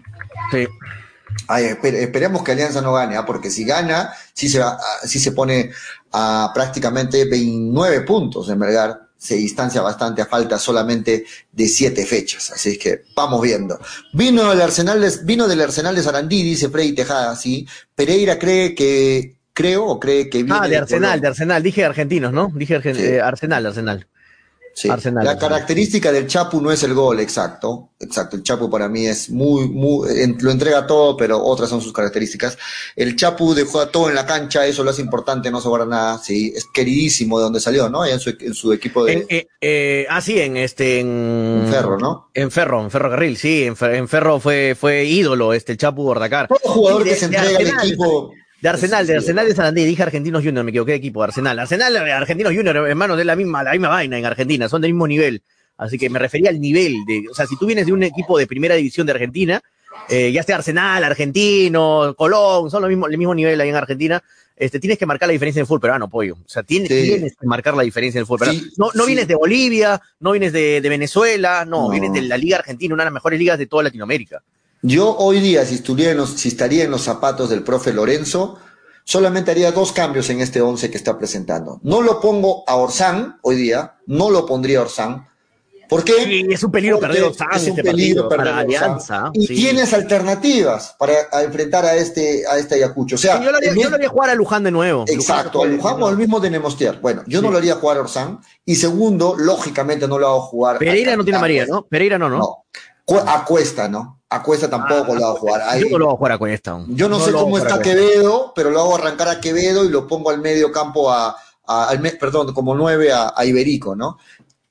Speaker 4: Sí.
Speaker 3: Ay, esperemos que Alianza no gane, ¿ah? porque si gana, sí se, va, sí se pone a prácticamente 29 puntos en Melgar, se distancia bastante a falta solamente de siete fechas, así que vamos viendo. Vino el Arsenal de, vino del Arsenal de Sarandí, dice Freddy Tejada, sí. Pereira cree que, creo o cree que
Speaker 4: Ah, de Arsenal, de Arsenal, dije argentinos, ¿no? Dije eh, Arsenal, Arsenal.
Speaker 3: La característica del Chapu no es el gol, exacto. Exacto. El Chapu para mí es muy, muy, lo entrega todo, pero otras son sus características. El Chapu dejó todo en la cancha, eso lo hace importante, no sobra nada. Sí, es queridísimo de donde salió, ¿no? En su, en su equipo de.
Speaker 4: Eh, eh, ah, sí, en este. En,
Speaker 3: Ferro, ¿no?
Speaker 4: En Ferro, en Ferro Carril, sí. En, Ferro fue, fue ídolo este el Chapu Bordacar.
Speaker 3: Todo jugador que se entrega al equipo.
Speaker 4: De Arsenal, de Arsenal de Sarandí, dije Argentinos Junior, me equivoqué de equipo, Arsenal. Arsenal, Argentinos Junior, hermano, de la misma, la misma vaina en Argentina, son del mismo nivel. Así que me refería al nivel de, o sea, si tú vienes de un equipo de primera división de Argentina, eh, ya sea Arsenal, Argentino, Colón, son lo mismo, el mismo nivel ahí en Argentina, este, tienes que marcar la diferencia en el fútbol peruano, pollo. O sea, tienes, tienes que marcar la diferencia en el fútbol peruano. no, no vienes de Bolivia, no vienes de, Venezuela, no, vienes de la Liga Argentina, una de las mejores ligas de toda Latinoamérica.
Speaker 3: Yo hoy día, si, estuviera si estaría en los zapatos del profe Lorenzo, solamente haría dos cambios en este 11 que está presentando. No lo pongo a Orsán hoy día, no lo pondría a Orsán. ¿Por qué?
Speaker 4: Sí, es un peligro perder Orsán. Es un este peligro perder para Alianza.
Speaker 3: Y tienes alternativas para enfrentar a este, a este Ayacucho. O sea,
Speaker 4: yo, lo haría, jugar a Luján de nuevo.
Speaker 3: Exacto, a Luján o al mismo de Nemostier. Bueno, yo no lo haría jugar a Orsán. Y segundo, lógicamente no lo hago jugar.
Speaker 4: Pereira no tiene María, ¿no? Pereira no, ¿no? No.
Speaker 3: A Cuesta, ¿no? A Cuesta tampoco ah, lo hago jugar.
Speaker 4: yo no lo hago jugar a Cuesta.
Speaker 3: Yo no, sé cómo está Quevedo, pero lo hago arrancar a Quevedo y lo pongo al medio campo a, al, perdón, como nueve a, Iberico, ¿no?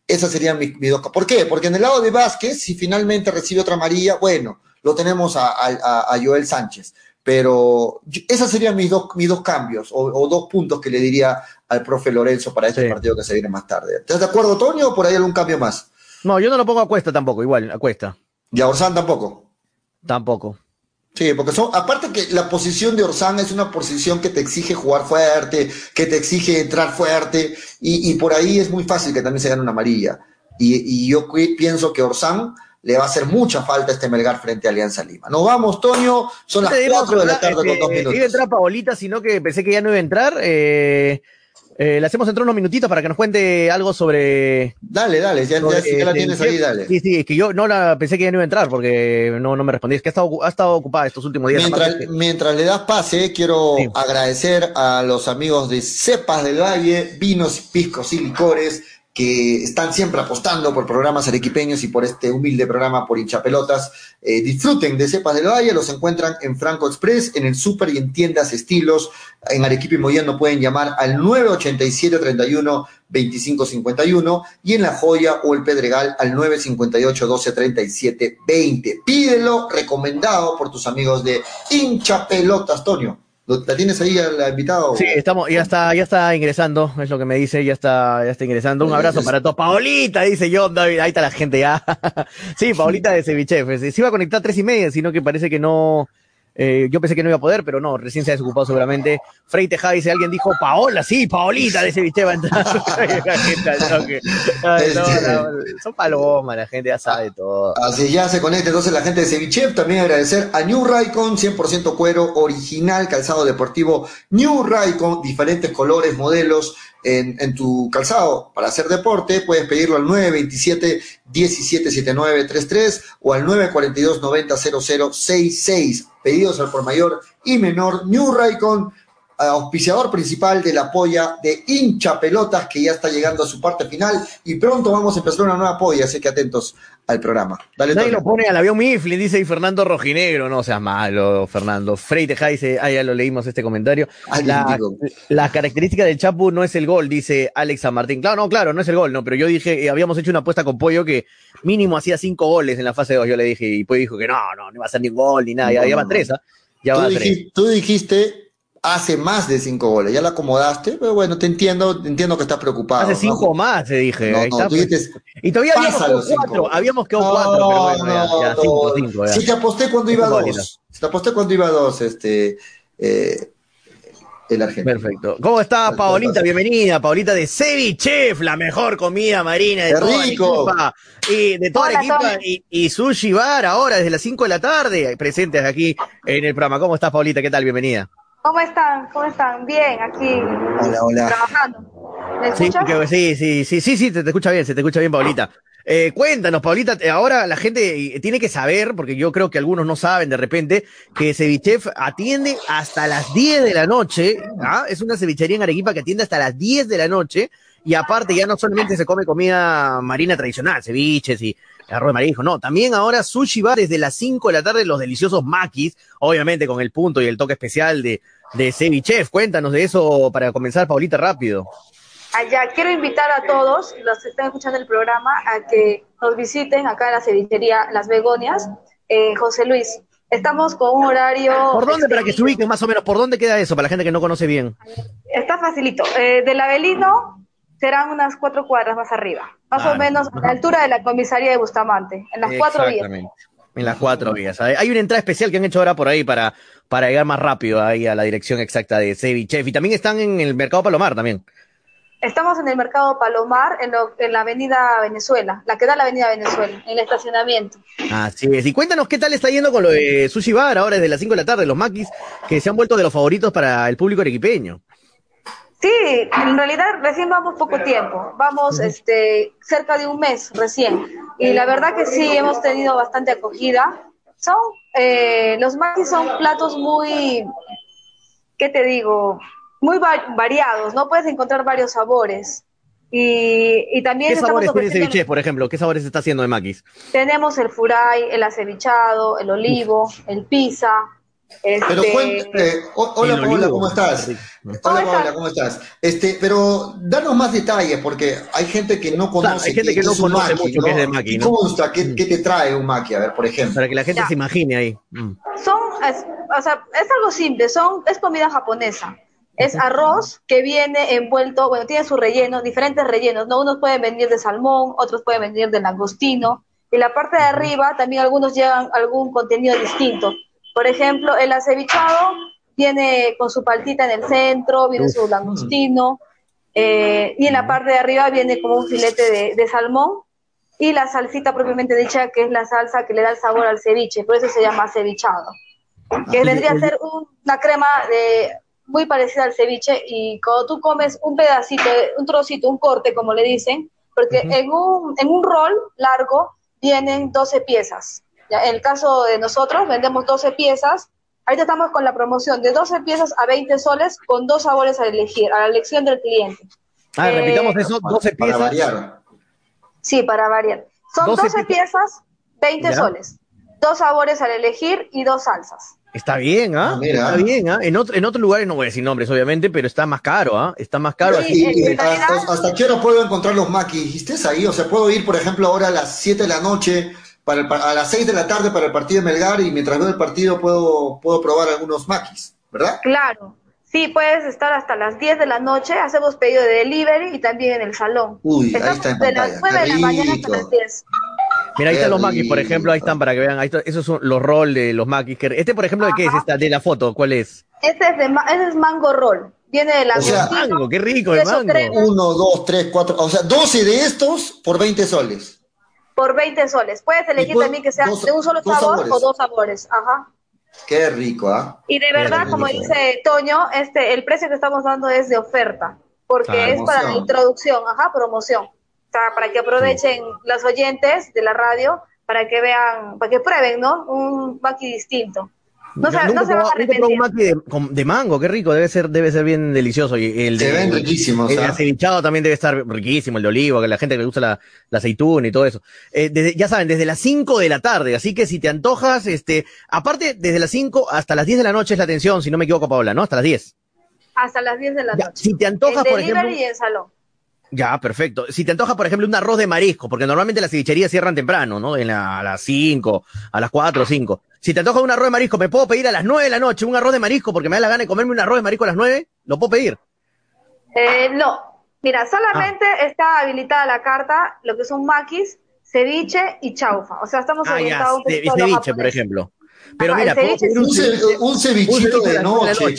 Speaker 3: Esas serían mis, dos. ¿Por qué? Porque en el lado de Vázquez, si finalmente recibe otra amarilla, bueno, lo tenemos a, a Joel Sánchez. Pero esos serían mis dos, mis dos cambios o, dos puntos que le diría al profe Lorenzo para este partido que se viene más tarde. ¿Estás de acuerdo, Toño, o por ahí algún cambio más?
Speaker 4: No, yo no lo pongo a cuesta tampoco, igual, a cuesta.
Speaker 3: ¿Y a Orsán tampoco?
Speaker 4: Tampoco.
Speaker 3: Sí, porque son, aparte que la posición de Orsán es una posición que te exige jugar fuerte, que te exige entrar fuerte, y, por ahí es muy fácil que también se gane una amarilla. Y, yo pienso que Orsán le va a hacer mucha falta este Melgar frente a Alianza Lima. Nos vamos, Toño, son las 4 de la tarde con dos minutos.
Speaker 4: Iba a entrar Paolita, sino que pensé que ya no iba a entrar. Eh, eh, le hacemos entrar unos minutitos para que nos cuente algo sobre.
Speaker 3: Dale, dale, ya, la tienes ahí, dale.
Speaker 4: Sí, sí, es que yo no la pensé que ya no iba a entrar porque no, no me respondí. Es que ha estado, ha estado ocupada estos últimos días.
Speaker 3: Mientras, le das pase, quiero agradecer a los amigos de Cepas del Valle, Vinos, Piscos y Licores que están siempre apostando por programas arequipeños y por este humilde programa por hinchapelotas. Eh, disfruten de Cepas del Valle, los encuentran en Franco Express, en el Super y en tiendas estilos. En Arequipa y Moyano pueden llamar al 987 31 2551 y en La Joya o el Pedregal al 958 12 37 20. Pídelo recomendado por tus amigos de hinchapelotas, Tonio. ¿La tienes ahí al invitado?
Speaker 4: Sí, estamos, ya está, ya está ingresando, es lo que me dice, ya está, ya está ingresando. Un abrazo para todos. Paolita, dice John David, ahí está la gente ya. sí, Paolita de Ceviche, se iba a conectar a tres y media, sino que parece que no, eh, yo pensé que no iba a poder, pero no, recién se ha desocupado seguramente. Frey Tejada dice, alguien dijo, Paola, sí, Paolita de Ceviche va a entrar. son palomas, la gente ya sabe todo.
Speaker 3: Así ya se conecta entonces la gente de Ceviche. También agradecer a New Raycon, 100% cuero original, calzado deportivo New Raycon, diferentes colores, modelos, en, tu calzado para hacer deporte, puedes pedirlo al 927 177933 o al 942 900066. Pedidos al por mayor y menor. New Raycon auspiciador principal de la polla de hincha pelotas que ya está llegando a su parte final y pronto vamos a empezar una nueva polla, así que atentos al programa.
Speaker 4: Dale, Nadie lo pone al avión Mifflin, dice y Fernando Rojinegro, no seas malo, Fernando. Frey dice, ah, ya lo leímos este comentario. La, la, característica del Chapu no es el gol, dice Alex San Martín. Claro, no, claro, no es el gol, no, pero yo dije, eh, habíamos hecho una apuesta con Pollo que mínimo hacía cinco goles en la fase 2, yo le dije, y pues dijo que no, no, no iba a ser ni un gol ni nada, ya, va tres, ¿ah? Ya va
Speaker 3: tres. tú dijiste hace más de cinco goles. Ya la acomodaste, pero bueno, te entiendo, entiendo que estás preocupado.
Speaker 4: Hace cinco más, te dije. No, pues. y todavía habíamos quedado cuatro, habíamos quedado cuatro, pero bueno, ya, cinco, cinco.
Speaker 3: Si te aposté cuando iba dos, si te aposté cuando iba dos, este, eh, el argentino.
Speaker 4: Perfecto. ¿Cómo está Paolita? Bienvenida, Paolita de Chef, la mejor comida marina de toda rico. la Y de toda la equipa y, y, Sushi Bar ahora desde las cinco de la tarde, presentes aquí en el programa. ¿Cómo estás, Paolita? ¿Qué tal? Bienvenida.
Speaker 6: ¿Cómo están? ¿Cómo están? Bien, aquí.
Speaker 3: Hola, hola.
Speaker 6: Trabajando. ¿Me
Speaker 4: sí, sí, sí, sí, sí, sí, te, te escucha bien, se te escucha bien, Paulita. Eh, cuéntanos, Paulita, eh, ahora la gente tiene que saber, porque yo creo que algunos no saben de repente, que Cevichef atiende hasta las 10 de la noche, ¿ah? es una cevichería en Arequipa que atiende hasta las 10 de la noche, y aparte ya no solamente se come comida marina tradicional, ceviches y arroz de marisco, no, también ahora sushi bar desde las 5 de la tarde, los deliciosos maquis, obviamente con el punto y el toque especial de, de. Cuéntanos de eso para comenzar, Paulita, rápido.
Speaker 6: Allá, quiero invitar a todos los que están escuchando el programa a que nos visiten acá en la cevichería Las Begonias, eh, José Luis. Estamos con un horario...
Speaker 4: ¿Por dónde, para que se ubiquen más o menos, por dónde queda eso, para la gente que no conoce bien?
Speaker 6: Está facilito. Eh, del Avelino serán unas cuatro cuadras más arriba, más o menos a la altura de la comisaría de Bustamante, en las cuatro vías.
Speaker 4: En las cuatro vías. Hay una entrada especial que han hecho ahora por ahí para, para llegar más rápido ahí a la dirección exacta de Chef. Y también están en el Mercado Palomar también.
Speaker 6: Estamos en el Mercado Palomar, en, en, la Avenida Venezuela, la que da la Avenida Venezuela, en el estacionamiento.
Speaker 4: Así es. Y cuéntanos qué tal está yendo con lo de Sushi Bar ahora desde las 5 de la tarde, los maquis, que se han vuelto de los favoritos para el público arequipeño.
Speaker 6: Sí, en realidad recién vamos poco tiempo, vamos este, cerca de un mes recién. Y la verdad que sí, hemos tenido bastante acogida. Son, eh, los maquis son platos muy, ¿qué te digo? Muy variados, ¿no? Puedes encontrar varios sabores. Y, y también
Speaker 4: ¿Qué sabores tiene ceviche, por ejemplo? ¿Qué sabores está haciendo de maquis?
Speaker 6: Tenemos el furay, el acevichado, el olivo, el pizza,
Speaker 3: pero este, cuéntame, hola Paola, ¿cómo estás? Hola Paola, ¿cómo estás? Este, pero danos más detalles, porque hay gente que no conoce.
Speaker 4: hay gente que, no conoce mucho qué es de maqui, ¿no?
Speaker 3: ¿Qué, mm. ¿Qué, te trae un maqui? A ver, por ejemplo.
Speaker 4: Para que la gente se imagine ahí.
Speaker 6: Mm. Son, es, o sea, es algo simple, son, es comida japonesa. Es arroz que viene envuelto, bueno, tiene su relleno, diferentes rellenos, ¿no? Unos pueden venir de salmón, otros pueden venir de langostino, y la parte de arriba también algunos llevan algún contenido distinto por ejemplo, el acevichado viene con su paltita en el centro, viene su langostino, eh, y en la parte de arriba viene como un filete de, salmón y la salsita propiamente dicha, que es la salsa que le da el sabor al ceviche, por eso se llama cevichado, que ah, vendría a ser una crema de, muy parecida al ceviche y cuando tú comes un pedacito, un trocito, un corte, como le dicen, porque en, un, en un rol largo vienen 12 piezas. En el caso de nosotros, vendemos 12 piezas. Ahorita estamos con la promoción de 12 piezas a 20 soles con dos sabores a elegir, a la elección del cliente.
Speaker 4: Ah, repitamos eso, 12 piezas. Para
Speaker 6: variar. Sí, para variar. Son 12, piezas, 20 soles. Dos sabores al elegir y dos salsas.
Speaker 4: Está bien, ¿ah? ah está bien, ¿ah? En, otro, en otros lugares no voy a decir nombres, obviamente, pero está más caro, ¿ah? Está más caro.
Speaker 3: así. hasta, qué hora puedo encontrar los maquis? ¿Estés ahí? O sea, puedo ir, por ejemplo, ahora a las 7 de la noche para a las 6 de la tarde para el partido de Melgar y mientras veo el partido puedo, puedo probar algunos maquis. ¿verdad?
Speaker 6: Claro. Sí, puedes estar hasta las 10 de la noche, hacemos pedido de delivery y también en el salón.
Speaker 3: Uy, ahí está en
Speaker 6: de las 9 de la mañana hasta las 10.
Speaker 4: Mira, ahí están los maquis, por ejemplo, ahí están para que vean. Ahí esos son los roll de los maquis. Este, por ejemplo, ¿de qué es esta? De la foto, ¿cuál es?
Speaker 6: Este es, de, ese es mango roll. Viene de la
Speaker 3: o
Speaker 4: mango, qué rico el mango.
Speaker 3: Uno, dos, tres, cuatro, o sea, 12 de estos por 20 soles.
Speaker 6: Por 20 soles. Puedes elegir también que sea de un solo sabor o dos sabores. Ajá.
Speaker 3: Qué rico, ¿ah?
Speaker 6: Y de verdad, como dice Toño, este, el precio que estamos dando es de oferta, porque es para la introducción, ajá, promoción. O sea, para que aprovechen los oyentes de la radio, para que vean, para que prueben, ¿no? Un maqui distinto. No, se, no se va a arrepentir.
Speaker 4: un maqui de, de, mango, qué rico, debe ser, debe ser bien delicioso. Y el
Speaker 3: se
Speaker 4: de,
Speaker 3: ven riquísimos.
Speaker 4: El, el acevichado también debe estar riquísimo, el de olivo, que la gente que le gusta la, la aceituna y todo eso. Eh, desde, ya saben, desde las 5 de la tarde, así que si te antojas, este, aparte, desde las 5 hasta las 10 de la noche es la atención, si no me equivoco, Paola, ¿no? Hasta las 10.
Speaker 6: Hasta las 10 de la noche.
Speaker 4: si te antojas, por ejemplo.
Speaker 6: y en salón.
Speaker 4: Ya, perfecto. Si te antoja, por ejemplo, un arroz de marisco, porque normalmente las cevicherías cierran temprano, ¿no? En la, a las 5, a las 4 o 5. Si te antoja un arroz de marisco, ¿me puedo pedir a las 9 de la noche un arroz de marisco porque me da la gana de comerme un arroz de marisco a las 9? ¿Lo puedo pedir?
Speaker 6: Eh, no. Mira, solamente ah. está habilitada la carta, lo que son maquis, ceviche y chaufa. O sea, estamos
Speaker 4: ah,
Speaker 6: orientados
Speaker 4: ya, un ceviche, por ejemplo. Pero mira,
Speaker 3: un, un, cevichito de noche.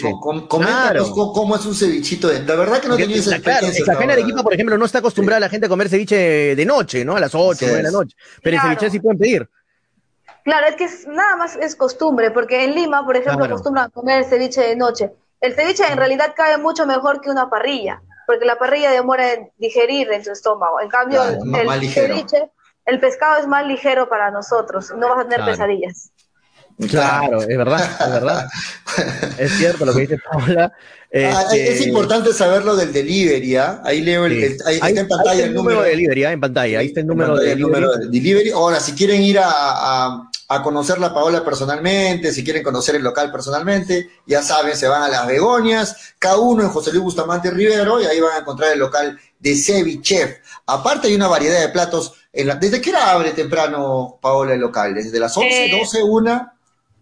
Speaker 3: Coméntanos cómo es un cevichito de. La verdad que no tenía esa
Speaker 4: Claro, esa de Arequipa, por ejemplo, no está acostumbrada la gente a comer ceviche de noche, ¿no? A las 8, 9 de la noche. Pero el ceviche sí pueden pedir.
Speaker 6: Claro, es que nada más es costumbre, porque en Lima, por ejemplo, acostumbran a comer ceviche de noche. El ceviche en realidad cabe mucho mejor que una parrilla, porque la parrilla demora en digerir en tu estómago. En cambio, el, ceviche, el pescado es más ligero para nosotros, no vas a tener pesadillas.
Speaker 4: Claro, es verdad, es verdad. es cierto lo que dice Paula.
Speaker 3: Ah, es este, importante saber del delivery, ¿ah? Ahí leo el, ahí, está en pantalla el, número
Speaker 4: de delivery, ¿ah? en pantalla, ahí está el número,
Speaker 3: de, delivery. Ahora, si quieren ir a, a, conocer a Paola personalmente, si quieren conocer el local personalmente, ya saben, se van a Las Begonias, cada uno en José Luis Bustamante Rivero, y ahí van a encontrar el local de Sevi Chef. Aparte hay una variedad de platos. En la, ¿Desde qué hora abre temprano, Paola, el local? ¿Desde las 11, 12, 1?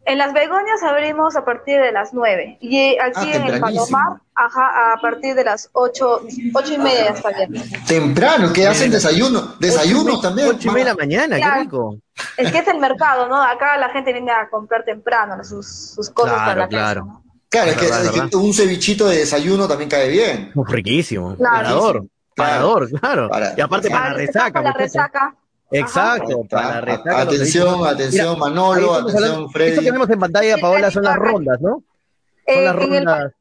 Speaker 6: En las Begonias abrimos a partir de las 9 y aquí ah, en el Palomar ajá, a partir de las 8, 8 y media ya está bien.
Speaker 3: Temprano, ¿qué hacen desayuno? Desayuno también.
Speaker 4: 8 y media de la mañana, qué rico.
Speaker 6: Es que es el mercado, ¿no? Acá la gente viene a comprar temprano sus, sus cosas para la
Speaker 4: claro.
Speaker 6: casa. ¿no?
Speaker 3: Claro, es, que, un cevichito de desayuno también cae bien.
Speaker 4: riquísimo. Claro. Parador, claro. y aparte para, la resaca.
Speaker 6: Para la resaca.
Speaker 4: Exacto,
Speaker 3: para Atención, atención Manolo, atención Freddy.
Speaker 4: Esto que vemos en pantalla, Paola, son las rondas, ¿no? Son las rondas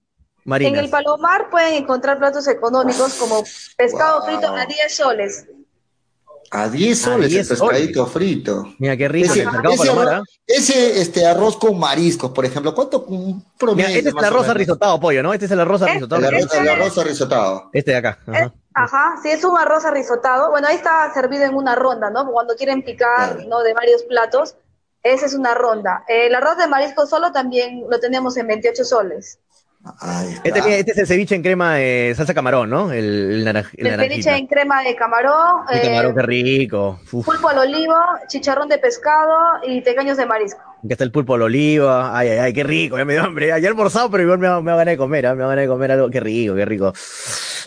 Speaker 4: marinas.
Speaker 6: En el Palomar pueden encontrar platos económicos como pescado frito a 10 soles.
Speaker 3: A 10 soles el pescadito frito.
Speaker 4: Mira qué rico.
Speaker 3: Ese, ese, arroz, ¿ah? ese este, arroz con mariscos, por ejemplo, ¿cuánto
Speaker 4: promedio? Mira, este es el arroz arrisotado, pollo, ¿no? Este es el arroz arrisotado.
Speaker 3: El arroz, el arroz arrisotado.
Speaker 4: Este de acá.
Speaker 6: Ajá. Ajá, sí, es un arroz arrisotado. Bueno, ahí está servido en una ronda, ¿no? Cuando quieren picar, ¿no? De varios platos, esa es una ronda. El arroz de marisco solo también lo tenemos en 28 soles.
Speaker 4: Este, este, es el ceviche en crema de salsa camarón, ¿no? El,
Speaker 6: el, el ceviche en crema de camarón.
Speaker 4: Camarón, eh, qué rico.
Speaker 6: Pulpo al olivo, chicharrón de pescado y tecaños de marisco.
Speaker 4: Aquí está el pulpo al olivo. Ay, ay, ay, qué rico. Ya me dio hambre. Ayer almorzado, pero igual me, me va a ganar de comer. ¿eh? Me va a ganar de comer algo. Qué rico, qué rico.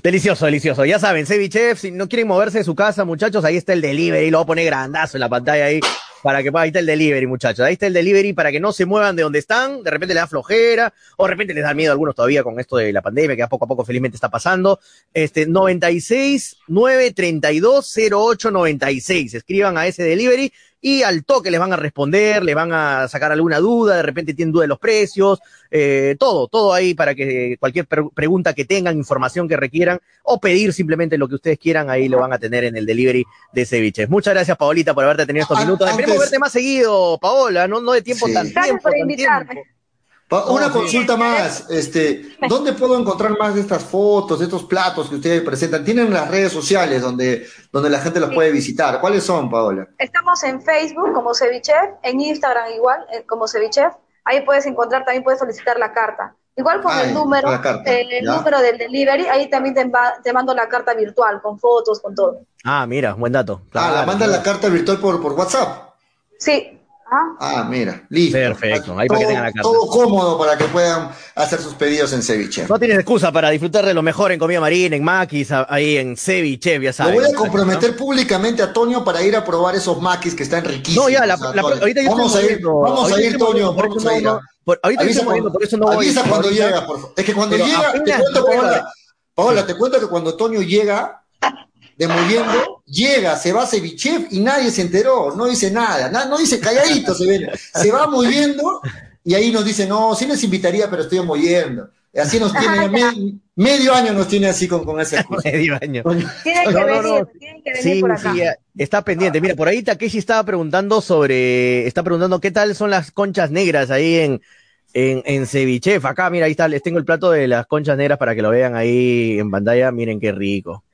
Speaker 4: Delicioso, delicioso. Ya saben, Ceviche, si no quieren moverse de su casa, muchachos, ahí está el delivery. Lo voy a poner grandazo en la pantalla ahí para que ahí está el delivery, muchachos. Ahí está el delivery para que no se muevan de donde están, de repente les da flojera, o de repente les da miedo a algunos todavía con esto de la pandemia, que a poco a poco felizmente está pasando. Este, 96 932 08 96. Escriban a ese delivery y al toque les van a responder, les van a sacar alguna duda, de repente tienen duda de los precios, eh, todo, todo ahí para que cualquier pregunta que tengan, información que requieran o pedir simplemente lo que ustedes quieran, ahí lo van a tener en el delivery de ceviches. Muchas gracias, Paolita, por haberte tenido estos minutos. Esperemos verte más seguido, Paola, no, no de tiempo tan tiempo.
Speaker 6: por invitarme.
Speaker 3: Una consulta más, este, ¿dónde puedo encontrar más de estas fotos, de estos platos que ustedes presentan? ¿Tienen las redes sociales donde, donde la gente los puede visitar? ¿Cuáles son, Paola?
Speaker 6: Estamos en Facebook como Cevichef, en Instagram igual eh, como Cevichef. Ahí puedes encontrar, también puedes solicitar la carta. Igual con el número, el número del delivery, ahí también te, mando la carta virtual, con fotos, con todo.
Speaker 4: Ah, mira, buen dato.
Speaker 3: ah, la mandan la carta virtual por, por WhatsApp.
Speaker 6: Sí,
Speaker 3: ¿Ah? ah, mira, listo.
Speaker 4: Perfecto,
Speaker 3: ahí todo, para que tengan la carta. Todo cómodo para que puedan hacer sus pedidos en Ceviche.
Speaker 4: No tienes excusa para disfrutar de lo mejor en comida marina, en maquis, ahí en Ceviche, ya sabes.
Speaker 3: Lo voy a comprometer públicamente a Toño para ir a probar esos maquis que están riquísimos.
Speaker 4: No, ya, la, ahorita yo
Speaker 3: vamos a ir, vamos a ir, Toño, vamos a ir.
Speaker 4: ahorita avisa, cuando, por eso no voy.
Speaker 3: Avisa cuando llega, por favor. Es que cuando llega, te cuento, Paola, Paola, te cuento que cuando Toño llega, demoliendo, llega, se va a Cevichev y nadie se enteró, no dice nada, no dice calladito, se, ve, se va moviendo y ahí nos dice, no, sí les invitaría, pero estoy moviendo. Así nos tiene, medio año nos tiene así con, con ese
Speaker 4: medio año.
Speaker 6: Tienen que venir, tienen que venir sí, por acá. Sí,
Speaker 4: está pendiente. Mira, por ahí Takeshi estaba preguntando sobre, está preguntando qué tal son las conchas negras ahí en, en, en Cevichef. Acá, mira, ahí está, les tengo el plato de las conchas negras para que lo vean ahí en pantalla. Miren qué rico.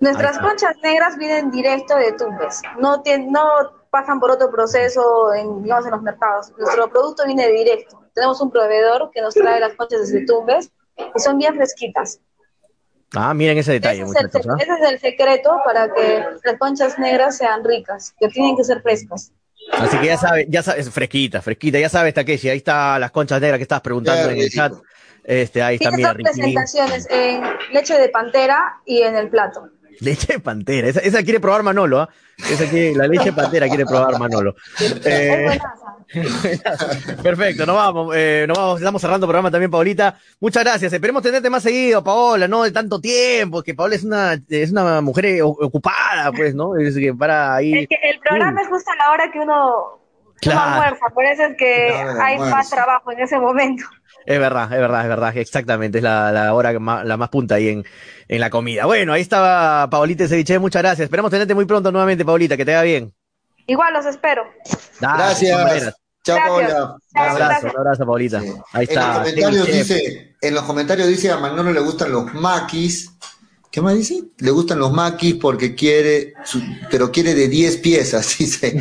Speaker 6: Nuestras conchas negras vienen directo de Tumbes, no, no pasan por otro proceso en, digamos, en los mercados. Nuestro producto viene directo. Tenemos un proveedor que nos trae las conchas desde Tumbes y son bien fresquitas.
Speaker 4: Ah, miren ese detalle.
Speaker 6: Ese, es el, ¿ah? ese es el secreto para que las conchas negras sean ricas, que tienen que ser frescas.
Speaker 4: Así que ya sabes, ya sabes, fresquita, fresquita, ya sabes, Takeshi, ahí está las conchas negras que estabas preguntando en el chat. Este, ahí está, mira,
Speaker 6: presentaciones en leche de pantera y en el plato.
Speaker 4: Leche de pantera, esa, quiere probar Manolo, ¿ah? Esa quiere, la leche de pantera quiere probar Manolo. Eh, perfecto, nos vamos, eh, nos vamos, estamos cerrando el programa también, Paulita. Muchas gracias, esperemos tenerte más seguido, Paola, no de tanto tiempo, que Paola es una, es una mujer ocupada, pues, ¿no? Es que para ahí.
Speaker 6: Es que el programa es justo a la hora que uno, almuerza, por eso es que hay más trabajo en ese momento.
Speaker 4: Es verdad, es verdad, es verdad, exactamente, es la, la hora más, la más punta ahí en, en la comida. Bueno, ahí estaba Paulita Ceviche, muchas gracias. Esperamos tenerte muy pronto nuevamente, Paulita, que te vaya bien.
Speaker 6: Igual los espero.
Speaker 3: gracias. Chao, Paula.
Speaker 4: Un abrazo, un abrazo, Paulita. Ahí está.
Speaker 3: En los comentarios dice, en los comentarios dice a Manolo le gustan los maquis. ¿Qué más dice? Le gustan los maquis porque quiere, pero quiere de 10 piezas, dice.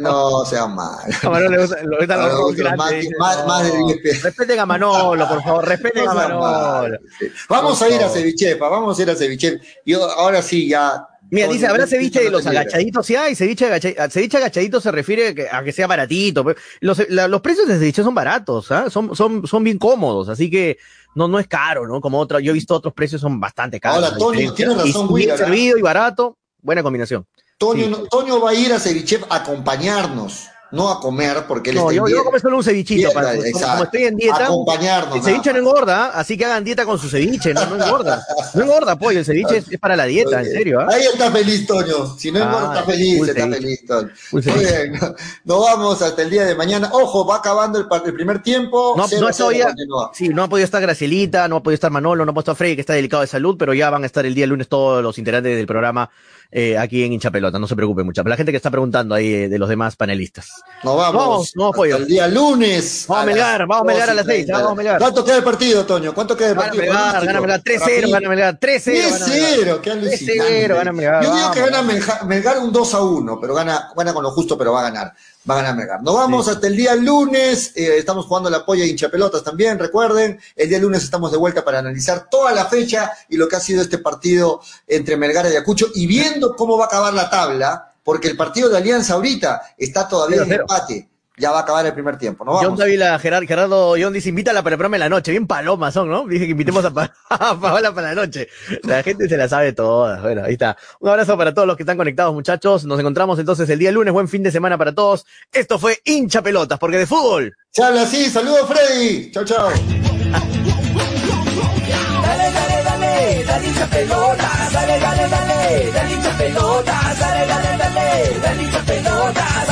Speaker 3: no, sea mal. Manolo le gustan,
Speaker 4: los, maquis, más, de 10 piezas. Respeten a Manolo, por favor, respeten a Manolo.
Speaker 3: Vamos a ir a Cevichepa, vamos a ir a Ceviche. Yo ahora sí, ya
Speaker 4: Mira, dice, ¿habrá ceviche de los agachaditos? Sí hay, ceviche, agachadito, ceviche agachadito se refiere a que sea baratito. Los, los precios de ceviche son baratos, ¿ah? son, son, son bien cómodos, así que no, no es caro, ¿no? Como otro, yo he visto otros precios son bastante caros.
Speaker 3: Ahora, Toño, tienes razón,
Speaker 4: y, Bien servido y barato, buena combinación.
Speaker 3: Toño, Toño va a ir a Ceviche a acompañarnos no a comer, porque él
Speaker 4: no,
Speaker 3: está
Speaker 4: yo, yo como solo un cevichito, para, como, estoy en dieta,
Speaker 3: acompañarnos.
Speaker 4: El ceviche no engorda, así que hagan dieta con su ceviche, no, no engorda. No engorda, pollo, el ceviche es, para la dieta, en serio. ¿eh?
Speaker 3: Ahí está feliz, Toño. Si no engorda, está feliz, está feliz, Toño. Muy bien, nos vamos hasta el día de mañana. Ojo, va acabando el, el primer tiempo.
Speaker 4: No, no, ya, sí, no ha podido estar Gracielita, no ha podido estar Manolo, no ha podido estar Freddy, que está delicado de salud, pero ya van a estar el día lunes todos los integrantes del programa eh, aquí en Hinchapelota, no se preocupe mucho. La gente que está preguntando ahí eh, de los demás panelistas.
Speaker 3: Nos vamos. No, no,
Speaker 4: El día lunes. Vamos a Melgar, vamos a Melgar a las seis. Vamos a Melgar.
Speaker 3: ¿Cuánto queda el partido, Toño? ¿Cuánto queda el partido?
Speaker 4: Melgar, gana Melgar 3-0, gana Melgar 3-0.
Speaker 3: 3-0, qué alucinante. 3-0, gana Melgar. Yo digo que gana Melgar un 2-1, pero gana, gana con lo justo, pero va a ganar va a ganar Melgar. Nos vamos hasta el día lunes. Eh, estamos jugando la polla hincha pelotas también. Recuerden, el día lunes estamos de vuelta para analizar toda la fecha y lo que ha sido este partido entre Melgar y Ayacucho y viendo cómo va a acabar la tabla, porque el partido de Alianza ahorita está todavía en empate ya va a acabar el primer tiempo. ¿no?
Speaker 4: John Davila, Gerard, Gerardo John dice, invítala para el programa de la noche. Bien palomas son, ¿no? Dije que invitemos a, Paola para la noche. La gente se la sabe toda. Bueno, ahí está. Un abrazo para todos los que están conectados, muchachos. Nos encontramos entonces el día lunes. Buen fin de semana para todos. Esto fue hincha pelotas, porque de fútbol.
Speaker 3: Se habla así. Saludos, Freddy. Chao, chao.
Speaker 2: Dale, dale, dale, dale hincha pelotas, dale, dale, dale, dale hincha pelotas, dale, dale, dale, dale hincha pelotas, dale, dale, dale.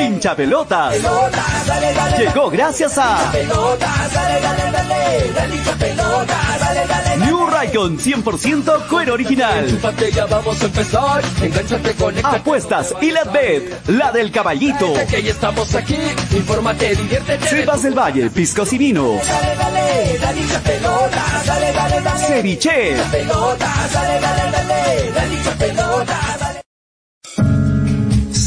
Speaker 1: Hincha pelotas. Llegó gracias a New Raycon 100% cuero original. Apuestas y la bet, la del caballito. Cepas del Valle, piscos y vinos.
Speaker 2: Dale,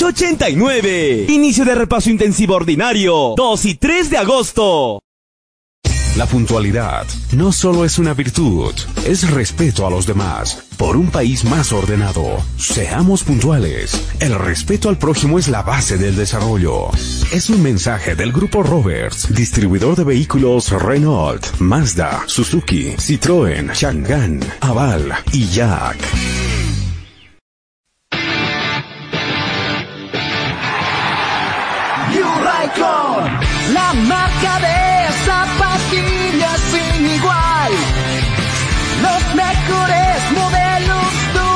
Speaker 7: 89. Inicio de repaso intensivo ordinario 2 y 3 de agosto.
Speaker 8: La puntualidad no solo es una virtud, es respeto a los demás. Por un país más ordenado, seamos puntuales. El respeto al prójimo es la base del desarrollo. Es un mensaje del Grupo Roberts, distribuidor de vehículos Renault, Mazda, Suzuki, Citroën, Chang'an, Aval y Jack.
Speaker 9: La marca de esa pastilla sin igual. Los mejores modelos tú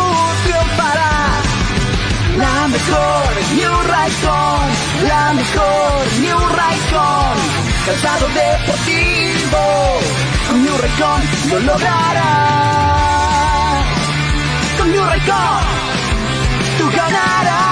Speaker 9: triunfarás.
Speaker 2: La mejor New Raycon, la mejor New Raycon. Calzado deportivo, con New Raycon lo lograrás. Con New Raycon, tú ganarás.